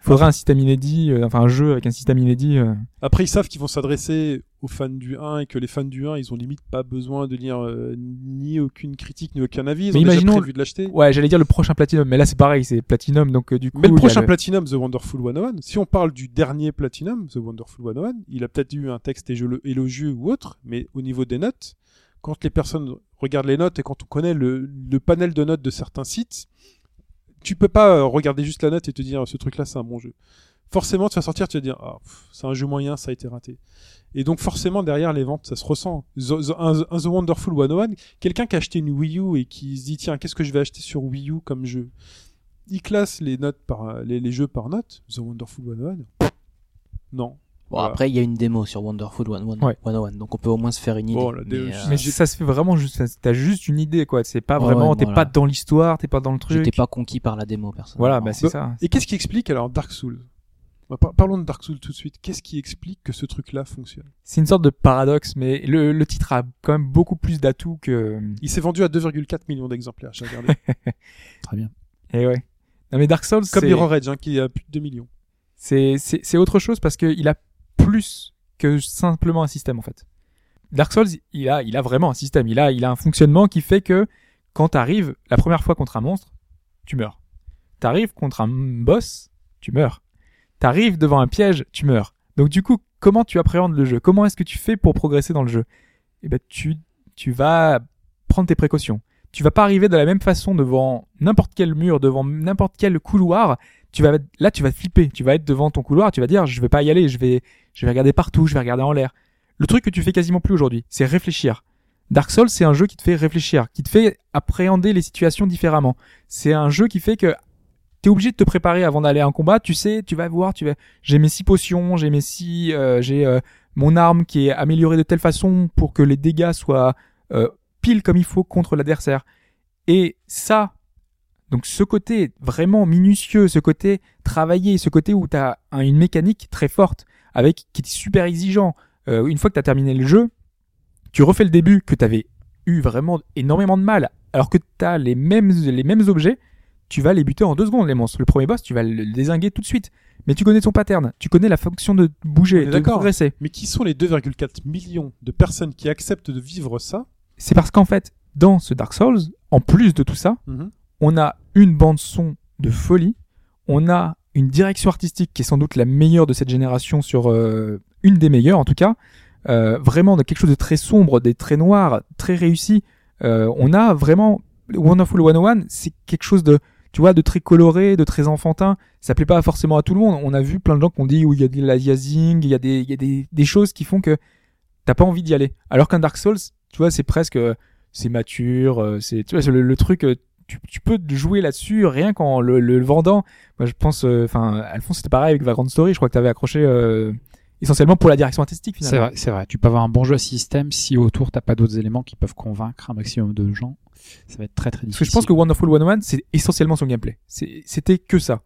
Faudrait un système inédit, euh, enfin un jeu avec un système inédit. euh. Après, ils savent qu'ils vont s'adresser aux fans du 1 et que les fans du 1, ils ont limite pas besoin de lire euh, ni aucune critique ni aucun avis. Ils Mais ont imaginons- déjà prévu de l'acheter. Ouais, j'allais dire le prochain Platinum, mais là c'est pareil, c'est Platinum, donc euh, du coup. Mais le il y a prochain Platinum, The Wonderful 101, si on parle du dernier Platinum, The Wonderful 101, il a peut-être eu un texte élo- élogieux ou autre, mais au niveau des notes, quand les personnes regardent les notes et quand on connaît le, le panel de notes de certains sites, tu peux pas euh, regarder juste la note et te dire ce truc-là c'est un bon jeu. Forcément, tu vas sortir, tu vas dire ah, c'est un jeu moyen, ça a été raté. Et donc forcément derrière les ventes, ça se ressent. Un, The Wonderful 101, quelqu'un qui a acheté une Wii U et qui se dit tiens qu'est-ce que je vais acheter sur Wii U comme jeu? Il classe les notes par les, les jeux par note. The Wonderful 101. Non. Bon, Voilà. après, il y a une démo sur Wonderful 101, Ouais. 101, donc on peut au moins se faire une idée. Bon, mais, euh, Mais ça se fait vraiment juste, t'as juste une idée quoi. C'est pas vraiment, ouais, t'es voilà. pas dans l'histoire, t'es pas dans le truc. j'étais pas conquis par la démo, personnellement. Voilà, bah c'est Bah, ça. Et qu'est-ce qui explique alors Dark Souls? Bah, par- Parlons de Dark Souls tout de suite. Qu'est-ce qui explique que ce truc-là fonctionne? C'est une sorte de paradoxe, mais le, le titre a quand même beaucoup plus d'atouts que. Il s'est vendu à 2,4 millions d'exemplaires, j'ai regardé. *laughs* Très bien. Et ouais. Non mais Dark Souls, Comme c'est Mirror Edge, hein, qui a plus de 2 millions. c'est c'est c'est autre chose parce que il a plus que simplement un système en fait. Dark Souls, il a il a vraiment un système. Il a il a un fonctionnement qui fait que quand t'arrives la première fois contre un monstre, tu meurs. T'arrives contre un boss, tu meurs. T'arrives devant un piège, tu meurs. Donc du coup, comment tu appréhendes le jeu? Comment est-ce que tu fais pour progresser dans le jeu? Eh ben tu tu vas prendre tes précautions. Tu vas pas arriver de la même façon devant n'importe quel mur, devant n'importe quel couloir. Tu vas là, tu vas flipper. Tu vas être devant ton couloir. Tu vas dire, je vais pas y aller. Je vais, je vais regarder partout. Je vais regarder en l'air. Le truc que tu fais quasiment plus aujourd'hui, c'est réfléchir. Dark Souls, c'est un jeu qui te fait réfléchir, qui te fait appréhender les situations différemment. C'est un jeu qui fait que t'es obligé de te préparer avant d'aller à un combat. Tu sais, tu vas voir, tu vas, j'ai mes six potions, j'ai mes six, euh, j'ai euh, mon arme qui est améliorée de telle façon pour que les dégâts soient euh, pile comme il faut contre l'adversaire. Et ça, donc ce côté vraiment minutieux, ce côté travaillé, ce côté où tu as une mécanique très forte, avec qui est super exigeant. Euh, une fois que tu as terminé le jeu, tu refais le début que tu avais eu vraiment énormément de mal, alors que tu as les mêmes, les mêmes objets, tu vas les buter en deux secondes, les monstres. Le premier boss, tu vas le désinguer tout de suite. Mais tu connais son pattern, tu connais la fonction de bouger, de progresser. Mais qui sont les 2,4 millions de personnes qui acceptent de vivre ça? C'est parce qu'en fait, dans ce Dark Souls, en plus de tout ça, Mhm. On a une bande son de folie, on a une direction artistique qui est sans doute la meilleure de cette génération sur euh, une des meilleures en tout cas, euh, vraiment de quelque chose de très sombre, des traits noirs, très réussi. Euh, on a vraiment Wonderful 101, c'est quelque chose de tu vois de très coloré, de très enfantin. Ça plaît pas forcément à tout le monde. On a vu plein de gens qui ont dit où il y a de l'aliasing, il y a des il y a des, choses qui font que t'as pas envie d'y aller. Alors qu'un Dark Souls, tu vois, c'est presque c'est mature, c'est tu vois le, le truc tu, tu peux jouer là-dessus rien qu'en le, le, le vendant. Moi je pense enfin Alphonse c'était pareil avec Vagrant Story, je crois que t'avais accroché euh, essentiellement pour la direction artistique C'est vrai, c'est vrai. Tu peux avoir un bon jeu système si autour t'as pas d'autres éléments qui peuvent convaincre un maximum de gens. Ça va être très très Parce difficile. que je pense que Wonderful 101 c'est essentiellement son gameplay. C'est- C'était que ça.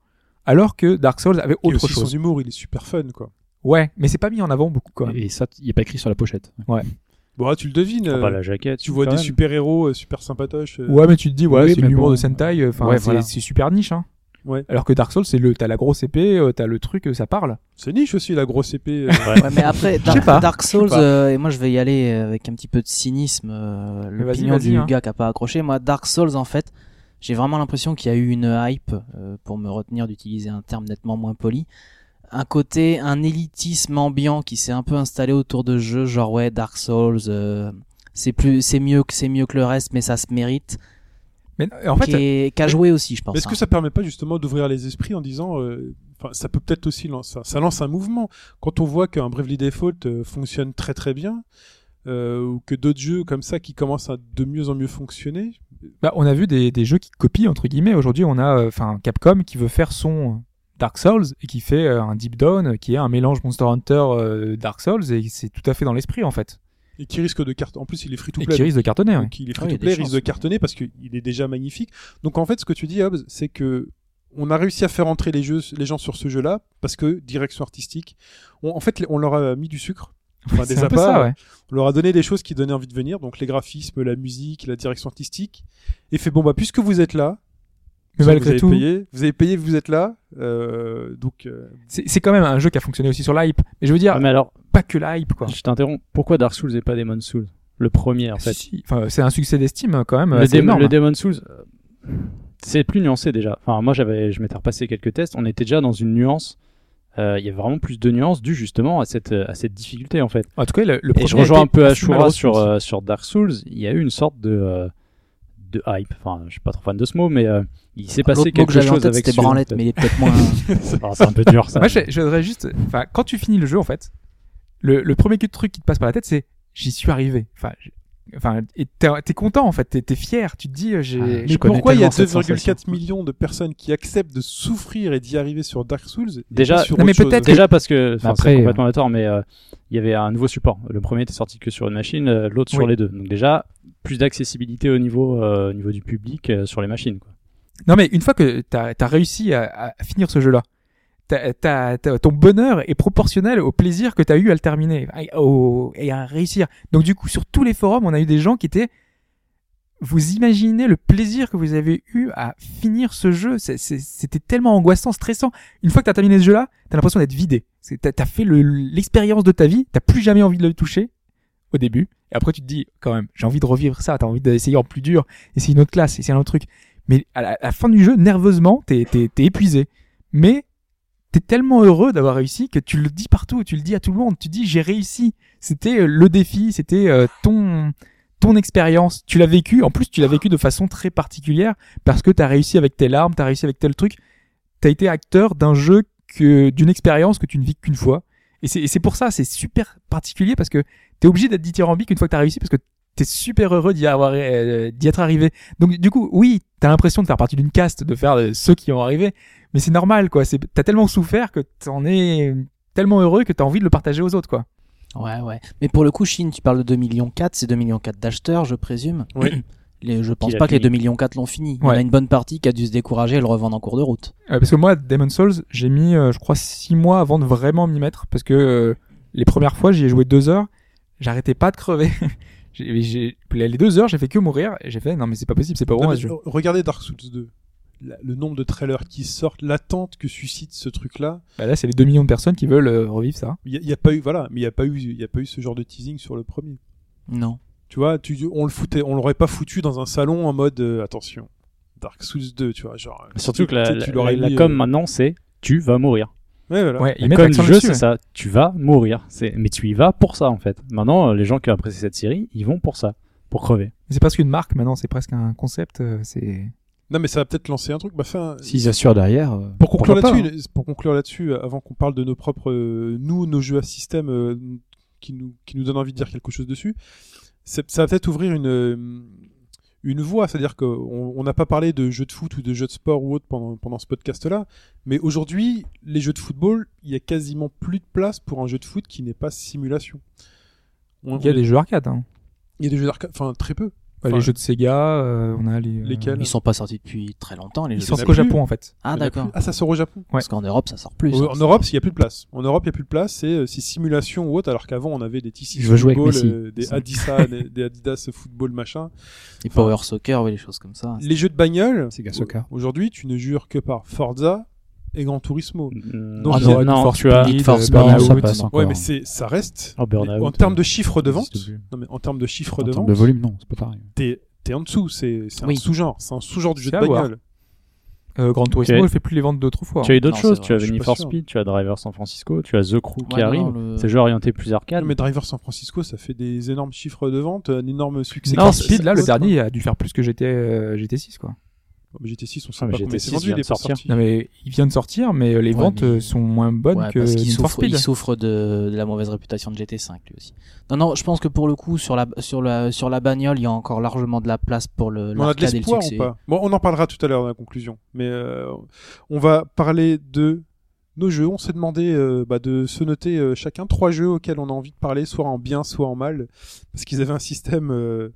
Alors que Dark Souls avait Et autre aussi chose. son humour, il est super fun, quoi. Ouais, mais c'est pas mis en avant beaucoup quoi. Et ça, il est pas écrit sur la pochette. Bon, ah, tu le devines. Ah euh, bah, la jaquette. tu vois des super-héros euh, super sympatoches. euh, Ouais, mais tu te dis, Oui, c'est l'humour bon, de Sentai, enfin, ouais, c'est voilà. super niche, hein. Ouais. Alors que Dark Souls, c'est le, t'as la grosse épée, euh, t'as le truc, euh, ça parle. C'est niche aussi, la grosse épée. euh. Ouais. Ouais, mais après, sais Dark, pas. Dark Souls, euh, et moi je vais y aller avec un petit peu de cynisme, euh, l'opinion du hein. gars qui a pas accroché. Moi, Dark Souls, en fait, j'ai vraiment l'impression qu'il y a eu une hype, euh, pour me retenir d'utiliser un terme nettement moins poli, un côté, un élitisme ambiant qui s'est un peu installé autour de jeux, genre ouais, Dark Souls, euh, c'est plus, c'est mieux que c'est mieux que le reste, mais ça se mérite. Mais euh, en fait, qui a joué aussi, je pense. Mais Est-ce que hein. ça permet pas justement d'ouvrir les esprits en disant, euh, ça peut peut-être aussi lancer, ça, lance un mouvement. Quand on voit qu'un Bravely Default euh, fonctionne très très bien, euh, ou que d'autres jeux comme ça qui commencent à de mieux en mieux fonctionner, bah, on a vu des, des jeux qui copient, entre guillemets. Aujourd'hui, on a, euh, enfin, Capcom qui veut faire son Dark Souls et qui fait euh, un Deep Down euh, qui est un mélange Monster Hunter euh, Dark Souls et c'est tout à fait dans l'esprit, en fait. et qui risque de cartonner. En plus, il est free to Et play. qui risque de cartonner, ouais. Donc il est Ah free to play, risque de cartonner parce qu'il est déjà magnifique. Donc en fait, ce que tu dis, Hobbs, c'est que on a réussi à faire entrer les jeux, les gens sur ce jeu-là parce que direction artistique. On- en fait, on leur a mis du sucre. *laughs* Enfin, des un peu appâts, ça, ouais. On leur a donné des choses qui donnaient envie de venir, donc les graphismes, la musique, la direction artistique. Et fait bon bah puisque vous êtes là, Mais vous malgré avez tout, payé, vous avez payé, vous êtes là, euh, donc euh, c'est quand même un jeu qui a fonctionné aussi sur l'hype. Mais je veux dire, Ouais, mais alors, pas que la hype, quoi. je t'interromps. Pourquoi Dark Souls et pas Demon Souls Le premier, en fait? si. Enfin, c'est un succès d'estime quand même. le, assez Dem- énorme. le Demon Souls, euh, c'est plus nuancé déjà. Enfin, moi, j'avais, je m'étais repassé quelques tests. On était déjà dans une nuance. euh, Il y a vraiment plus de nuances dû justement à cette, à cette difficulté en fait. En tout cas, le, le Et je a rejoins un peu Ashura sur, euh, sur Dark Souls. Il y a eu une sorte de, euh, de hype. Enfin, je suis pas trop fan de ce mot, mais euh, il s'est passé quelque que j'avais en chose tête, avec c'était branlette, fait. mais il est peut-être moins. *laughs* C'est un peu dur ça. Moi, je, je voudrais juste, enfin, quand tu finis le jeu, en fait, le, le premier truc qui te passe par la tête, c'est j'y suis arrivé. Enfin, enfin, et t'es content en fait, t'es fier. Tu te dis, euh, j'ai. Ah, Mais pourquoi il y a tellement cette 2,4 sensation. millions de personnes qui acceptent de souffrir et d'y arriver sur Dark Souls Déjà- sur Non, mais peut-être Déjà parce que, enfin, Après, c'est complètement à tort, mais euh, il y avait un nouveau support. Le premier était sorti que sur une machine, euh, l'autre sur Oui. les deux. Donc déjà, plus d'accessibilité au niveau, euh, au niveau du public euh, sur les machines. Quoi. Non, mais une fois que t'as as réussi à, à finir ce jeu-là, ton bonheur est proportionnel au plaisir que t'as eu à le terminer au- et à réussir. Donc du coup, sur tous les forums, on a eu des gens qui étaient vous imaginez le plaisir que vous avez eu à finir ce jeu C'était tellement angoissant, stressant. Une fois que t'as terminé ce jeu-là, t'as l'impression d'être vidé. C'est- T'as as fait le- l'expérience de ta vie, t'as plus jamais envie de le toucher au début. Et après, tu te dis, quand même, j'ai envie de revivre ça. T'as envie d'essayer en plus dur, essayer une autre classe, essayer un autre truc. Mais à la, fin du jeu, nerveusement, t'es- t'es épuisé. Mais t'es tellement heureux d'avoir réussi que tu le dis partout, tu le dis à tout le monde. Tu dis, j'ai réussi. C'était euh, le défi, c'était euh, ton ton expérience. Tu l'as vécu. En plus, tu l'as vécu de façon très particulière parce que t'as réussi avec tes larmes, t'as réussi avec tel truc. T'as été acteur d'un jeu que d'une expérience que tu ne vis qu'une fois. Et c'est pour ça, c'est super particulier parce que t'es obligé d'être dithyrambique une fois que t'as réussi parce que t'es super heureux d'y avoir euh, d'y être arrivé. Donc du coup, oui, t'as l'impression de faire partie d'une caste, de faire euh, ceux qui ont arrivé, mais c'est normal quoi. C'est t'as tellement souffert que t'en es tellement heureux que t'as envie de le partager aux autres quoi. Ouais, ouais. Mais pour le coup, Chine, tu parles de 2 millions 4, c'est 2 millions 4 d'acheteurs, je présume. Oui. *clears throat* Les, je pense pas que les fini. 2 millions 4 l'ont fini. Il y en a Ouais. une bonne partie qui a dû se décourager et le revendre en cours de route. Euh, parce que moi, Demon's Souls, j'ai mis, euh, je crois, six mois avant de vraiment m'y mettre parce que euh, les premières fois, j'y ai joué deux heures, j'arrêtais pas de crever. *laughs* Les deux heures, j'ai fait que mourir et j'ai fait non mais c'est pas possible, c'est pas bon ce jeu. Regardez Dark Souls 2. La- le nombre de trailers qui sortent, l'attente que suscite ce truc-là. Bah là, c'est les 2 millions de personnes qui veulent euh, revivre ça. Il y, a- il y a pas eu, voilà, mais il y a pas eu, il y a pas eu ce genre de teasing sur le premier. Non. Tu vois, tu, on le foutait, on l'aurait pas foutu dans un salon en mode euh, attention, Dark Souls 2, tu vois, genre. Surtout que la, com euh, maintenant, c'est tu vas mourir. Ouais, voilà. Ouais, ils mettent jeu, c'est ça. Tu vas mourir. C'est, mais tu y vas pour ça en fait. Maintenant, euh, les gens qui ont apprécié cette série, ils vont pour ça, pour crever. Mais C'est presque une marque maintenant, c'est presque un concept. euh, C'est Non, mais ça va peut-être lancer un truc. Bah, fin, S'ils assurent derrière. euh, pour conclure là-dessus, hein. pour conclure là-dessus, avant qu'on parle de nos propres, euh, nous, nos jeux à système euh, qui nous qui nous donnent envie de dire quelque chose dessus, c'est- ça va peut-être ouvrir une euh, une voie, c'est-à-dire qu'on on n'a pas parlé de jeux de foot ou de jeux de sport ou autre pendant pendant ce podcast-là, mais aujourd'hui, les jeux de football, il y a quasiment plus de place pour un jeu de foot qui n'est pas simulation. On- Il y a des jeux arcade. Hein. il y a des jeux d'arcade, enfin très peu. Bah, Enfin, les jeux de Sega, euh, on a les. euh, Lesquels Ils sont pas sortis depuis très longtemps, les Ils jeux. sortent qu'au. Japon en fait. Ah y d'accord. Ah, ça sort au Japon. Parce qu'en Europe, ça sort plus. Hein. En Europe, il n'y a plus de place. En Europe, il n'y a plus de place. C'est euh, c'est simulation ou autre, alors qu'avant, on avait des TC Football, euh, des Adidas, *laughs* des, des Adidas Football, machin. Les Power Soccer, oui, les choses comme ça. Les jeux de bagnole, Sega Soccer. aujourd'hui, tu ne jures que par Forza et Gran Turismo. Mm, Donc, Ah, non, non, tu as. Speed, Need for Speed, Burnout, ça passe non. encore. Ouais, mais c'est, ça reste. Oh, Burnout, en termes de chiffre de vente, non mais en termes de chiffre En de termes vente, de volume, non, c'est pas pareil. t'es, t'es en dessous. C'est, c'est Oui. un sous-genre. C'est un sous-genre du jeu de bagnole. Euh, Gran Turismo, Ok. il fait plus les ventes d'autrefois. Tu as eu d'autres Non, choses, tu as Need for. Speed, tu as Driver San Francisco, tu as The Crew qui Ouais, non, arrive. le- C'est jeu orienté plus arcade. Non, mais Driver San Francisco, ça fait des énormes chiffres de vente, un énorme succès. C'est- Speed, là, le dernier a dû faire plus que GT, euh, GT6 quoi. Oh, mais GT6, on sait Ah, mais pas combien GT6 c'est vendu, vient il est pas sorti. Non mais il vient de sortir, mais euh, les Ouais, ventes mais- euh, sont moins bonnes Ouais, que parce qu'il souffre, il souffre de, de la mauvaise réputation de GT5 lui aussi. Non, non, je pense que pour le coup, sur la, sur la, sur la bagnole, il y a encore largement de la place pour le, on a de le l'espoir ou pas? Bon, on en parlera tout à l'heure dans la conclusion. Mais euh, on va parler de nos jeux. On s'est demandé euh, bah, de se noter euh, chacun trois jeux auxquels on a envie de parler, soit en bien, soit en mal, parce qu'ils avaient un système, euh,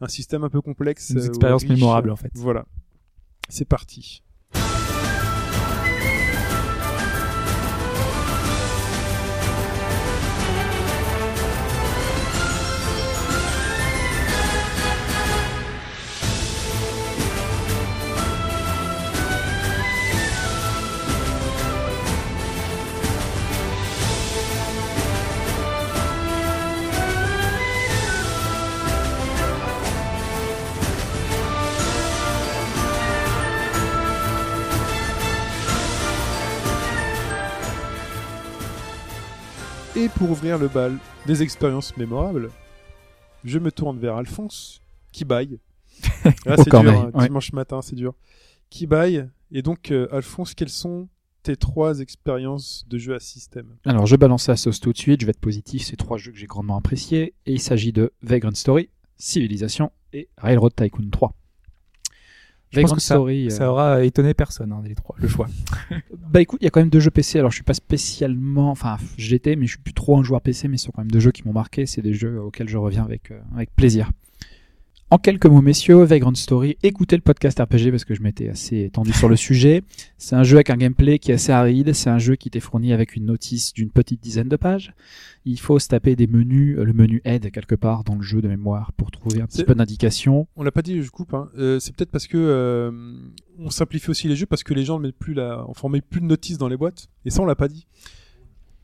un système un peu complexe. Des expériences mémorables, en fait. Voilà. C'est parti. Et pour ouvrir le bal des expériences mémorables, je me tourne vers Alphonse, qui baille. Là, *laughs* Au c'est dur, hein, ouais. dimanche matin, c'est dur. Qui baille. Et donc, euh, Alphonse, quelles sont tes trois expériences de jeu à système? Alors, je balance la sauce tout de suite. Je vais être positif. C'est trois jeux que j'ai grandement appréciés. Et il s'agit de Vagrant Story, Civilization et Railroad Tycoon 3. Je pense que ça, Story. euh, ça aura étonné personne, hein, les trois, le choix. *laughs* Bah écoute, il y a quand même deux jeux PC. Alors je suis pas spécialement, enfin je l'étais, mais je suis plus trop un joueur PC. Mais ce sont quand même deux jeux qui m'ont marqué. C'est des jeux auxquels je reviens avec euh, avec plaisir. En quelques mots, messieurs, Vagrant Story, écoutez le podcast RPG parce que je m'étais assez étendu sur le *laughs* sujet. C'est un jeu avec un gameplay qui est assez aride. C'est un jeu qui t'est fourni avec une notice d'une petite dizaine de pages. Il faut se taper des menus, euh, le menu aide quelque part dans le jeu de mémoire pour trouver un petit peu d'indications. On l'a pas dit, je coupe. Hein. Euh, c'est peut-être parce que euh, on simplifie aussi les jeux parce que les gens ne mettent plus la, on met plus de notices dans les boîtes. Et ça, on l'a pas dit.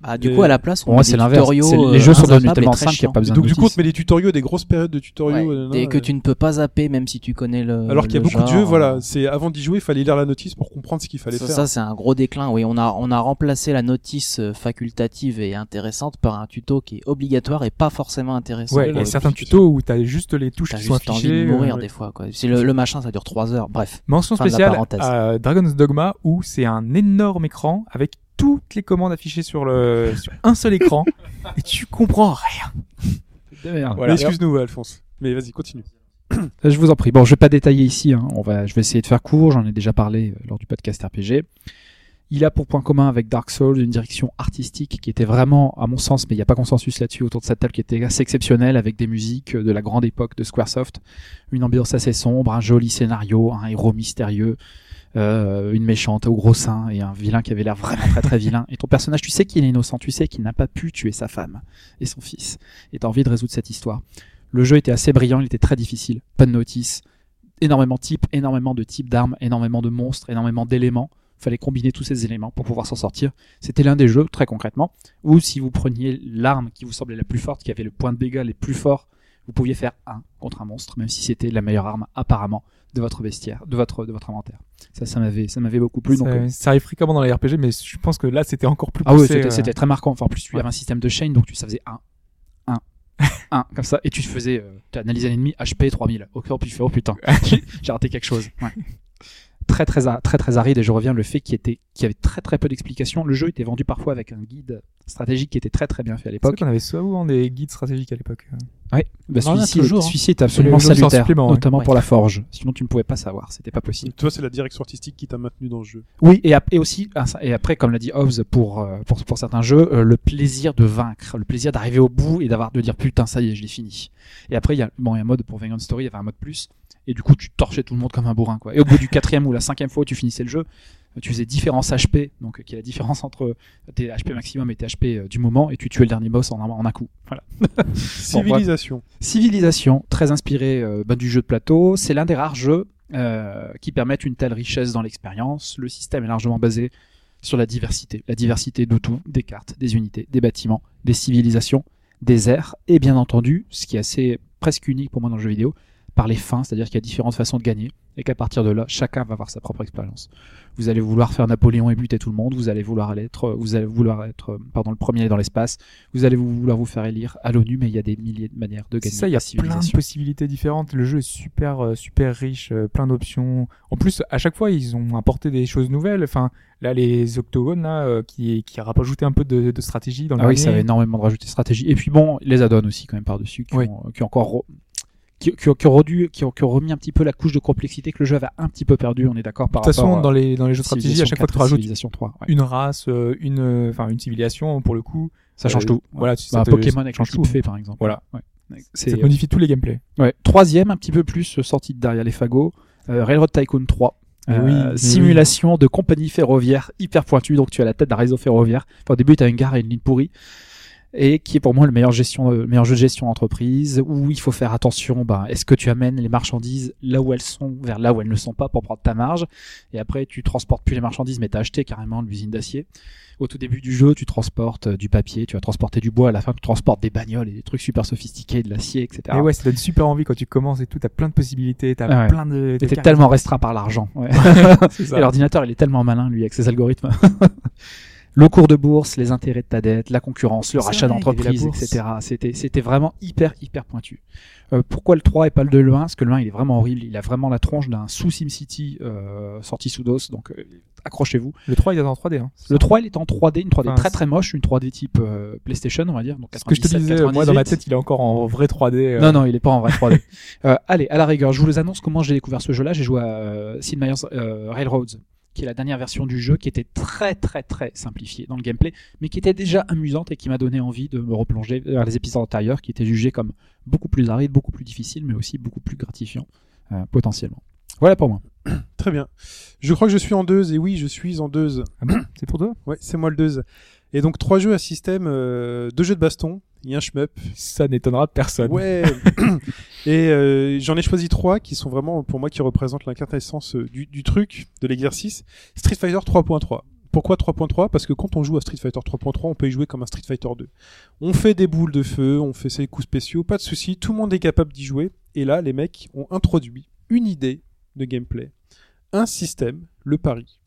Ah, du Mais- coup, à la place, on Moi, met des tutoriaux, C'est- euh, Les jeux sont devenus et tellement simples qu'il n'y a pas besoin Donc de du coup, on te met des tutoriaux, des grosses périodes de tutoriaux. Ouais, dès que euh, tu ne peux pas zapper, même si tu connais le. Alors qu'il y a beaucoup de jeux, voilà, euh, c'est avant d'y jouer, il fallait lire la notice pour comprendre ce qu'il fallait Ça, faire. ça, c'est un gros déclin. Oui, on a on a remplacé la notice euh, facultative et intéressante par un tuto qui est obligatoire et pas forcément intéressant. Ouais, Ouais, il y a ouais, certains tutos où t'as juste les touches T'as qui sont juste envie affichées. de mourir des fois. Quoi. C'est le, le machin, ça dure trois heures. Bref. Mention spéciale à Dragon's Dogma où c'est un énorme écran avec toutes les commandes affichées sur le sur un seul écran *laughs* et tu comprends rien. De merde. Mais excuse-nous, Alphonse. Mais vas-y, continue. Euh, Je vous en prie. Bon, je vais pas détailler ici. hein. On va, je vais essayer de faire court. J'en ai déjà parlé euh, lors du podcast RPG. Il a pour point commun avec Dark Souls une direction artistique qui était vraiment, à mon sens, mais il n'y a pas consensus là-dessus autour de cette table, qui était assez exceptionnelle avec des musiques de la grande époque de Squaresoft, une ambiance assez sombre, un joli scénario, un héros mystérieux, euh, une méchante au gros sein et un vilain qui avait l'air vraiment très très vilain. Et ton personnage, tu sais qu'il est innocent, tu sais qu'il n'a pas pu tuer sa femme et son fils. Et t'as envie de résoudre cette histoire. Le jeu était assez brillant, il était très difficile. Pas de notice, énormément de types, énormément de types d'armes, énormément de monstres, énormément d'éléments. Fallait combiner tous ces éléments pour pouvoir s'en sortir. C'était l'un des jeux, très concrètement, où si vous preniez l'arme qui vous semblait la plus forte, qui avait le point de dégâts les plus forts, vous pouviez faire un contre un monstre, même si c'était la meilleure arme apparemment de votre bestiaire, de votre de votre inventaire. Ça, ça m'avait ça m'avait beaucoup plu. Donc, euh, ça, ça arrive fréquemment dans les RPG mais je pense que là c'était encore plus ah oui, c'était euh, très marquant. Enfin, en plus, tu Ouais. avais un système de chain, donc tu, ça faisait 1, 1, 1, comme ça, et tu faisais, euh, tu analysais l'ennemi, HP 3000. Ok, puis tu fais, oh putain, *laughs* j'ai raté quelque chose. Ouais. *laughs* Très, très, très, très aride, et je reviens le fait qu'il était, qu'il y avait très, très peu d'explications. Le jeu était vendu parfois avec un guide stratégique qui était très, très bien fait à C'est vrai l'époque. qu'on avait souvent des guides stratégiques à l'époque. Ouais. Bah, On celui-ci, hein. celui-ci est absolument salutaire, notamment Ouais. pour la forge. Sinon, tu ne pouvais pas savoir, c'était pas possible. Toi, c'est la direction artistique qui t'a maintenu dans le jeu. Oui, et, et aussi, ah, et après, comme l'a dit Hobbes pour, euh, pour, pour certains jeux, euh, le plaisir de vaincre, le plaisir d'arriver au bout et d'avoir de dire putain, ça y est, je l'ai fini. Et après, il y a, bon, il y a un mode pour Vagrant Story, il y avait un mode plus, et du coup, tu torchais tout le monde comme un bourrin, quoi. Et au bout du quatrième ou la cinquième fois où tu finissais le jeu, euh, tu faisais différence HP, donc euh, qui est la différence entre tes HP maximum et tes HP euh, du moment, et tu tuais le dernier boss en un, en un coup. Voilà. *laughs* Civilisation. Civilisation, très inspiré euh, bah, du jeu de plateau. C'est l'un des rares jeux euh, qui permettent une telle richesse dans l'expérience. Le système est largement basé sur la diversité. La diversité de tout, des cartes, des unités, des bâtiments, des civilisations, des airs, et bien entendu, ce qui est assez presque unique pour moi dans le jeu vidéo, par les fins, c'est-à-dire qu'il y a différentes façons de gagner, et qu'à partir de là, chacun va avoir sa propre expérience. Vous allez vouloir faire Napoléon et buter tout le monde, vous allez vouloir aller être, vous allez vouloir être, euh, pardon, le premier dans l'espace, vous allez vouloir vous faire élire à l'ONU, mais il y a des milliers de manières de gagner. ça, il y a plein de possibilités différentes. Le jeu est super, euh, super riche, euh, plein d'options. En plus, à chaque fois, ils ont apporté des choses nouvelles. Enfin, là, les octogones, là, euh, qui, qui a rajouté un peu de, de stratégie dans le Ah oui, ça avait énormément de rajouter stratégie. Et puis bon, les add-ons aussi quand même par-dessus, qui, Oui. ont, qui ont encore re- qui, qui, ont- qui ont redu- qui ont, qui ont remis un petit peu la couche de complexité que le jeu avait un petit peu perdu, on est d'accord par De toute façon, à dans les, dans les jeux de stratégie, à chaque fois que tu 4 et rajoutes Civilization 3, ouais. une race, euh, une, euh, enfin, une civilisation, pour le coup, ça change euh, tout. Voilà, Bah, ça te- Pokémon avec change tout. fait par exemple. Voilà. Ouais. Ça modifie tous les gameplays. ouais. Troisième, un petit peu plus euh, sorti de derrière les fagots, euh, Railroad Tycoon 3. Eh Euh, oui, eh simulation de compagnie ferroviaire hyper pointue, donc tu as la tête d'un réseau ferroviaire. Enfin, au début, tu as une gare et une ligne pourrie, et qui est pour moi le meilleur, gestion, le meilleur jeu de gestion d'entreprise, où il faut faire attention, ben, est-ce que tu amènes les marchandises là où elles sont, vers là où elles ne sont pas pour prendre ta marge, et après tu transportes plus les marchandises, mais tu as acheté carrément l'usine d'acier. Au tout début du jeu, tu transportes euh, du papier, tu vas transporter du bois, à la fin tu transportes des bagnoles et des trucs super sophistiqués, de l'acier, etc. Et ouais, ça donne super envie quand tu commences et tout. T'as plein de possibilités, t'as Ah ouais. plein de. cartes. tellement restreint par l'argent. *laughs* Ouais. Et l'ordinateur, il est tellement malin, lui, avec ses algorithmes. *laughs* le cours de bourse, les intérêts de ta dette, la concurrence, le rachat d'entreprise, etc. C'était, c'était vraiment hyper, hyper pointu. Euh, pourquoi le 3 et pas le 2 le 1 Parce que le 1, il est vraiment horrible. Il a vraiment la tronche d'un sous SimCity euh, sorti sous DOS. Donc, euh, accrochez-vous. Le 3, il est en 3D. Hein. Le 3, il est en 3D, une 3D Enfin, très très moche, une 3D type euh, PlayStation, on va dire. Donc Ce que je te 97, disais, moi, dans ma 98. tête, il est encore en vrai 3D. euh, Non, non, il est pas en vrai 3D. *laughs* Euh, allez, à la rigueur, je vous les annonce comment j'ai découvert ce jeu-là. J'ai joué à euh, Sid Meier's euh, Railroads, qui est la dernière version du jeu, qui était très très très simplifiée dans le gameplay, mais qui était déjà amusante et qui m'a donné envie de me replonger vers les épisodes antérieurs, qui étaient jugés comme beaucoup plus arides, beaucoup plus difficiles, mais aussi beaucoup plus gratifiants, euh, potentiellement. Voilà pour moi. Très bien. Je crois que je suis en deux, et oui, je suis en deux. Ah bon C'est pour toi? Ouais, c'est moi le deux. Et donc, trois jeux à système, euh, deux jeux de baston, il y a un shmup. Ça n'étonnera personne. Ouais. *coughs* et euh, j'en ai choisi trois qui sont vraiment, pour moi, qui représentent l'inquintessence euh, du, du truc, de l'exercice. Street Fighter 3.3. Pourquoi 3.3 Parce que quand on joue à Street Fighter 3.3, on peut y jouer comme un Street Fighter 2. On fait des boules de feu, on fait ses coups spéciaux, pas de souci, tout le monde est capable d'y jouer. Et là, les mecs ont introduit une idée de gameplay, un système, le pari.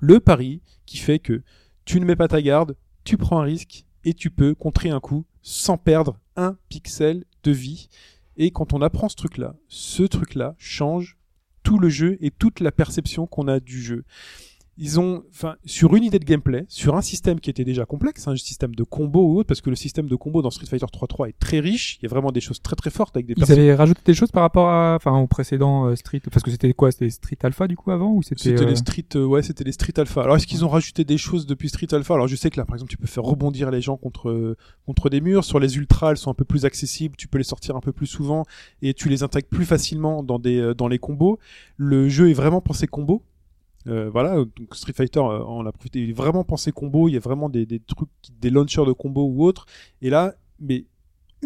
Le pari qui fait que tu ne mets pas ta garde, tu prends un risque et tu peux contrer un coup sans perdre un pixel de vie. Et quand on apprend ce truc-là, ce truc-là change tout le jeu et toute la perception qu'on a du jeu. Ils ont, enfin, sur une idée de gameplay, sur un système qui était déjà complexe, un système de combo ou autre, parce que le système de combo dans Street Fighter 3.3 est très riche, il y a vraiment des choses très très fortes avec des Ils avaient rajouté des choses par rapport à, enfin, au précédent euh, Street, parce que c'était quoi C'était Street Alpha du coup avant ou c'était C'était euh, les Street, euh, ouais, c'était les Street Alpha. Alors est-ce qu'ils ont rajouté des choses depuis Street Alpha? Alors je sais que là, par exemple, tu peux faire rebondir les gens contre euh, contre des murs. Sur les ultras, elles sont un peu plus accessibles. Tu peux les sortir un peu plus souvent et tu les intègres plus facilement dans des euh, dans les combos. Le jeu est vraiment pensé combo. Euh, voilà, donc Street Fighter, euh, on a profité, il est vraiment pensé combo. Il y a vraiment des, des trucs, des launchers de combo ou autres. Et là, mais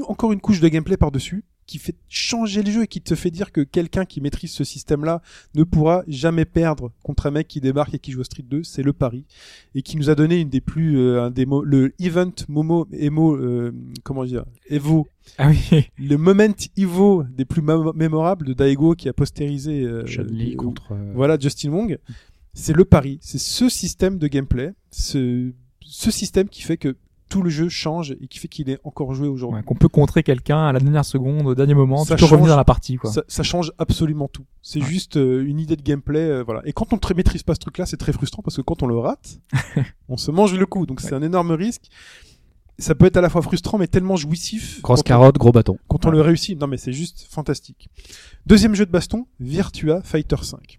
encore une couche de gameplay par dessus qui fait changer le jeu et qui te fait dire que quelqu'un qui maîtrise ce système-là ne pourra jamais perdre contre un mec qui débarque et qui joue à Street 2, c'est le pari et qui nous a donné une des plus euh, un des mots le event Momo Emo euh, comment dire Evo Ah oui. le moment Evo des plus mémorables de Daigo qui a postérisé euh, euh, contre. euh, voilà Justin Wong c'est le pari c'est ce système de gameplay ce ce système qui fait que tout le jeu change et qui fait qu'il est encore joué aujourd'hui Ouais, qu'on peut contrer quelqu'un à la dernière seconde, au dernier moment, Ça peux revenir change. dans la partie quoi. Ça, ça change absolument tout. C'est Ouais. juste euh, une idée de gameplay, euh, voilà. Et quand on ne maîtrise pas ce truc-là, c'est très frustrant parce que quand on le rate, *laughs* on se mange le coup. Donc c'est un énorme risque. ça peut être à la fois frustrant mais tellement jouissif. Grosse on- carotte, gros bâton. quand on le réussit. Non mais c'est juste fantastique. Deuxième jeu de baston, Virtua Fighter 5.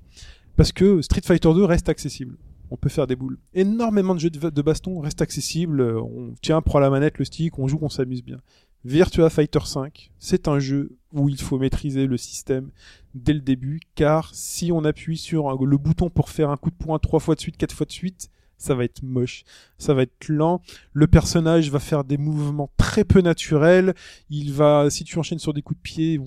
Parce que Street Fighter 2 reste accessible. On peut faire des boules. Énormément de jeux de, baston restent accessibles. Euh, On tient, prend la manette, le stick, on joue, on s'amuse bien. Virtua Fighter 5, c'est un jeu où il faut maîtriser le système dès le début, car si on appuie sur le bouton pour faire un coup de poing trois fois de suite, quatre fois de suite, ça va être moche, ça va être lent. Le personnage va faire des mouvements très peu naturels. Il va, si tu enchaînes sur des coups de pied,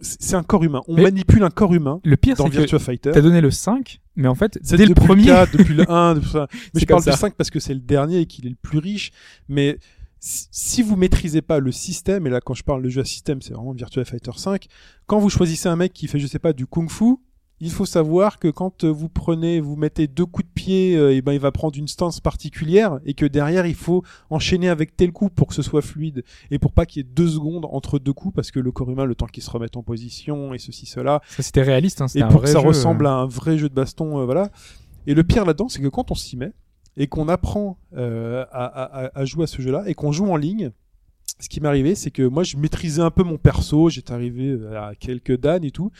c'est un corps humain. On Mais- manipule un corps humain Le pire, dans c'est que Virtua Fighter. t'as donné le 5, mais en fait, C'est dès le depuis premier, 4, depuis le 1, depuis ça. *laughs* mais je parle comme du ça. 5 parce que c'est le dernier et qu'il est le plus riche. Mais si si vous maîtrisez pas le système, et là quand je parle de jeu à système, c'est vraiment Virtua Fighter 5, quand vous choisissez un mec qui fait, je sais pas, du kung fu, il faut savoir que quand euh, vous prenez, vous mettez deux coups de pied, euh, et ben il va prendre une stance particulière, et que derrière il faut enchaîner avec tel coup pour que ce soit fluide, et pour pas qu'il y ait deux secondes entre deux coups, parce que le corps humain, le temps qu'il se remette en position, et ceci, cela, ça c'était réaliste. Hein, et c'était un pour que vrai ça jeu, euh. ressemble à un vrai jeu de baston, euh, voilà. Et le pire là-dedans, c'est que quand on s'y met et qu'on apprend euh, à, à- à- à jouer à ce jeu-là et qu'on joue en ligne, ce qui m'est arrivé, c'est que moi, je maîtrisais un peu mon perso. J'étais arrivé euh, à quelques dan et tout.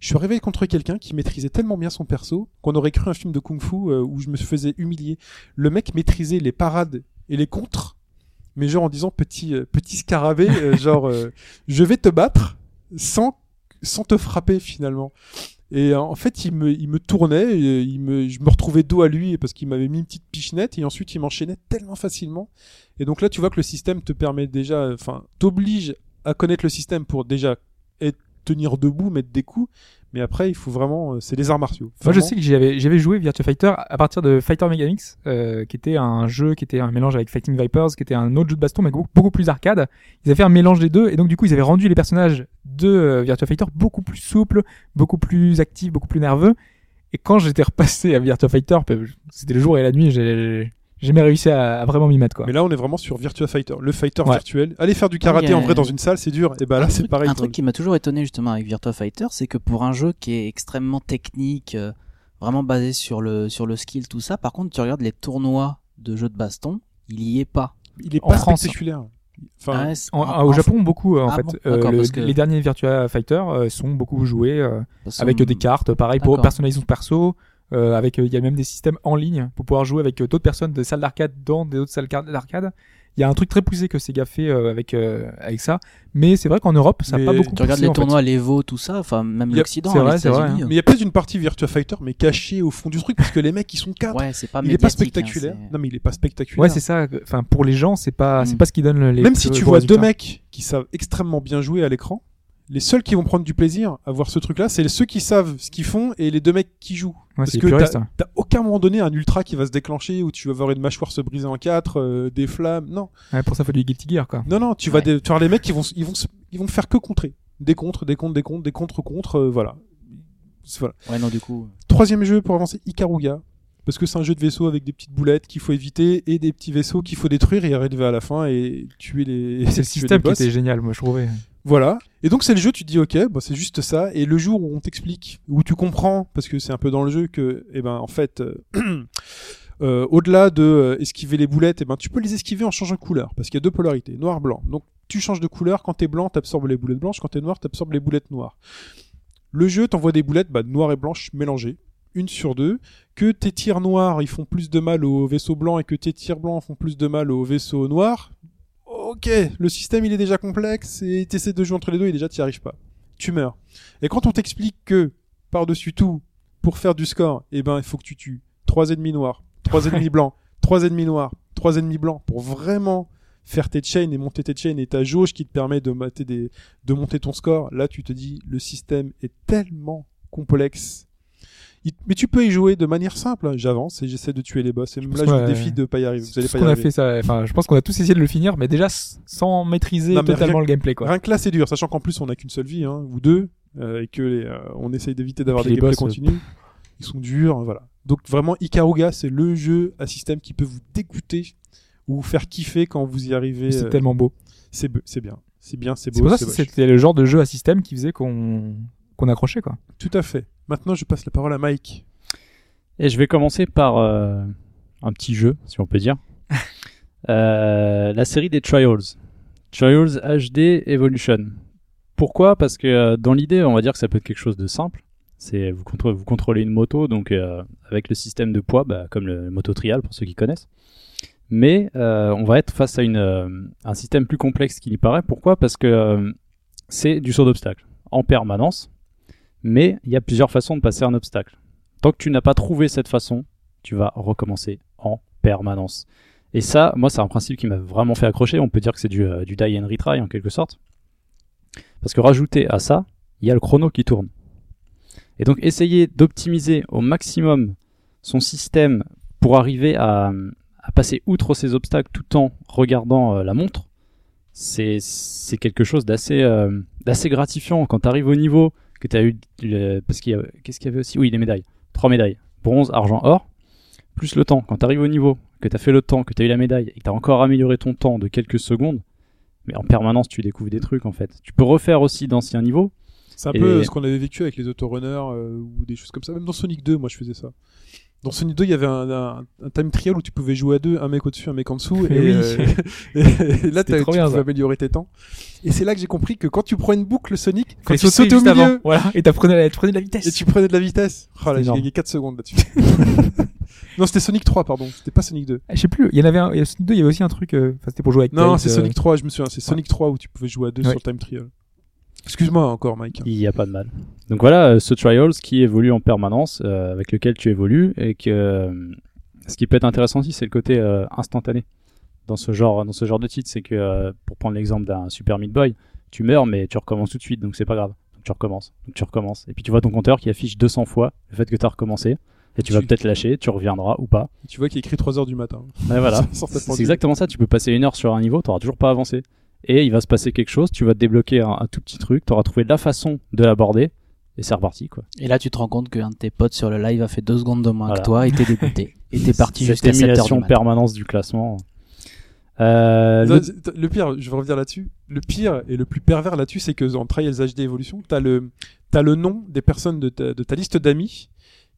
Je suis arrivé contre quelqu'un qui maîtrisait tellement bien son perso qu'on aurait cru un film de kung-fu euh, où je me faisais humilier. Le mec maîtrisait les parades et les contres, mais genre en disant petit euh, petit scarabée, genre *laughs* je vais te battre sans sans te frapper finalement. Et en fait, il me, il me tournait, il me, je me retrouvais dos à lui parce qu'il m'avait mis une petite pichenette et ensuite il m'enchaînait tellement facilement. Et donc là, tu vois que le système te permet déjà, enfin, t'oblige à connaître le système pour déjà être, tenir debout, mettre des coups. Mais après, il faut vraiment, euh, c'est des arts martiaux. Moi, je sais que j'avais j'avais joué Virtua Fighter à partir de Fighter Megamix, euh, qui était un jeu qui était un mélange avec Fighting Vipers, qui était un autre jeu de baston mais beaucoup, beaucoup plus arcade. Ils avaient fait un mélange des deux et donc du coup ils avaient rendu les personnages de euh, Virtua Fighter beaucoup plus souples, beaucoup plus actifs, beaucoup plus nerveux. Et quand j'étais repassé à Virtua Fighter, c'était le jour et la nuit, j'ai j'ai jamais réussi à, à vraiment m'y mettre quoi. Mais là, on est vraiment sur Virtua Fighter, le fighter Ouais. virtuel. Aller faire du karaté a- en vrai dans une salle, c'est dur. Et bah là, un c'est pareil. un truc qui m'a toujours étonné justement avec Virtua Fighter, c'est que pour un jeu qui est extrêmement technique, euh, vraiment basé sur le sur le skill, tout ça, par contre, tu regardes les tournois de jeux de baston, il y est pas. Il est En pas France. Enfin, Ah ouais, En- en- au en- Japon, beaucoup euh, en Ah fait. bon Euh, le- que- Les derniers Virtua Fighter euh, sont beaucoup joués euh, avec euh, des cartes, pareil pour son perso. Euh, avec, euh, il y a même des systèmes en ligne pour pouvoir jouer avec euh, d'autres personnes de salles d'arcade dans des autres salles d'arcade. Il y a un truc très poussé que Sega fait euh, avec euh, avec ça, mais c'est vrai qu'en Europe, ça n'a pas beaucoup Tu regardes les tournois, l'Evo, tout ça, enfin même l'Occident, c'est hein, vrai, les c'est vrai, États-Unis. mais il y a peut-être une partie Virtua Fighter, mais cachée au fond du truc, parce que les mecs, ils sont quatre. Ouais, c'est pas il est pas hein, spectaculaire. non, mais il est pas spectaculaire. Ouais, c'est ça. Enfin, pour les gens, c'est pas, c'est Mm. pas ce qui donne les. Même si tu vois deux mecs qui savent extrêmement bien jouer à l'écran, les seuls qui vont prendre du plaisir à voir ce truc-là, c'est ceux qui savent ce qu'ils font et les deux mecs qui jouent. Ouais, Parce c'est que t'as hein. aucun moment donné un ultra qui va se déclencher où tu vas voir une mâchoire se briser en quatre, euh, des flammes. Non, Ouais, pour ça, faut du Guilty Gear, quoi. non, non. Tu vas Ouais. des- tu vas voir les mecs qui vont, ils vont, ils vont faire que contrer. Des contres, des contres, des contres, des contres, contre. euh, voilà. C'est- voilà. Ouais, non, du coup. Troisième jeu pour avancer, Ikaruga. Parce que c'est un jeu de vaisseau avec des petites boulettes qu'il faut éviter et des petits vaisseaux qu'il faut détruire et arriver à la fin et tuer les. *laughs* C'est le système les qui était génial, moi, je trouvais. Voilà. Et donc c'est le jeu, tu te dis ok, bah, c'est juste ça. Et le jour où on t'explique, où tu comprends, parce que c'est un peu dans le jeu que, eh ben en fait, euh, *clears throat* euh, au-delà de euh, esquiver les boulettes, eh ben tu peux les esquiver en changeant de couleur, parce qu'il y a deux polarités, noir blanc. Donc tu changes de couleur. Quand t'es blanc, t'absorbes les boulettes blanches. Quand t'es noir, t'absorbes les boulettes noires. Le jeu t'envoie des boulettes bah, noires et blanches mélangées, une sur deux. Que tes tirs noirs ils font plus de mal au vaisseau blanc et que tes tirs blancs font plus de mal au vaisseau noir. Ok, le système il est déjà complexe et t'essaies de jouer entre les deux et déjà t'y arrives pas. Tu meurs. Et quand on t'explique que par-dessus tout, pour faire du score, eh ben il faut que tu tues trois ennemis noirs, trois *laughs* ennemis blancs, trois ennemis noirs, trois ennemis blancs pour vraiment faire tes chains et monter tes chains et ta jauge qui te permet de, mater des, de monter ton score, là tu te dis le système est tellement complexe. Mais tu peux y jouer de manière simple. hein. J'avance et j'essaie de tuer les boss. Et même là, je vous défie de pas y arriver. Vous allez pas y qu'on a arriver. fait, ça. Enfin, je pense qu'on a tous essayé de le finir, mais déjà sans maîtriser Non, totalement rien- le gameplay, quoi. Rien que là, c'est dur, sachant qu'en plus, on n'a qu'une seule vie, hein, ou deux, euh, et que les, euh, on essaye d'éviter d'avoir des gameplays boss, euh, continus. Ils sont durs, voilà. Donc vraiment, Ikaruga, c'est le jeu à système qui peut vous dégoûter ou vous faire kiffer quand vous y arrivez. C'est euh, tellement beau. C'est c'est bien, c'est bien, c'est C'est beau, pour ça c'est que c'était le genre de jeu à système qui faisait qu'on qu'on accrochait, quoi. Tout à fait. Maintenant, je passe la parole à Mike. Et je vais commencer par euh, un petit jeu, si on peut dire. *laughs* Euh, la série des Trials. Trials HD Evolution. Pourquoi? Parce que euh, dans l'idée, on va dire que ça peut être quelque chose de simple. C'est vous, contrôlez, vous contrôlez une moto, donc euh, avec le système de poids, bah, comme le moto trial pour ceux qui connaissent. Mais euh, on va être face à une, euh, un système plus complexe qu'il y paraît. Pourquoi? Parce que euh, c'est du saut d'obstacle en permanence, mais il y a plusieurs façons de passer un obstacle. Tant que tu n'as pas trouvé cette façon, tu vas recommencer en permanence. Et ça, moi, c'est un principe qui m'a vraiment fait accrocher. On peut dire que c'est du, euh, die and retry en quelque sorte. Parce que rajouter à ça, il y a le chrono qui tourne. Et donc, essayer d'optimiser au maximum son système pour arriver à, passer outre ces obstacles tout en regardant euh, la montre, c'est quelque chose d'assez euh, d'assez gratifiant quand tu arrives au niveau que tu as eu le- parce qu'il y a qu'est-ce qu'il y avait aussi? Oui les médailles. Trois médailles. Bronze argent or. Plus le temps. Quand tu arrives au niveau que tu as fait le temps que tu as eu la médaille et que tu as encore amélioré ton temps de quelques secondes mais en permanence tu découvres des trucs en fait. Tu peux refaire aussi d'anciens niveaux. C'est un Et- peu ce qu'on avait vécu avec les autorunners euh, ou des choses comme ça. Même dans Sonic 2, moi je faisais ça. Dans Sonic 2, il y avait un, un, un time trial où tu pouvais jouer à deux, un mec au-dessus, un mec en dessous. *laughs* Et, oui. euh, *laughs* et là, C'était t'as- tu pouvais améliorer tes temps. Et c'est là que j'ai compris que quand tu prends une boucle Sonic, quand tu sautais au milieu avant. Voilà. Et tu prenais de la vitesse. et tu prenais de la vitesse, oh là, j'ai gagné 4 secondes là-dessus. *laughs* non, c'était Sonic 3, pardon. C'était pas Sonic 2. Ah, Je sais plus. Il y en avait un. il y a Sonic 2, il y avait aussi un truc. euh, Enfin, c'était pour jouer avec. Non, c'est euh, Sonic 3, je me souviens. C'est Sonic 3 où tu pouvais jouer à deux Ouais. sur le time trial. Excuse-moi encore, Mike. il n'y a pas de mal. Donc voilà euh, ce trials qui évolue en permanence euh, avec lequel tu évolues et que euh, ce qui peut être intéressant aussi c'est le côté euh, instantané. Dans ce genre dans ce genre de titre c'est que pour prendre l'exemple d'un Super Meat Boy tu meurs mais tu recommences tout de suite donc c'est pas grave. Donc tu recommences donc tu recommences. Et puis tu vois ton compteur qui affiche 200 fois le fait que tu as recommencé et tu vas Tu- peut-être lâcher tu reviendras ou pas. Tu vois qu'il écrit 3 heures du matin. Ouais, voilà. *laughs* C'est exactement ça tu peux passer une heure sur un niveau t'auras toujours pas avancé et il va se passer quelque chose tu vas te débloquer un, un tout petit truc t'auras trouvé la façon de l'aborder et c'est reparti quoi Et là, tu te rends compte qu'un de tes potes sur le live a fait deux secondes de moins Voilà. que toi et t'es dégoûté. *laughs* Et t'es parti jusqu'à 7 heures du émulation matin. permanence du classement. Euh, Non, le- pire, je vais revenir là-dessus. Le pire et le plus pervers là-dessus, c'est que dans Trials HD Evolution, t'as le, t'as le nom des personnes de ta, de ta liste d'amis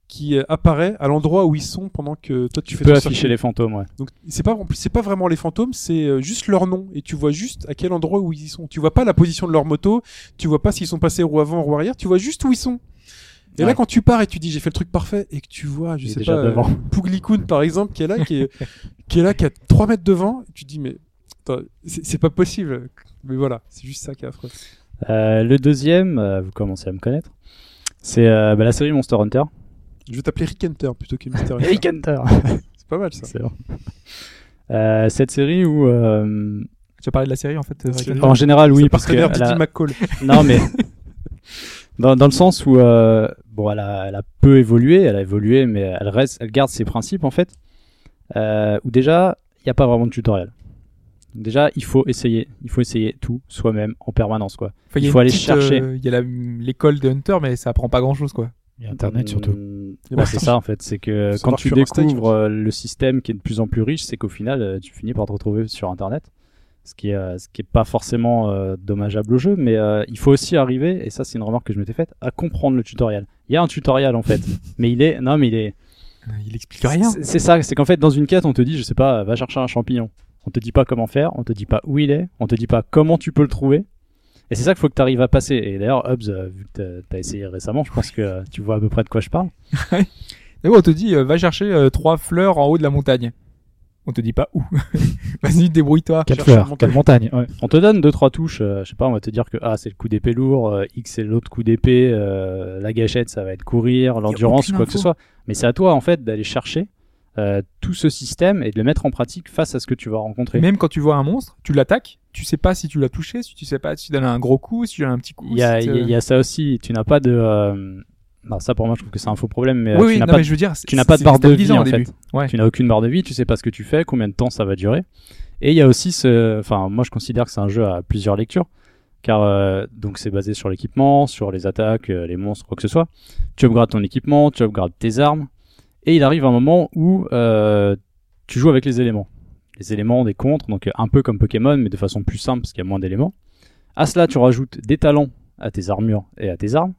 qui euh, apparaît à l'endroit où ils sont pendant que toi tu, tu fais peux afficher circuit. les fantômes, ouais. Donc c'est pas en plus c'est pas vraiment les fantômes, c'est euh, juste leur nom et tu vois juste à quel endroit où ils y sont. Tu vois pas la position de leur moto, tu vois pas s'ils sont passés roue avant roue arrière, tu vois juste où ils sont. Et là quand tu pars et tu dis j'ai fait le truc parfait et que tu vois je sais déjà pas devant. euh, Pouglikoun par exemple qui est là qui est qui est là qui a 3 mètres devant, tu te dis mais c'est pas possible. Mais voilà, c'est juste ça qui est affreux. Euh, le deuxième, euh, vous commencez à me connaître, c'est euh, bah, la série Monster Hunter. Je vais t'appeler Rick Hunter plutôt que Mystery. Rick Hunter *laughs* c'est pas mal ça. C'est bon. Euh, cette série où, euh, Tu as parlé de la série en fait. euh, en général, oui, parce que partenaire elle a- Didi McCall. non mais *laughs* dans, dans le sens où euh, bon, elle a, elle a peu évolué, elle a évolué, mais elle reste, elle garde ses principes en fait. Euh, où déjà, il n'y a pas vraiment de tutoriel. Déjà, il faut essayer, il faut essayer tout soi-même en permanence quoi. Enfin, Il faut aller petite, chercher. euh, Il y a la- l'école de Hunter, mais ça apprend pas grand chose quoi. Il y a Internet surtout. Moi, c'est ça- en fait, c'est que ça quand tu découvres euh, le système qui est de plus en plus riche, c'est qu'au final euh, tu finis par te retrouver sur internet, ce qui est euh, ce qui est pas forcément euh, dommageable au jeu, mais euh, il faut aussi arriver et ça c'est une remarque que je m'étais faite à comprendre le tutoriel. Il y a un tutoriel en fait, *laughs* mais il est non mais il est Euh, Il explique rien. c'est c'est ça, c'est qu'en fait dans une quête on te dit je sais pas va chercher un champignon. On te dit pas comment faire, on te dit pas où il est, on te dit pas comment tu peux le trouver. Et c'est ça qu'il faut que tu arrives à passer. Et d'ailleurs, Hubs, euh, vu que tu as essayé récemment, je pense que euh, tu vois à peu près de quoi je parle. *laughs* Mais bon, on te dit, euh, va chercher euh, trois fleurs en haut de la montagne. On te dit pas où. *laughs* Vas-y, débrouille-toi. Quelle fleur, quelle montagne. ouais. On te donne deux trois touches, euh, je sais pas, on va te dire que A c'est le coup d'épée lourd, euh, X c'est l'autre coup d'épée, euh, la gâchette ça va être courir, l'endurance quoi que ce soit. Mais c'est à toi en fait d'aller chercher euh, tout ce système et de le mettre en pratique face à ce que tu vas rencontrer. Même quand tu vois un monstre, tu l'attaques, tu sais pas si tu l'as touché, si tu sais pas si tu donnes un gros coup, si tu donnes un petit coup. Il y a, si il y ça aussi, tu n'as pas de... euh, Non, ça pour moi je trouve que c'est un faux problème, mais euh, oui, tu oui, n'as pas mais je veux dire, tu n'as pas de barre de vie en fait. Ouais. Tu n'as aucune barre de vie, tu sais pas ce que tu fais, combien de temps ça va durer. Et il y a aussi ce, enfin moi je considère que c'est un jeu à plusieurs lectures, car euh, donc c'est basé sur l'équipement, sur les attaques, euh, les monstres, quoi que ce soit. Tu upgrades ton équipement, tu upgrades tes armes, et il arrive un moment où euh, tu joues avec les éléments, les éléments des contres, donc un peu comme Pokémon, mais de façon plus simple parce qu'il y a moins d'éléments. À cela tu rajoutes des talents à tes armures et à tes armes,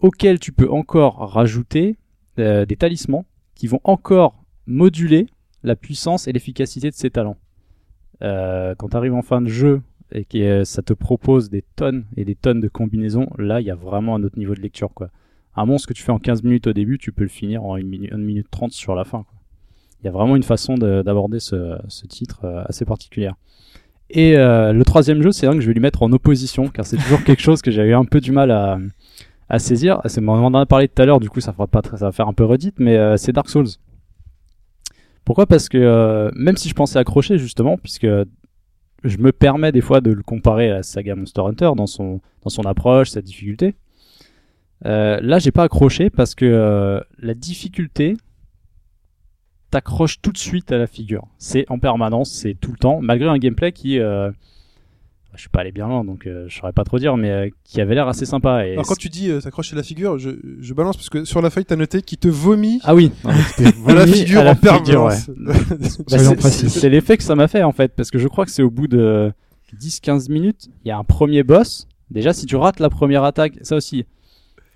auxquels tu peux encore rajouter euh, des talismans qui vont encore moduler la puissance et l'efficacité de ces talents. Euh, quand tu arrives en fin de jeu et que ça te propose des tonnes et des tonnes de combinaisons, là, il y a vraiment un autre niveau de lecture. quoi. Un monstre que tu fais en 15 minutes au début, tu peux le finir en 1 minute, 1 minute 30 sur la fin. Il y a vraiment une façon de- d'aborder ce, titre euh, assez particulière. Et euh, le troisième jeu, c'est un que je vais lui mettre en opposition, car c'est toujours quelque chose que j'ai eu un peu du mal à, à saisir. On en a parlé tout à l'heure, du coup ça pas ça va faire un peu redite, mais euh, c'est Dark Souls. Pourquoi? Parce que même si je pensais accrocher justement, puisque je me permets des fois de le comparer à la saga Monster Hunter dans son approche, sa difficulté. Euh, là, j'ai pas accroché parce que euh, la difficulté t'accroche tout de suite à la figure. C'est en permanence, c'est tout le temps, malgré un gameplay qui euh, je suis pas allé bien loin, donc euh, je saurais pas trop dire, mais euh, qui avait l'air assez sympa. Et Alors quand tu dis euh, s'accrocher la figure, je, je balance parce que sur la feuille t'as noté qu'il te vomit ah oui, *laughs* à la figure à la en figure, permanence. Bah, *laughs* c'est l'effet que ça m'a fait en fait, parce que je crois que c'est au bout de 10-15 minutes, il y a un premier boss. Déjà, si tu rates la première attaque, ça aussi,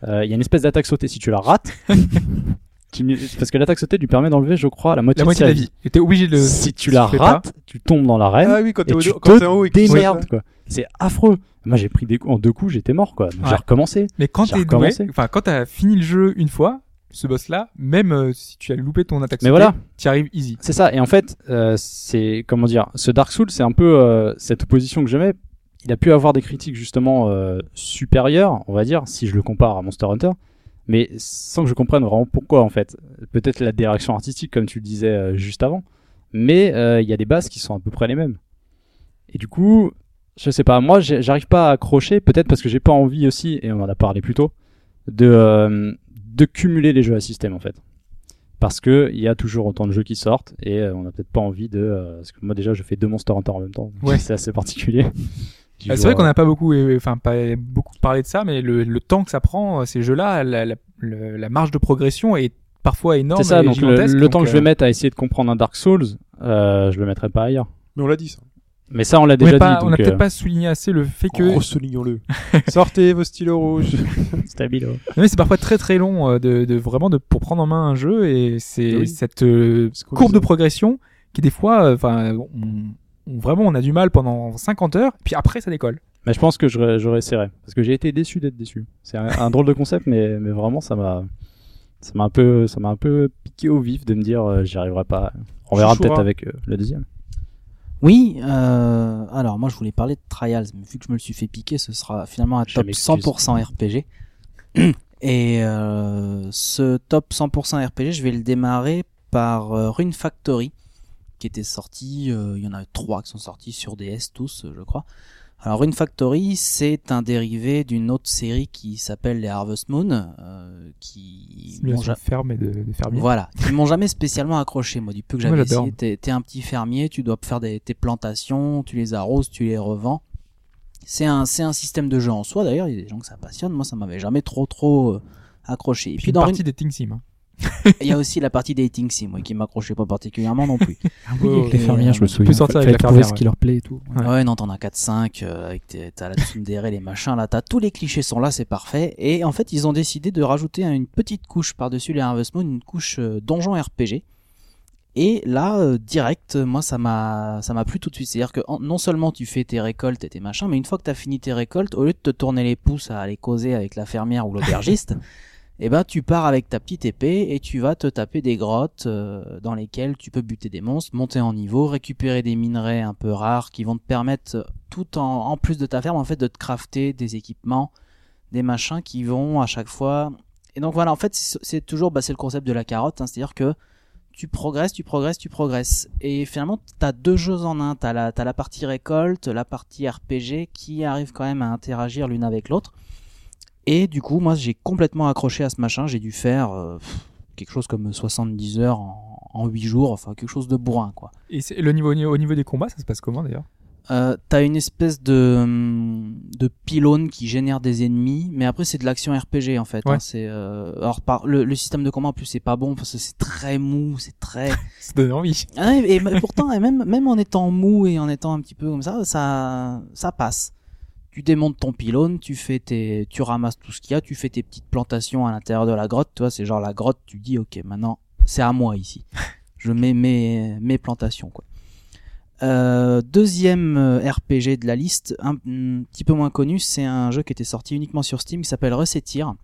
euh, il y a une espèce d'attaque sautée. Si tu la rates, *laughs* tu parce que l'attaque sautée lui permet d'enlever, je crois, la moitié, La moitié de sa la vie. Et t'es obligé de. Si tu la rates, tu tombes dans l'arène ah oui, quand t'es au- tu en haut et tu démerdes quoi. C'est affreux. Moi, j'ai pris des coups en deux coups, j'étais mort quoi. J'ai recommencé. Mais quand t'es doué, enfin quand t'as fini le jeu une fois, ce boss-là, même euh, si tu as loupé ton attaque, Mais sautée, voilà. t'y arrives easy. C'est ça. Et en fait, euh, c'est comment dire, ce Dark Souls, c'est un peu euh, cette opposition que je mets. Il a pu avoir des critiques justement euh, supérieures, on va dire, si je le compare à Monster Hunter, mais sans que je comprenne vraiment pourquoi en fait. Peut-être la direction artistique, comme tu le disais euh, juste avant, mais euh, il y a des bases qui sont à peu près les mêmes. Et du coup, je sais pas, moi j'arrive pas à accrocher, peut-être parce que j'ai pas envie aussi, et on en a parlé plus tôt, de, euh, de cumuler les jeux à système en fait parce que il y a toujours autant de jeux qui sortent et euh, on n'a peut-être pas envie de euh, parce que moi déjà je fais deux Monster Hunter en même temps Ouais. *laughs* c'est assez particulier c'est joues vrai qu'on n'a pas beaucoup, euh, enfin pas beaucoup parlé de ça, mais le, le temps que ça prend, euh, ces jeux-là, la, la, la marge de progression est parfois énorme. c'est ça et donc le, gigantesque, le donc, temps que je vais euh, mettre à essayer de comprendre un Dark Souls euh, je le mettrai pas ailleurs Mais on l'a dit ça. mais ça on l'a déjà pas- dit on n'a peut-être euh, pas souligné assez le fait que Oh, soulignons-le. *laughs* Sortez vos stylos rouges. *laughs* stabilo. Non, mais c'est parfois très très long euh, de, de vraiment de pour prendre en main un jeu et c'est Oui. cette euh, courbe de progression qui des fois euh, enfin on, on- vraiment on a du mal pendant 50 heures puis après ça décolle. mais je pense que j'aurais essayé parce que j'ai été déçu d'être déçu c'est un, un drôle de concept mais mais vraiment ça m'a ça m'a un peu ça m'a un peu piqué au vif de me dire euh, j'y arriverai pas on verra peut-être avec euh, le deuxième Oui, euh, alors moi je voulais parler de Trials, mais vu que je me le suis fait piquer, ce sera finalement un Je top m'excuse. 100% RPG. Et euh, ce top 100% RPG, je vais le démarrer par euh, Rune Factory, qui était sorti, euh, il y en a trois qui sont sortis sur DS tous, euh, je crois. Alors Rune Factory, c'est un dérivé d'une autre série qui s'appelle les Harvest Moon, euh, qui m'ont ferme et de, de fermier. voilà, ils m'ont jamais spécialement accroché. Moi, du peu que j'avais essayé, t'es, t'es un petit fermier, tu dois faire des, tes plantations, tu les arroses, tu les revends. C'est un, c'est un système de jeu en soi. D'ailleurs, il y a des gens que ça passionne. Moi, ça m'avait jamais trop, trop euh, accroché. Et Puis puis, une dans partie des Ting Sim. hein. *laughs* il y a aussi la partie dating sim, ouais, qui m'accrochait pas particulièrement non plus. *laughs* Oui, avec les Et, fermières, je me euh, souviens. sortir avec la ce qui leur plaît et tout. Ouais. Ouais, non, t'en as 4-5, euh, avec tes- t'as la tsundere, les machins, là, t'as tous les clichés sont là, c'est parfait. Et en fait, ils ont décidé de rajouter une petite couche par-dessus les Harvest Moon, une couche euh, donjon RPG. Et là, euh, direct, moi, ça m'a, ça m'a plu tout de suite. C'est-à-dire que en- non seulement tu fais tes récoltes et tes machins, mais une fois que t'as fini tes récoltes, au lieu de te tourner les pouces à aller causer avec la fermière ou l'aubergiste, *laughs* eh ben, tu pars avec ta petite épée et tu vas te taper des grottes euh, dans lesquelles tu peux buter des monstres, monter en niveau, récupérer des minerais un peu rares qui vont te permettre, euh, tout en, en plus de ta ferme, en fait, de te crafter des équipements, des machins qui vont à chaque fois. Et donc voilà, en fait, c'est toujours, bah, c'est le concept de la carotte, hein, c'est-à-dire que tu progresses, tu progresses, tu progresses. Et finalement, t'as deux jeux en un. La, t'as la partie récolte, la partie RPG qui arrive quand même à interagir l'une avec l'autre. Et du coup, moi, j'ai complètement accroché à ce machin. J'ai dû faire euh, quelque chose comme 70 heures en, en 8 jours, enfin quelque chose de bourrin, quoi. Et le niveau, au niveau des combats, ça se passe comment d'ailleurs? Euh, t'as une espèce de de pylône qui génère des ennemis, mais après c'est de l'action RPG en fait. Ouais. hein. c'est euh, alors par le, le système de combat en plus c'est pas bon parce que c'est très mou, c'est très *laughs* Ça donne envie. Ouais, et, et pourtant et même même en étant mou et en étant un petit peu comme ça, ça ça passe. Tu démontes ton pylône, tu fais tes tu ramasses tout ce qu'il y a, tu fais tes petites plantations à l'intérieur de la grotte, tu vois, c'est genre la grotte, tu dis OK, maintenant c'est à moi ici. *laughs* Je mets mes mes plantations quoi. Euh, deuxième euh, RPG de la liste, un, un petit peu moins connu, c'est un jeu qui était sorti uniquement sur Steam qui s'appelle Resetir.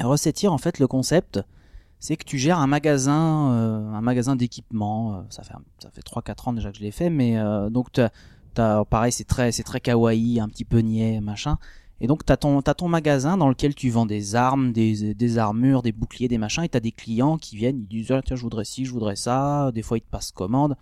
Resetir, en fait, le concept, c'est que tu gères un magasin, euh, un magasin d'équipement. ça fait ça fait 3-4 ans déjà que je l'ai fait, mais euh, donc t'as, t'as- pareil, c'est très c'est très kawaii, un petit peu niais, machin. Et donc t'as ton t'as ton magasin dans lequel tu vends des armes, des, des armures, des boucliers, des machins, et t'as des clients qui viennent, ils disent ah, tiens je voudrais ci, je voudrais ça. Des fois ils te passent commande.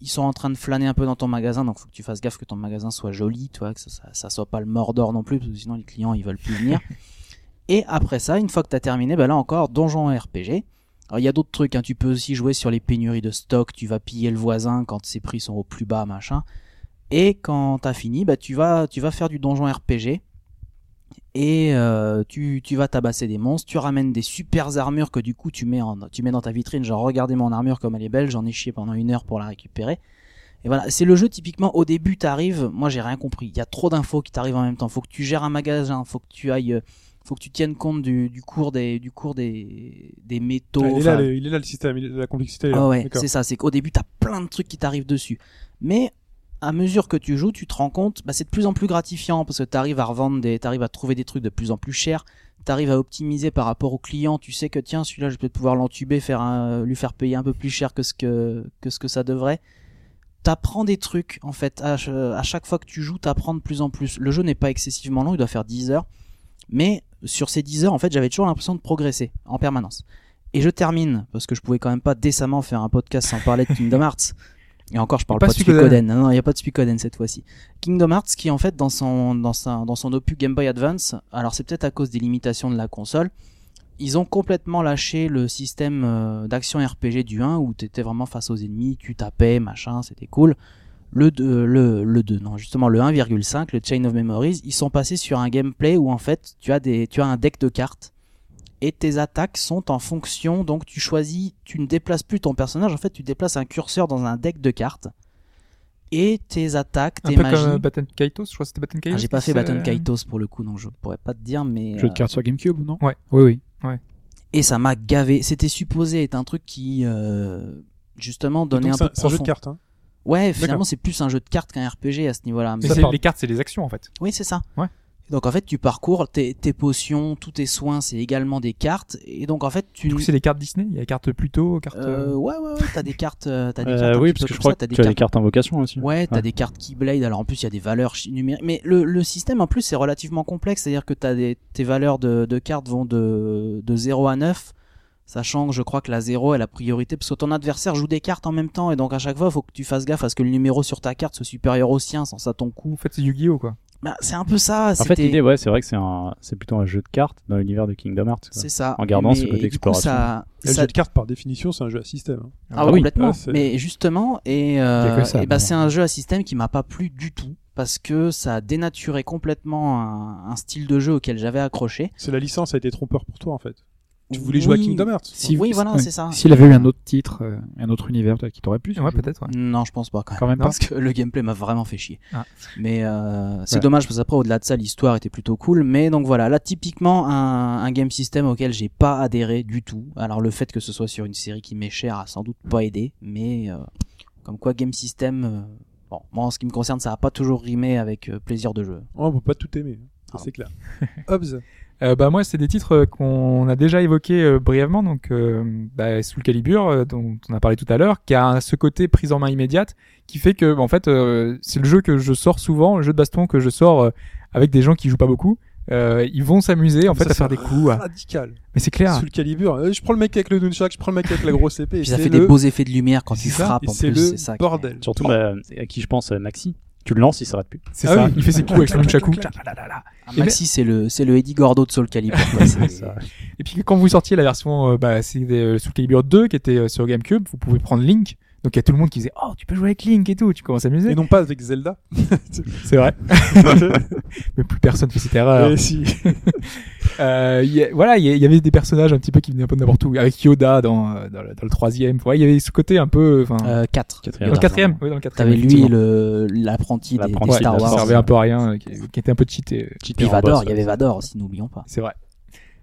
Ils sont en train de flâner un peu dans ton magasin, donc faut que tu fasses gaffe que ton magasin soit joli, tu vois, que ça, ça, ça soit pas le mordor non plus, parce que sinon les clients ils veulent plus venir. *laughs* Et après ça, une fois que tu as terminé, bah là encore, donjon RPG. Alors il y a d'autres trucs, hein. tu peux aussi jouer sur les pénuries de stock, tu vas piller le voisin quand ses prix sont au plus bas, machin. Et quand t'as fini, bah tu vas, tu vas faire du donjon RPG. Et euh, tu, tu vas tabasser des monstres, tu ramènes des super armures que du coup tu mets, en, tu mets dans ta vitrine, genre regardez mon armure comme elle est belle, j'en ai chié pendant une heure pour la récupérer. Et voilà, c'est le jeu typiquement au début t'arrives, moi j'ai rien compris, il y a trop d'infos qui t'arrivent en même temps, faut que tu gères un magasin, faut que tu ailles, euh, faut que tu tiennes compte du, du cours des, du cours des, des métaux. Ah, il, est là, le, il est là le système, il est- la complexité. est là. ah ouais, c'est ça, c'est qu'au début t'as plein de trucs qui t'arrivent dessus. Mais à mesure que tu joues, tu te rends compte, bah, c'est de plus en plus gratifiant parce que t'arrives à revendre des, t'arrives à trouver des trucs de plus en plus chers, t'arrives à optimiser par rapport au client, tu sais que tiens, celui-là je vais peut-être pouvoir l'entuber, faire lui faire payer un peu plus cher que ce que, que ce que ça devrait. T'apprends des trucs, en fait, à chaque fois que tu joues, t'apprends de plus en plus. Le jeu n'est pas excessivement long, il doit faire 10 heures. Mais sur ces 10 heures, en fait, j'avais toujours l'impression de progresser en permanence. Et je termine, parce que je pouvais quand même pas décemment faire un podcast sans parler de Kingdom Hearts. Et encore, je parle Pas pas, de Suikoden. Non, il n'y a pas de Suikoden cette fois-ci. Kingdom Hearts, qui en fait, dans son, dans sa, dans son opus Game Boy Advance, alors c'est peut-être à cause des limitations de la console, ils ont complètement lâché le système euh, d'action RPG du 1 où t'étais vraiment face aux ennemis, tu tapais, machin, c'était cool. Le 2, le, le 2, non, justement le 1,5, le Chain of Memories, ils sont passés sur un gameplay où en fait tu as, des, tu as un deck de cartes et tes attaques sont en fonction, donc tu choisis, tu ne déplaces plus ton personnage, en fait tu déplaces un curseur dans un deck de cartes et tes attaques, Un tes peu magies. comme euh, Baton Kaitos, je crois que c'était Baton Kaitos. Ah, j'ai pas fait Baton Kaitos pour le coup, donc je pourrais pas te dire, mais. Jeu euh, de cartes sur GameCube ou non? Ouais, oui, oui. Ouais. Et ça m'a gavé. C'était supposé être un truc qui, euh, justement, donnait Donc, un peu un- de c'est un jeu de cartes. Hein. Ouais, finalement, c'est plus un jeu de cartes qu'un RPG à ce niveau-là. Mais les cartes, c'est les actions en fait. Oui, c'est ça. Ouais. Donc en fait, tu parcours tes, tes potions, tous tes soins, c'est également des cartes. Et donc en fait, tu. Du coup, c'est des cartes Disney? Il y a cartes Pluto, cartes. Euh, ouais, ouais, ouais. T'as des cartes. euh, T'as des Euh, cartes oui, parce que je crois ça, que des tu as des cartes- invocation aussi. Ouais, t'as Ouais. des cartes Keyblade. Alors en plus, il y a des valeurs numériques. Mais le, le système en plus, c'est relativement complexe. C'est-à-dire que t'as des, tes valeurs de, de cartes vont de, de 0 à 9. Sachant que je crois que la 0 est la priorité parce que ton adversaire joue des cartes en même temps et donc à chaque fois il faut que tu fasses gaffe à ce que le numéro sur ta carte soit supérieur au sien sans ça ton coup. En fait, c'est Yu-Gi-Oh quoi. Bah, c'est un peu ça. En fait, l'idée, ouais, c'est vrai que c'est un, c'est plutôt un jeu de cartes dans l'univers de Kingdom Hearts. quoi. c'est ça. en gardant Mais ce côté coup, exploration. ça- Le ça- jeu de cartes, par définition, c'est un jeu à système. hein. Ah, oui. complètement. Ouais, mais justement, et, euh, que ça, et bah, c'est un jeu à système qui m'a pas plu du tout parce que ça a dénaturé complètement un, un style de jeu auquel j'avais accroché. C'est la licence a été trompeur pour toi en fait. Tu voulais jouer à. Kingdom Hearts. Si- Oui, voilà, ouais. c'est ça. S'il avait eu un autre titre, euh, un autre univers, peut-être qu'il t'aurait plu. ce Ouais, peut-être. Ouais. Non, je pense pas quand même. Quand même pas. parce que le gameplay m'a vraiment fait chier. Ah. Mais euh, c'est Ouais. dommage parce qu'après au-delà de ça, l'histoire était plutôt cool. Mais donc voilà, là typiquement un, un game system auquel j'ai pas adhéré du tout. Alors le fait que ce soit sur une série qui m'est chère a sans doute pas aidé, mais euh, comme quoi game system, euh, bon, moi en ce qui me concerne, ça a pas toujours rimé avec euh, plaisir de jeu. Oh, on peut pas tout aimer. Pardon. c'est clair. Hobbs. Euh, bah moi c'est des titres euh, qu'on a déjà évoqués euh, brièvement donc euh, bah, Soul Calibur euh, dont on a parlé tout à l'heure qui a ce côté prise en main immédiate qui fait que en fait euh, c'est le jeu que je sors souvent le jeu de baston que je sors euh, avec des gens qui jouent pas beaucoup euh, ils vont s'amuser en fait Ça, à faire des coups à- Radical. mais c'est clair Sous le calibre. Euh, Je prends le mec avec le nunchak, je prends le mec avec la grosse épée. *laughs* et Puis ça fait le- des beaux effets de lumière quand tu frappes c'est plus. le C'est ça. qui- bordel. Surtout, bah, à qui je pense, Maxi. Tu le lances, il s'arrête plus. c'est Ah ça oui. il fait ses coups avec son *laughs* nunchaku Ah, Maxi, c'est le c'est le Eddie Gordo de Soul Calibur. *laughs* quoi. C'est- Ça. Et puis quand vous sortiez la version, euh, bah, c'est des, euh, Soul Calibur 2 qui était euh, sur GameCube, vous pouvez prendre Link. Donc il y a tout le monde qui disait oh tu peux jouer avec Link et tout, tu commences à s'amuser. Et non pas avec Zelda. *laughs* C'est vrai. *laughs* Mais plus personne fait cette erreur. Et si. *laughs* Euh, il y a- voilà, il y, avait des personnages un petit peu qui venaient un peu de n'importe où, avec Yoda dans, euh, dans, le, dans le troisième. Ouais, il y avait ce côté un peu, enfin, Euh, 4. Quatrième. dans le quatrième. Oui, dans le quatrième. T'avais lui le l'apprenti des, des L'apprenti, Star il a qui Wars. servait un peu à rien, qui, qui était un peu cheaté. Cheaté Puis en Vador, il y avait. Vador aussi, n'oublions pas. C'est vrai.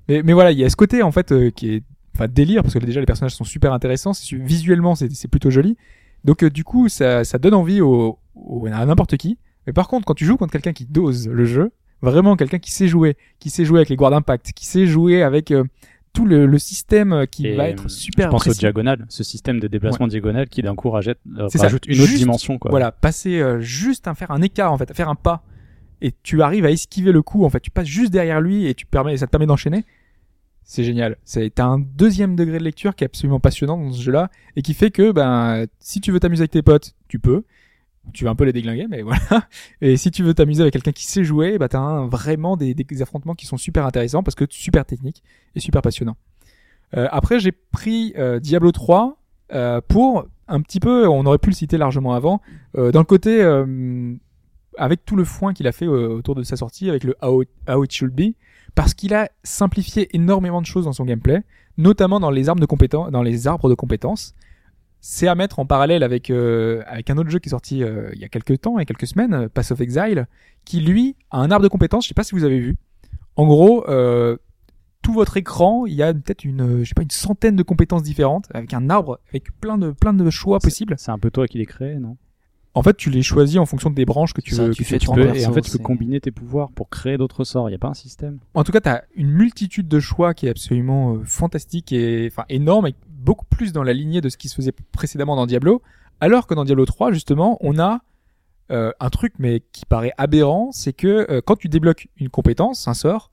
Mais, mais voilà, il y a ce côté en fait euh, qui est enfin délire parce que déjà les personnages sont super intéressants, visuellement c'est plutôt joli. Donc euh, du coup, ça, ça donne envie au, au- à n'importe qui. Mais par contre, quand tu joues contre quelqu'un qui dose le jeu, vraiment quelqu'un qui sait jouer, qui sait jouer avec les guards d'impact, qui sait jouer avec euh, tout le, le système euh, qui Et, va être super Je pense au précis. diagonal, ce système de déplacement diagonal qui d'un coup rajoute, euh, rajoute une autre dimension. Quoi. Voilà, passer euh, juste à faire un écart en fait, à faire un pas, et tu arrives à esquiver le coup. En fait, tu passes juste derrière lui et tu permets, ça te permet d'enchaîner. C'est génial. C'est t'as un deuxième degré de lecture qui est absolument passionnant dans ce jeu-là et qui fait que ben si tu veux t'amuser avec tes potes, tu peux. Tu vas un peu les déglinguer, mais *laughs* voilà. Et si tu veux t'amuser avec quelqu'un qui sait jouer, bah t'as vraiment des, des affrontements qui sont super intéressants parce que super techniques et super passionnants. Euh, après, j'ai pris euh, Diablo 3 euh, pour un petit peu, on aurait pu le citer largement avant, euh, dans le côté euh, avec tout le foin qu'il a fait euh, autour de sa sortie, avec le how, how it should be, parce qu'il a simplifié énormément de choses dans son gameplay, notamment dans les arbres de compétences, dans les arbres de compétences. C'est à mettre en parallèle avec euh, avec un autre jeu qui est sorti euh, il y a quelques temps, il y a quelques semaines, euh, Pass of Exile, qui lui a un arbre de compétences. Je sais pas si vous avez vu. En gros, euh, tout votre écran, il y a peut-être une, je sais pas, une centaine de compétences différentes, avec un arbre, avec plein de plein de choix possibles. C'est un peu toi qui les crée, non? En fait, tu les choisis en fonction des branches que tu Ça, veux. tu que fais Et en fait, tu peux combiner tes pouvoirs pour créer d'autres sorts. Il n'y a pas un système En tout cas, tu as une multitude de choix qui est absolument euh, fantastique et enfin énorme et beaucoup plus dans la lignée de ce qui se faisait précédemment dans Diablo. Alors que dans Diablo 3, justement, on a euh, un truc mais qui paraît aberrant, c'est que euh, quand tu débloques une compétence, un sort,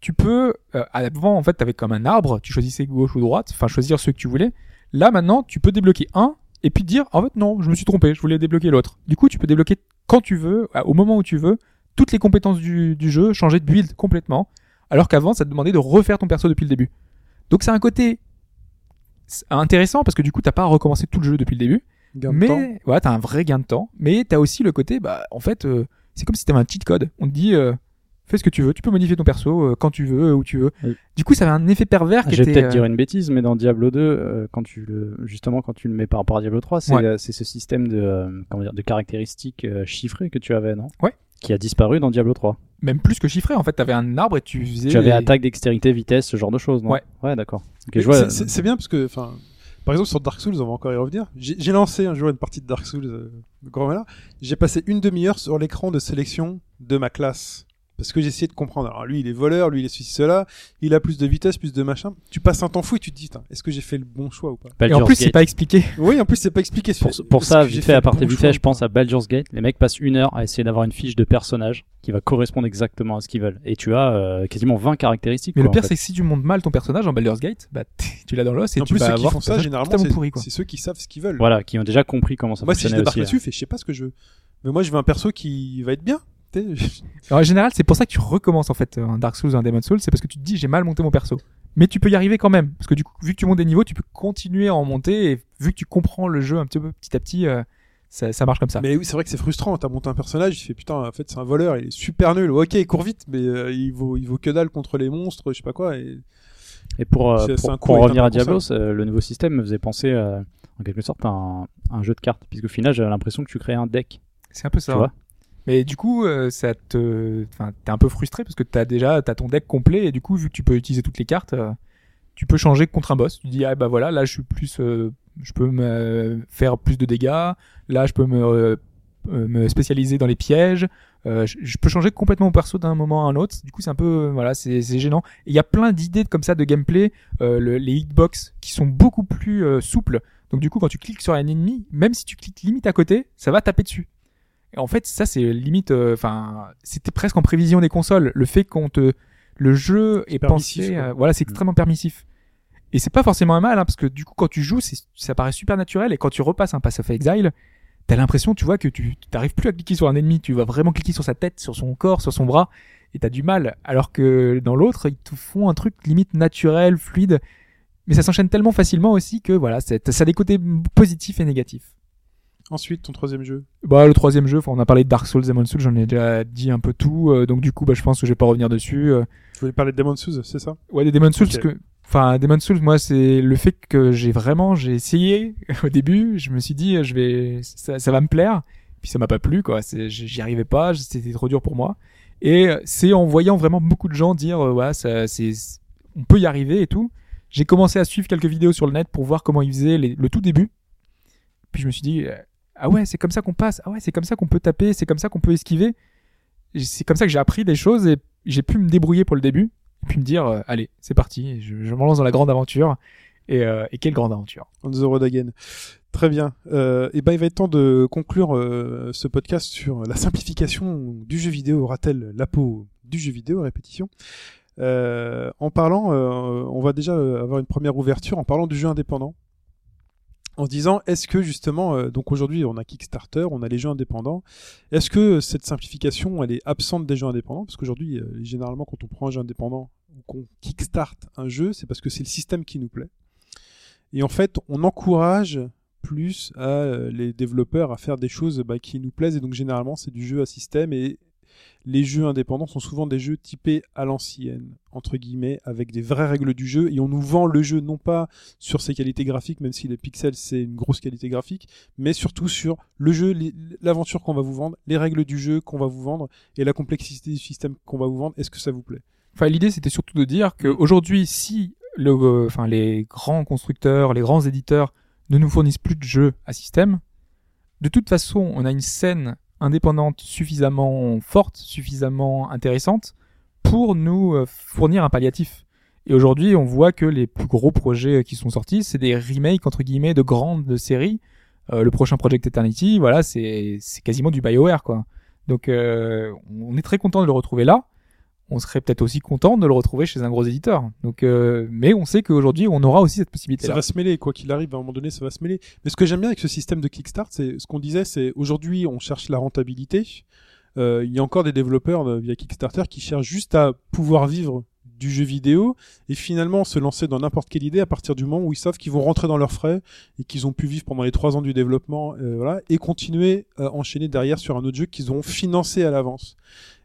tu peux euh, avant en fait, tu avais comme un arbre, tu choisissais gauche ou droite, enfin choisir ceux que tu voulais. Là maintenant, tu peux débloquer un et puis dire en fait non, je me suis trompé, je voulais débloquer l'autre. Du coup, tu peux débloquer quand tu veux, au moment où tu veux, toutes les compétences du, du jeu, changer de build complètement alors qu'avant ça te demandait de refaire ton perso depuis le début. Donc c'est un côté intéressant parce que du coup t'as pas à recommencer tout le jeu depuis le début, Gain de mais ouais t'as un vrai gain de temps, mais t'as aussi le côté bah en fait euh, c'est comme si t'avais un cheat code. On te dit euh, fais ce que tu veux, tu peux modifier ton perso euh, quand tu veux, où tu veux. Oui. Du coup ça avait un effet pervers qui Je vais peut-être euh, dire une bêtise, mais dans Diablo 2, euh, quand tu le, justement, quand tu le mets par rapport à Diablo 3, c'est Ouais. euh, c'est ce système de, euh, comment dire, de caractéristiques euh, chiffrées que tu avais, non? Ouais. Qui a disparu dans Diablo 3. même plus que chiffré. En fait t'avais un arbre et tu faisais Tu avais les- attaque, dextérité, vitesse, ce genre de choses, non? Ouais. Ouais, d'accord. Vois. c'est- bien parce que, enfin, par exemple sur Dark Souls, on va encore y revenir. J'ai j'ai lancé un jour une partie de Dark Souls euh, grand malheur. J'ai passé une demi-heure sur l'écran de sélection de ma classe. Parce que j'ai essayé de comprendre. Alors lui, il est voleur, lui, il est ceci, cela. Il a plus de vitesse, plus de machin. Tu passes un temps fou et tu te dis, Putain, est-ce que j'ai fait le bon choix ou pas Et en plus c'est Gate. pas expliqué. Oui, en plus, c'est pas expliqué. Pour, pour ça, que j'ai vite fait le à part bon vite choix fait, ou je pense à Baldur's Gate. Les mecs passent une heure à essayer d'avoir une fiche de personnage qui va correspondre exactement à ce qu'ils veulent. Et tu as euh, quasiment 20 caractéristiques. Mais quoi, le pire en fait. c'est que si tu montes mal ton personnage en Baldur's Gate, bah *laughs* tu l'as dans l'os et En tu plus, vas ceux qui avoir font ton ça, personnage généralement, totalement c'est pourri quoi. c'est ceux qui savent ce qu'ils veulent. Voilà, qui ont déjà compris comment ça Moi, si je fonctionnait débarque aussi. hein. là-dessus, fais, je sais pas ce que je veux. Mais moi, je veux un perso qui va être bien. Tu Alors, *laughs* en général, c'est pour ça que tu recommences en fait un Dark Souls ou un Demon Souls, c'est parce que tu te dis j'ai mal monté mon perso. Mais tu peux y arriver quand même, parce que du coup, vu que tu montes des niveaux, tu peux continuer à en monter et vu que tu comprends le jeu un petit peu petit à petit, euh, ça, ça marche comme ça. Mais oui, c'est vrai que c'est frustrant. T'as monté un personnage, il fait putain, en fait, c'est un voleur, il est super nul. Ok, il court vite, mais euh, il vaut, il vaut que dalle contre les monstres, je sais pas quoi. Et... Et pour, euh, pour, revenir à. Diablo, le nouveau système me faisait penser euh, en quelque sorte à un, un jeu de cartes. Puisque au final, j'avais l'impression que tu créais un deck. C'est un peu Tu ça. vois Mais du coup, euh, ça t'es un peu frustré parce que t'as déjà, t'as ton deck complet et du coup, vu que tu peux utiliser toutes les cartes, euh, tu peux changer contre un boss. Tu dis ah bah voilà, là je suis plus, euh, je peux faire plus de dégâts. Là, je peux me spécialiser dans les pièges. Euh, je, peux changer complètement mon perso d'un moment à un autre. Du coup, c'est un peu, voilà, c'est gênant. Il y a plein d'idées comme ça de gameplay, le- les hitbox qui sont beaucoup plus souples. Donc du coup, quand tu cliques sur un ennemi, même si tu cliques limite à côté, ça va taper dessus. Et en fait, ça c'est limite, euh, enfin, c'était presque en prévision des consoles. Le fait qu'on te, le jeu est pensé, euh, voilà, c'est extrêmement permissif. Et c'est pas forcément un mal, hein, parce que du coup, quand tu joues, ça paraît super naturel. Et quand tu repasses un Pass of Exile, t'as l'impression, tu vois, que tu t'arrives plus à cliquer sur un ennemi. Tu vas vraiment cliquer sur sa tête, sur son corps, sur son bras, et t'as du mal. Alors que dans l'autre, ils te font un truc limite naturel, fluide. Mais ça s'enchaîne tellement facilement aussi que voilà, ça a des côtés positifs et négatifs. Ensuite, ton troisième jeu. Bah le troisième jeu, enfin, on a parlé de Dark Souls, Demon Souls, j'en ai déjà dit un peu tout, euh, donc du coup bah je pense que je vais pas revenir dessus. euh. Tu voulais parler de Demon Souls, c'est ça? Ouais, des Demon Souls, parce que, enfin Demon Souls, moi c'est le fait que j'ai vraiment, j'ai essayé *laughs* au début, je me suis dit je vais, ça, ça va me plaire, puis ça m'a pas plu quoi, j'y arrivais pas, c'était trop dur pour moi. Et euh, c'est en voyant vraiment beaucoup de gens dire euh, ouais ça, c'est, on peut y arriver et tout. J'ai commencé à suivre quelques vidéos sur le net pour voir comment ils faisaient les- le tout début. Puis je me suis dit, euh, ah ouais, c'est comme ça qu'on passe. Ah ouais, c'est comme ça qu'on peut taper. C'est comme ça qu'on peut esquiver. C'est comme ça que j'ai appris des choses et j'ai pu me débrouiller pour le début. Et puis me dire, euh, allez, c'est parti. Je, je me lance dans la grande aventure. Et, euh, et quelle grande aventure. On the road again. Très bien. Euh, et ben, il va être temps de conclure ce podcast sur la simplification du jeu vidéo. Aura-t-elle la peau du jeu vidéo? Répétition. En parlant, on va déjà avoir une première ouverture en parlant du jeu indépendant. En se disant, est-ce que justement, euh, donc aujourd'hui on a Kickstarter, on a les jeux indépendants, est-ce que cette simplification elle est absente des jeux indépendants? Parce qu'aujourd'hui, euh, généralement, quand on prend un jeu indépendant ou qu'on kickstart un jeu, c'est parce que c'est le système qui nous plaît. Et en fait, on encourage plus euh, les développeurs à faire des choses bah, qui nous plaisent. Et donc généralement, c'est du jeu à système. Et les jeux indépendants sont souvent des jeux typés à l'ancienne, entre guillemets, avec des vraies règles du jeu. Et on nous vend le jeu non pas sur ses qualités graphiques, même si les pixels c'est une grosse qualité graphique, mais surtout sur le jeu, l'aventure qu'on va vous vendre, les règles du jeu qu'on va vous vendre et la complexité du système qu'on va vous vendre. Est-ce que ça vous plaît? Enfin, l'idée, c'était surtout de dire que Mm. aujourd'hui, si le, euh, les grands constructeurs, les grands éditeurs ne nous fournissent plus de jeux à système, de toute façon, on a une scène indépendante suffisamment forte, suffisamment intéressante pour nous euh, fournir un palliatif. Et aujourd'hui, on voit que les plus gros projets euh, qui sont sortis, c'est des remakes entre guillemets de grandes séries. Euh, le prochain Project Eternity, voilà, c'est quasiment du BioWare quoi. Donc on est très content de le retrouver là on serait peut-être aussi content de le retrouver chez un gros éditeur. Donc, euh, mais on sait qu'aujourd'hui, on aura aussi cette possibilité. Ça va se mêler, quoi qu'il arrive, à un moment donné, ça va se mêler. Mais ce que j'aime bien avec ce système de Kickstart, c'est ce qu'on disait, c'est aujourd'hui, on cherche la rentabilité. Euh, il y a encore des développeurs euh, via Kickstarter qui cherchent juste à pouvoir vivre du jeu vidéo et finalement se lancer dans n'importe quelle idée à partir du moment où ils savent qu'ils vont rentrer dans leurs frais et qu'ils ont pu vivre pendant les trois ans du développement euh, voilà, et continuer à enchaîner derrière sur un autre jeu qu'ils ont financé à l'avance.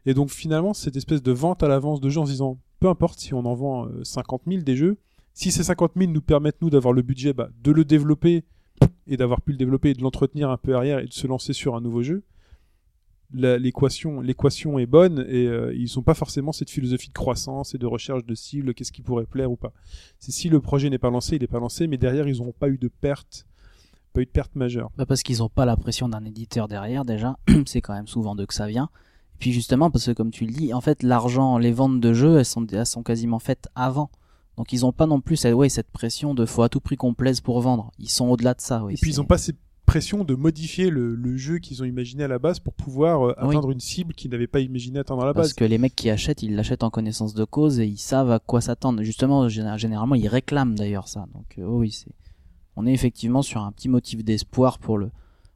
Et donc finalement cette espèce de vente à l'avance de jeux en se disant peu importe si on en vend euh, 50 000 des jeux, si ces 50 000 nous permettent nous d'avoir le budget bah, de le développer et d'avoir pu le développer et de l'entretenir un peu arrière et de se lancer sur un nouveau jeu, l'équation est bonne et euh, ils n'ont pas forcément cette philosophie de croissance et de recherche de cible, qu'est-ce qui pourrait plaire ou pas. Si le projet n'est pas lancé, il n'est pas lancé, mais derrière ils n'auront pas eu de perte, pas eu de perte majeure. Bah parce qu'ils ont pas la pression d'un éditeur derrière déjà, *clears throat* c'est quand même souvent d'eux que ça vient. Et puis justement parce que comme tu le dis, en fait l'argent, les ventes de jeux, elles sont, elles sont quasiment faites avant. Donc ils ont pas non plus cette, ouais, cette pression de faut à tout prix qu'on plaise pour vendre. Ils sont au-delà de ça. Oui, et puis ils n'ont pas cette pression de modifier le, le jeu qu'ils ont imaginé à la base pour pouvoir euh, Oui. atteindre une cible qu'ils n'avaient pas imaginé atteindre à la Parce base. que les mecs qui achètent, ils l'achètent en connaissance de cause et ils savent à quoi s'attendre. Justement, géné- généralement, ils réclament d'ailleurs ça. Donc euh, oui, c'est. On est effectivement sur un petit motif d'espoir pour le.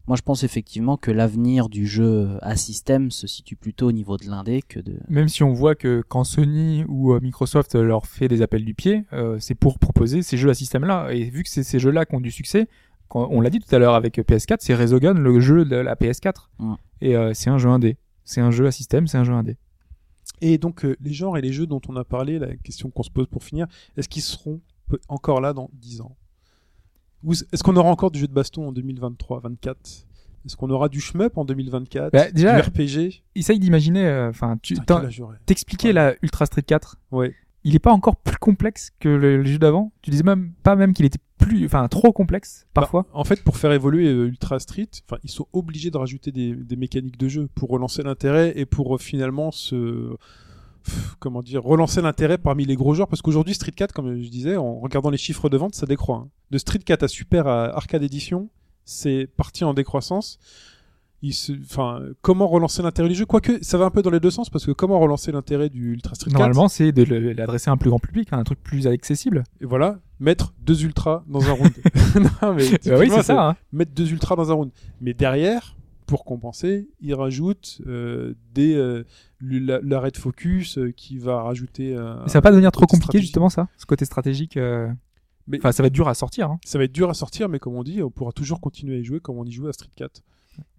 Moi, je pense effectivement que l'avenir du jeu à système se situe plutôt au niveau de l'indé que de. Même si on voit que quand Sony ou euh, Microsoft leur fait des appels du pied, euh, c'est pour proposer ces jeux à système-là. Et vu que c'est ces jeux-là qui ont du succès, quand, on l'a dit tout à l'heure avec PS4, c'est Resogun, le jeu de la PS4. Mm. Et euh, c'est un jeu indé. C'est un jeu à système, c'est un jeu indé. Et donc euh, les genres et les jeux dont on a parlé, la question qu'on se pose pour finir, est-ce qu'ils seront encore là dans 10 ans? Est-ce qu'on aura encore du jeu de baston en 2023, 24 Est-ce qu'on aura du shmup en 2024 Bah, déjà, Du RPG Essaye d'imaginer, euh, enfin, tu t'expliquais Ouais. la Ultra Street 4. Ouais. Il est pas encore plus complexe que le, le jeu d'avant. Tu disais même pas même qu'il était plus, enfin, trop complexe parfois. Bah, en fait, pour faire évoluer euh, Ultra Street, enfin, ils sont obligés de rajouter des, des mécaniques de jeu pour relancer l'intérêt et pour euh, finalement se comment dire relancer l'intérêt parmi les gros joueurs parce qu'aujourd'hui Street 4 comme je disais en regardant les chiffres de vente ça décroît hein. de Street 4 à Super à Arcade Edition c'est parti en décroissance il se, enfin, comment relancer l'intérêt du jeu? Quoique, ça va un peu dans les deux sens, parce que comment relancer l'intérêt du Ultra Street 4 Normalement, c'est de l'adresser à un plus grand public, à un truc plus accessible. Et voilà, mettre deux ultras dans un round. *laughs* non, mais Bah oui, c'est ça. hein. mettre deux ultras dans un round. Mais derrière, pour compenser, il rajoute euh, des euh, l'arrêt de focus euh, qui va rajouter. Mais ça va pas devenir trop compliqué justement ça, ce côté stratégique. Mais- Enfin, ça va être dur à sortir. Hein. Ça va être dur à sortir, mais comme on dit, on pourra toujours continuer à y jouer comme on y jouait à Street 4.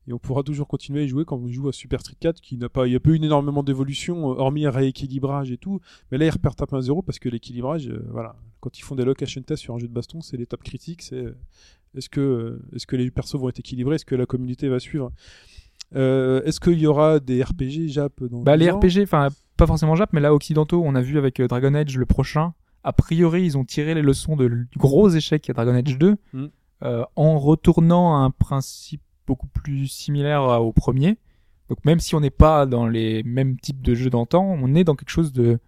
Et on pourra toujours continuer à y jouer quand on joue à Super Street 4, qui n'a pas, il y a pas eu énormément d'évolution, hormis un rééquilibrage et tout. Mais là, ils repartent à point zéro parce que l'équilibrage, euh, voilà, quand ils font des location tests sur un jeu de baston, c'est l'étape critique. C'est est-ce que, est-ce que les persos vont être équilibrés, est-ce que la communauté va suivre? Euh, est-ce qu'il y aura des RPG Jap dans Bah 10 les RPG, enfin pas forcément Jap, mais là occidentaux, on a vu avec euh, Dragon Age le prochain. A priori, ils ont tiré les leçons de, gros échec à Dragon Age 2. Mm. euh, en retournant à un principe beaucoup plus similaire au premier. Donc même si on n'est pas dans les mêmes types de jeux d'antan, on est dans quelque chose de,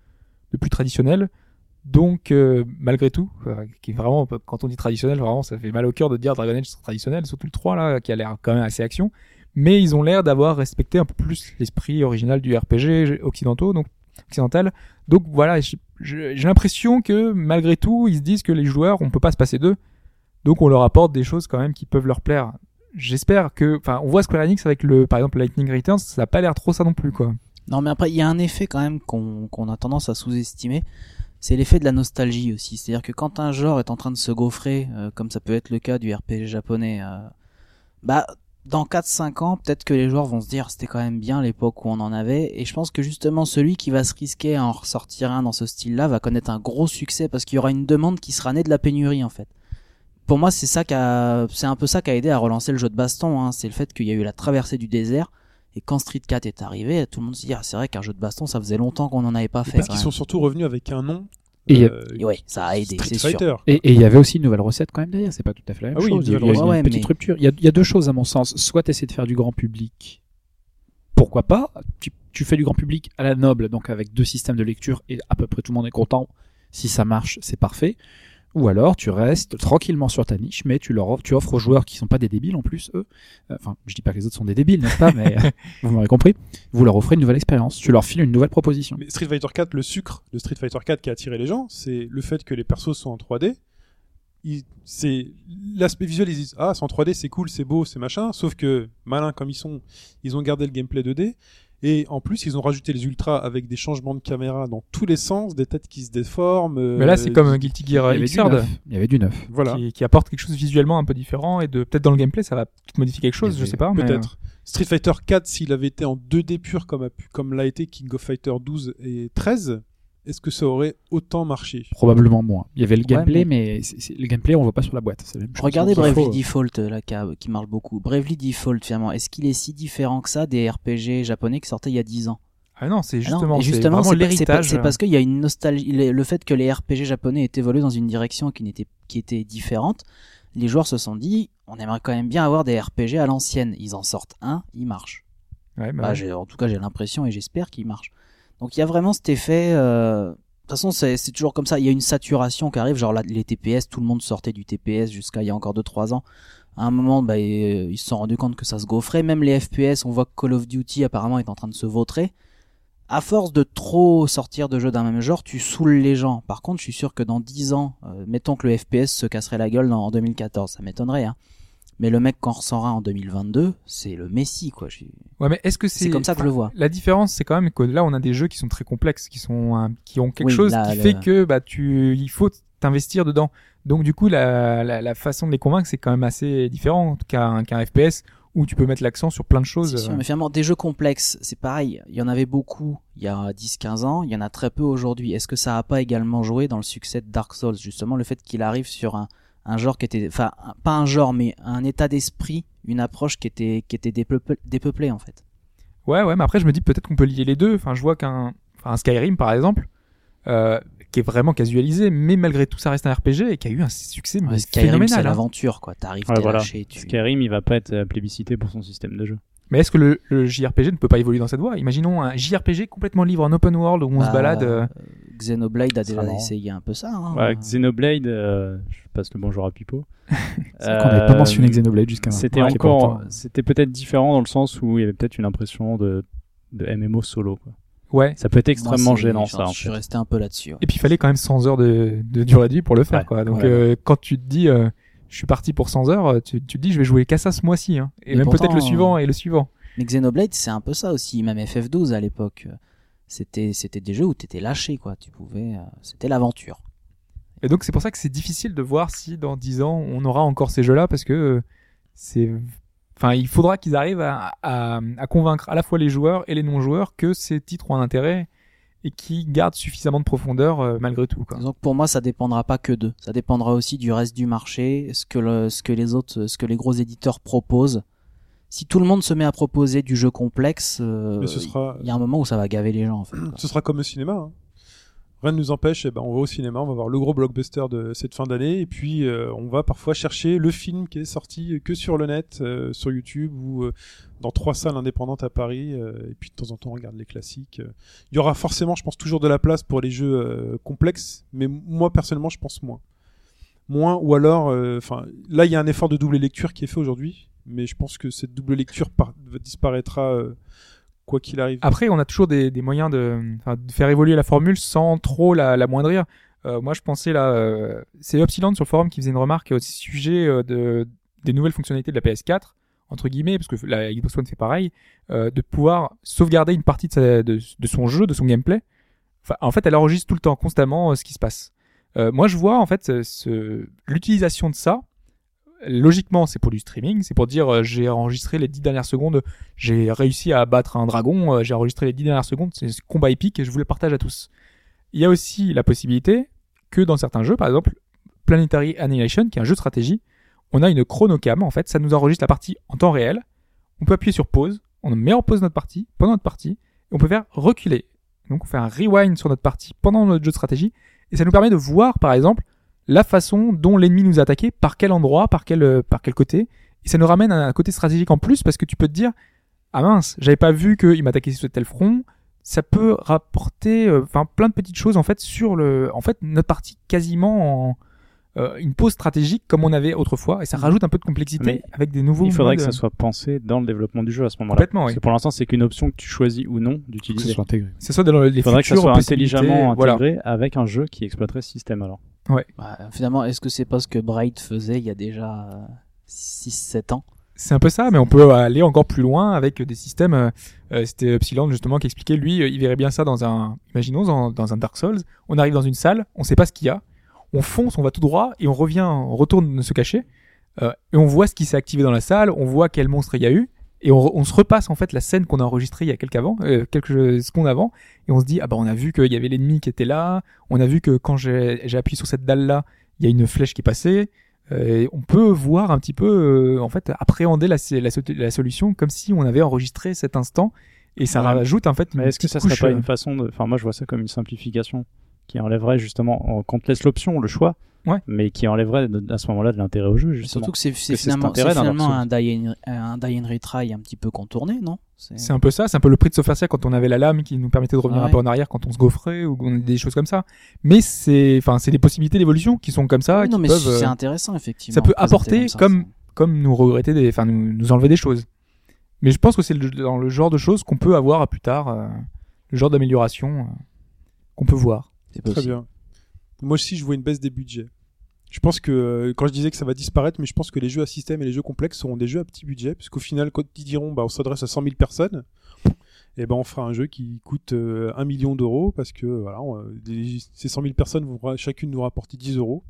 de plus traditionnel. Donc euh, malgré tout, euh, qui est vraiment quand on dit traditionnel, vraiment ça fait mal au cœur de dire Dragon Age traditionnel, surtout le 3 là qui a l'air quand même assez action. Mais ils ont l'air d'avoir respecté un peu plus l'esprit original du RPG occidental. Donc voilà, j'ai l'impression que malgré tout, ils se disent que les joueurs, on peut pas se passer d'eux. Donc on leur apporte des choses quand même qui peuvent leur plaire. J'espère que, enfin, on voit Square Enix avec le, par exemple, Lightning Returns, ça a pas l'air trop ça non plus, quoi. Non, mais après, il y a un effet quand même qu'on a tendance à sous-estimer. C'est l'effet de la nostalgie aussi. C'est-à-dire que quand un genre est en train de se gaufrer, euh, comme ça peut être le cas du RPG japonais, euh, bah, dans 4-5 ans, peut-être que les joueurs vont se dire c'était quand même bien l'époque où on en avait. Et je pense que justement, celui qui va se risquer à en ressortir un dans ce style-là va connaître un gros succès parce qu'il y aura une demande qui sera née de la pénurie en fait. Pour moi, c'est ça qui a, c'est un peu ça qui a aidé à relancer le jeu de baston. Hein. C'est le fait qu'il y a eu la traversée du désert et quand Street 4 est arrivé, tout le monde se dit ah, c'est vrai qu'un jeu de baston, ça faisait longtemps qu'on en avait pas fait. Parce qu'ils même. sont surtout revenus avec un nom. Et- euh, ouais, ça a aidé, c'est sûr. Et il y avait aussi une nouvelle recette quand même derrière, c'est pas tout à fait la même Ah oui, chose. une Il y a, une Ouais, petite mais- rupture. Il y, a, il y a deux choses à mon sens. Soit tu essaies de faire du grand public, pourquoi pas. Tu, tu fais du grand public à la noble, donc avec deux systèmes de lecture et à peu près tout le monde est content. Si ça marche, c'est parfait. Ou alors tu restes tranquillement sur ta niche, mais tu leur offres, tu offres aux joueurs qui sont pas des débiles en plus, eux. Euh, Enfin, je dis pas que les autres sont des débiles, n'est-ce pas Mais *laughs* euh, vous m'aurez compris. Vous leur offrez une nouvelle expérience. Tu leur files une nouvelle proposition. Mais Street Fighter 4, le sucre de Street Fighter 4 qui a attiré les gens, c'est le fait que les persos sont en 3D. Ils- C'est l'aspect visuel, ils disent ah c'est en 3D, c'est cool, c'est beau, c'est machin. Sauf que malins comme ils sont, ils ont gardé le gameplay 2D. Et en plus, ils ont rajouté les ultras avec des changements de caméra dans tous les sens, des têtes qui se déforment. euh, Mais là, c'est comme Guilty Il y Gear avait du Xrd, neuf. Il y avait du neuf. voilà, qui, qui apporte quelque chose visuellement un peu différent et de peut-être dans le gameplay, ça va peut-être modifier quelque chose, Il y je sais pas. mais- peut-être. Street Fighter 4, s'il avait été en 2D pur comme, a pu- comme l'a été King of Fighter 12 et 13, est-ce que ça aurait autant marché? Probablement moins. Il y avait le Ouais, gameplay, mais- le gameplay, on voit pas sur la boîte. La. Regardez Bravely faut- Default euh, là qui, qui marche beaucoup. Bravely Default finalement, est-ce qu'il est si différent que ça des RPG japonais qui sortaient il y a 10 ans? Ah non, c'est Ah justement, c'est justement, c'est l'héritage. C'est parce qu'il y a une nostalgie, le fait que les RPG japonais aient évolué dans une direction qui n'était qui était différente. Les joueurs se sont dit, on aimerait quand même bien avoir des RPG à l'ancienne. Ils en sortent un, il marche. Ouais, bah Bah, ouais. en tout cas, j'ai l'impression et j'espère qu'il marche. Donc il y a vraiment cet effet. euh, De toute façon, c'est toujours comme ça. Il y a une saturation qui arrive. Genre là, les TPS, tout le monde sortait du TPS jusqu'à il y a encore 2-3 ans. À un moment, bah, euh, ils se sont rendus compte que ça se gaufrait. Même les FPS, on voit que Call of Duty apparemment est en train de se vautrer. À force de trop sortir de jeux d'un même genre, tu saoules les gens. Par contre, je suis sûr que dans 10 ans, euh, mettons que le FPS se casserait la gueule en 2014, ça m'étonnerait. Hein. Mais le mec qu'en ressort un en 2022, c'est le Messi, quoi. Ouais, mais est-ce que c'est comme ça que je le vois. La différence, c'est quand même que là, on a des jeux qui sont très complexes, qui sont qui ont quelque Oui, chose là, qui le- fait que bah tu, il faut t'investir dedans. Donc du coup, la, la, la façon de les convaincre, c'est quand même assez différent qu'un qu'un FPS où tu peux mettre l'accent sur plein de choses. Sûr, mais finalement, des jeux complexes, c'est pareil. Il y en avait beaucoup il y a 10-15 ans, il y en a très peu aujourd'hui. Est-ce que ça a pas également joué dans le succès de Dark Souls? Justement, le fait qu'il arrive sur un, un genre qui était, enfin, pas un genre, mais un état d'esprit, une approche qui était, qui était dépeuplée, dépeuplée en fait. Ouais, ouais, mais après, je me dis peut-être qu'on peut lier les deux. Enfin, je vois qu'un enfin, un Skyrim, par exemple, euh, qui est vraiment casualisé, mais malgré tout, ça reste un RPG et qui a eu un succès mais Ouais, Skyrim, c'est phénoménal. hein. l'aventure, quoi. T'arrives, Ouais, t'es voilà. lâché, tu... Skyrim, il va pas être plébiscité pour son système de jeu. Mais est-ce que le, le JRPG ne peut pas évoluer dans cette voie? Imaginons un JRPG complètement libre en open world où on se Bah, balade. euh, Xenoblade a déjà essayé un peu ça. Hein. Ouais, Xenoblade, euh, je passe le bonjour à Pipo. *laughs* C'est qu'on n'avait pas Euh, mentionné Xenoblade jusqu'à maintenant. C'était Ouais, encore, c'était peut-être différent dans le sens où il y avait peut-être une impression de, de MMO solo. Quoi. Ouais. Ça peut être extrêmement gênant ça. En Je suis fait. resté un peu là-dessus. ouais. Et puis il fallait quand même 100 heures de, de durée de vie pour le faire, Ouais, quoi. Donc ouais. euh, quand tu te dis, euh, je suis parti pour 100 heures, tu, tu te dis, je vais jouer qu'à ça ce mois-ci, hein. et Et même peut-être le suivant et le suivant. Mais Xenoblade, c'est un peu ça aussi. Même FF12 à l'époque, euh, c'était c'était des jeux où t'étais lâché, quoi. Tu pouvais, euh, c'était l'aventure. Et donc c'est pour ça que c'est difficile de voir si dans 10 ans on aura encore ces jeux-là parce que euh, c'est, enfin, il faudra qu'ils arrivent à, à, à convaincre à la fois les joueurs et les non-joueurs que ces titres ont un intérêt et qui gardent suffisamment de profondeur euh, malgré tout, quoi. Donc pour moi, ça dépendra pas que d'eux. Ça dépendra aussi du reste du marché, ce que le, ce que les autres, ce que les gros éditeurs proposent. Si tout le monde se met à proposer du jeu complexe, euh, sera, il y a un moment où ça va gaver les gens, en fait. quoi. *clears throat* ce sera comme le cinéma. hein. rien ne nous empêche, eh ben, on va au cinéma, on va voir le gros blockbuster de cette fin d'année, et puis euh, on va parfois chercher le film qui est sorti que sur le net, euh, sur YouTube ou euh, dans trois salles indépendantes à Paris, euh, et puis de temps en temps on regarde les classiques. euh. Il y aura forcément, je pense, toujours de la place pour les jeux euh, complexes, mais moi personnellement, je pense moins. Moins, ou alors, euh, enfin, là il y a un effort de double lecture qui est fait aujourd'hui, mais je pense que cette double lecture par- disparaîtra euh, quoi qu'il arrive. Après, on a toujours des, moyens de, faire évoluer la formule sans trop la, la. Euh, moi, je pensais là, euh, c'est Upsilon sur le forum qui faisait une remarque au sujet euh, de, des nouvelles fonctionnalités de la PS4, entre guillemets, parce que la Xbox One fait pareil, de pouvoir sauvegarder une partie de, son jeu, de son gameplay. En fait, elle enregistre tout le temps, constamment, ce qui se passe. Moi, je vois en fait l'utilisation de ça. Logiquement, c'est pour du streaming, c'est pour dire euh, j'ai enregistré les dix dernières secondes j'ai réussi à battre un dragon, euh, j'ai enregistré les 10 dernières secondes, c'est un combat épique et je vous le partage à tous. Il y a aussi la possibilité que dans certains jeux, par exemple Planetary Annihilation, qui est un jeu de stratégie, on a une chronocam, en fait, ça nous enregistre la partie en temps réel, on peut appuyer sur pause, on met en pause notre partie, pendant notre partie, et on peut faire reculer. Donc on fait un rewind sur notre partie pendant notre jeu de stratégie, et ça nous permet de voir, par exemple, la façon dont l'ennemi nous a attaqué, par quel endroit, par quel, euh, par quel côté, et ça nous ramène à un côté stratégique en plus, parce que tu peux te dire, ah mince, j'avais pas vu qu'il m'attaquait sur tel front. Ça peut rapporter, euh, enfin, plein de petites choses en fait sur le, en fait, notre partie quasiment en euh, une pause stratégique comme on avait autrefois, et ça rajoute un peu de complexité Mais avec des nouveaux. Il faudrait que ça soit pensé dans le développement du jeu à ce moment-là. Complètement, Parce oui. que pour l'instant, c'est qu'une option que tu choisis ou non Que ce d'utiliser. soit intégré. C'est ça dans les Il faudrait que ça soit intelligemment voilà. intégré avec un jeu qui exploiterait ce système alors. Bah, finalement, est-ce que c'est pas ce que Bright faisait il y a déjà 6-7 ans? C'est un peu ça, mais on peut aller encore plus loin avec des systèmes. euh, euh, C'était Epsilon justement qui expliquait, lui, euh, il verrait bien ça dans un, imaginons dans, dans un Dark Souls. On arrive dans une salle, on sait pas ce qu'il y a, on fonce, on va tout droit et on revient, on retourne se cacher euh, et on voit ce qui s'est activé dans la salle, on voit quel monstre il y a eu et on, on se repasse en fait la scène qu'on a enregistrée il y a quelques avant, euh, quelques secondes avant et on se dit ah bah on a vu qu'il y avait l'ennemi qui était là, on a vu que quand j'ai appuyé sur cette dalle là, il y a une flèche qui est passée. Euh, et on peut voir un petit peu, euh, en fait, appréhender la, la, la solution comme si on avait enregistré cet instant, et ça Ouais. rajoute en fait. Mais est-ce que ça serait pas euh, une façon de. Enfin, moi, je vois ça comme une simplification qui enlèverait justement. on- Qu'on te laisse l'option, le choix. Ouais. Mais qui enlèverait de- à ce moment-là de l'intérêt au jeu, justement. Surtout que c'est finalement, un die, and, un die and retry un petit peu contourné, non? C'est un peu ça, c'est un peu le prix de se faire ça quand on avait la lame qui nous permettait de revenir Ouais. un peu en arrière quand on se gaufrait ou on- des choses comme ça. Mais c'est, enfin, c'est des possibilités d'évolution qui sont comme ça, Oui, qui non, mais peuvent, c'est euh, intéressant, effectivement. ça peut apporter ça, comme- ça. comme nous regretter des, enfin, nous, nous enlever des choses. Mais je pense que c'est dans le genre de choses qu'on peut avoir à plus tard, euh, le genre d'amélioration euh, qu'on peut voir. Très bien. Moi aussi, je vois une baisse des budgets. Je pense que euh, quand je disais que ça va disparaître, mais je pense que les jeux à système et les jeux complexes seront des jeux à petit budget, puisqu'au final, quand ils diront, bah, on s'adresse à 100 000 personnes, et ben on fera un jeu qui coûte euh, 1 million d'euros, parce que voilà, on- des- ces 100 000 personnes vont chacune nous rapporter 10 euros.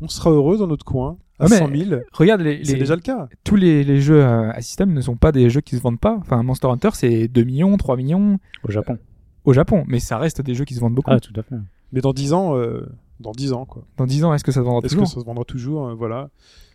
On sera heureux dans notre coin à mais 100 000. Regarde les, C'est les- déjà le cas. tous les, les jeux euh, à système ne sont pas des jeux qui se vendent pas. Enfin, Monster Hunter, c'est 2 millions, 3 millions Au Japon. Au Japon, mais ça reste des jeux qui se vendent beaucoup. Ah, tout à fait. Mais dans 10 ans, euh, dans 10 ans, quoi. Dans 10 ans, est-ce que ça se vendra Est-ce toujours que ça se vendra toujours euh, Voilà.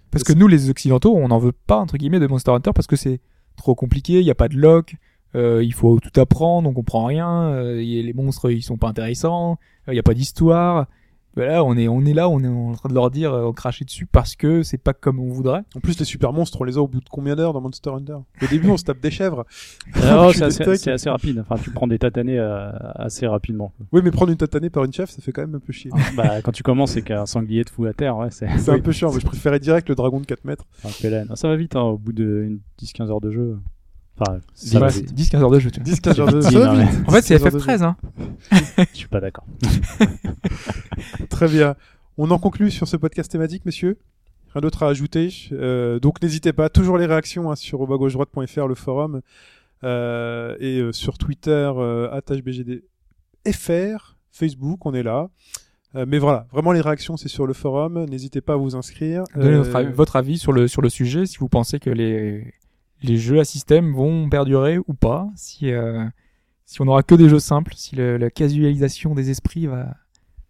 Parce que nous, les Occidentaux, on n'en veut pas, entre guillemets, de Monster Hunter parce que c'est trop compliqué, il n'y a pas de lock, euh, il faut tout apprendre, on comprend rien, euh, y a- les monstres, ils sont pas intéressants, euh, il n'y a pas d'histoire. Voilà, on est, on est là, on est en train de leur dire, euh, cracher dessus parce que c'est pas comme on voudrait. En plus, les super monstres, on les a au bout de combien d'heures dans Monster Hunter? Au début, on se tape des chèvres. *laughs* Ah, *laughs* c'est assez, assez rapide. Enfin, tu prends des tatanés euh, assez rapidement. Oui, mais prendre une tatanée par une chèvre, ça fait quand même un peu chier. bah, quand tu commences, c'est qu'un sanglier te fout à terre. Ouais, c'est C'est un *laughs* peu chiant, mais je préférais direct le dragon de 4 mètres. laine. Ah, Ça va vite, hein, au bout de 10-15 heures de jeu. Enfin, Ça ça va va, vite. c'est 10-15 heures de jeu. tu vois. 10 15 heures de vite. En fait, c'est 10-15 heures de FF13, hein. Je suis pas d'accord. jeu. *laughs* Très bien. On en conclut sur ce podcast thématique, messieurs. Rien d'autre à ajouter. Euh, donc n'hésitez pas, toujours les réactions hein, sur droite.fr, le forum, euh, et euh, sur Twitter, euh, @hbgdfr, Facebook, on est là. Euh, mais voilà, vraiment les réactions, c'est sur le forum. N'hésitez pas à vous inscrire. Donnez Euh, votre avis- votre avis sur le, sur le sujet, si vous pensez que les, les jeux à système vont perdurer ou pas, si, euh, si on aura que des jeux simples, si le- la casualisation des esprits va,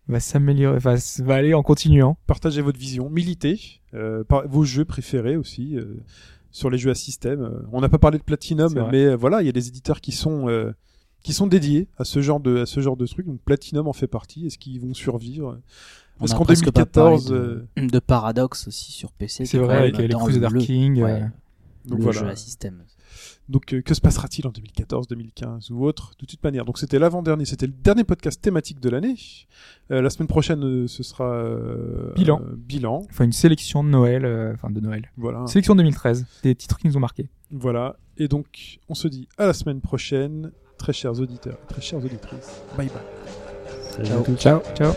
va s'améliorer, va, va aller en continuant. partagez votre vision, militez, euh, par vos jeux préférés aussi euh, sur les jeux à système. Euh, on n'a pas parlé de Platinum, mais euh, voilà, il y a des éditeurs qui sont euh, qui sont dédiés à ce genre de à ce genre de truc. Donc Platinum en fait partie. Est-ce qu'ils vont survivre? A qu'en presque pas parlé 2014 euh, de, de Paradox aussi sur PC. C'est vrai, avec les Crusader King. ouais, euh, donc le voilà. jeu à système. Donc euh, que se passera-t-il en 2014, 2015 ou autre? De toute manière. Donc c'était l'avant-dernier, c'était le dernier podcast thématique de l'année. Euh, la semaine prochaine, euh, ce sera euh, Bilan. euh, bilan. Enfin, une sélection de Noël, euh, enfin de Noël. Voilà. Sélection 2013, des titres qui nous ont marqués. Voilà. Et donc, on se dit à la semaine prochaine, très chers auditeurs, très chères auditrices. Bye bye. Tous. Ciao. Ciao.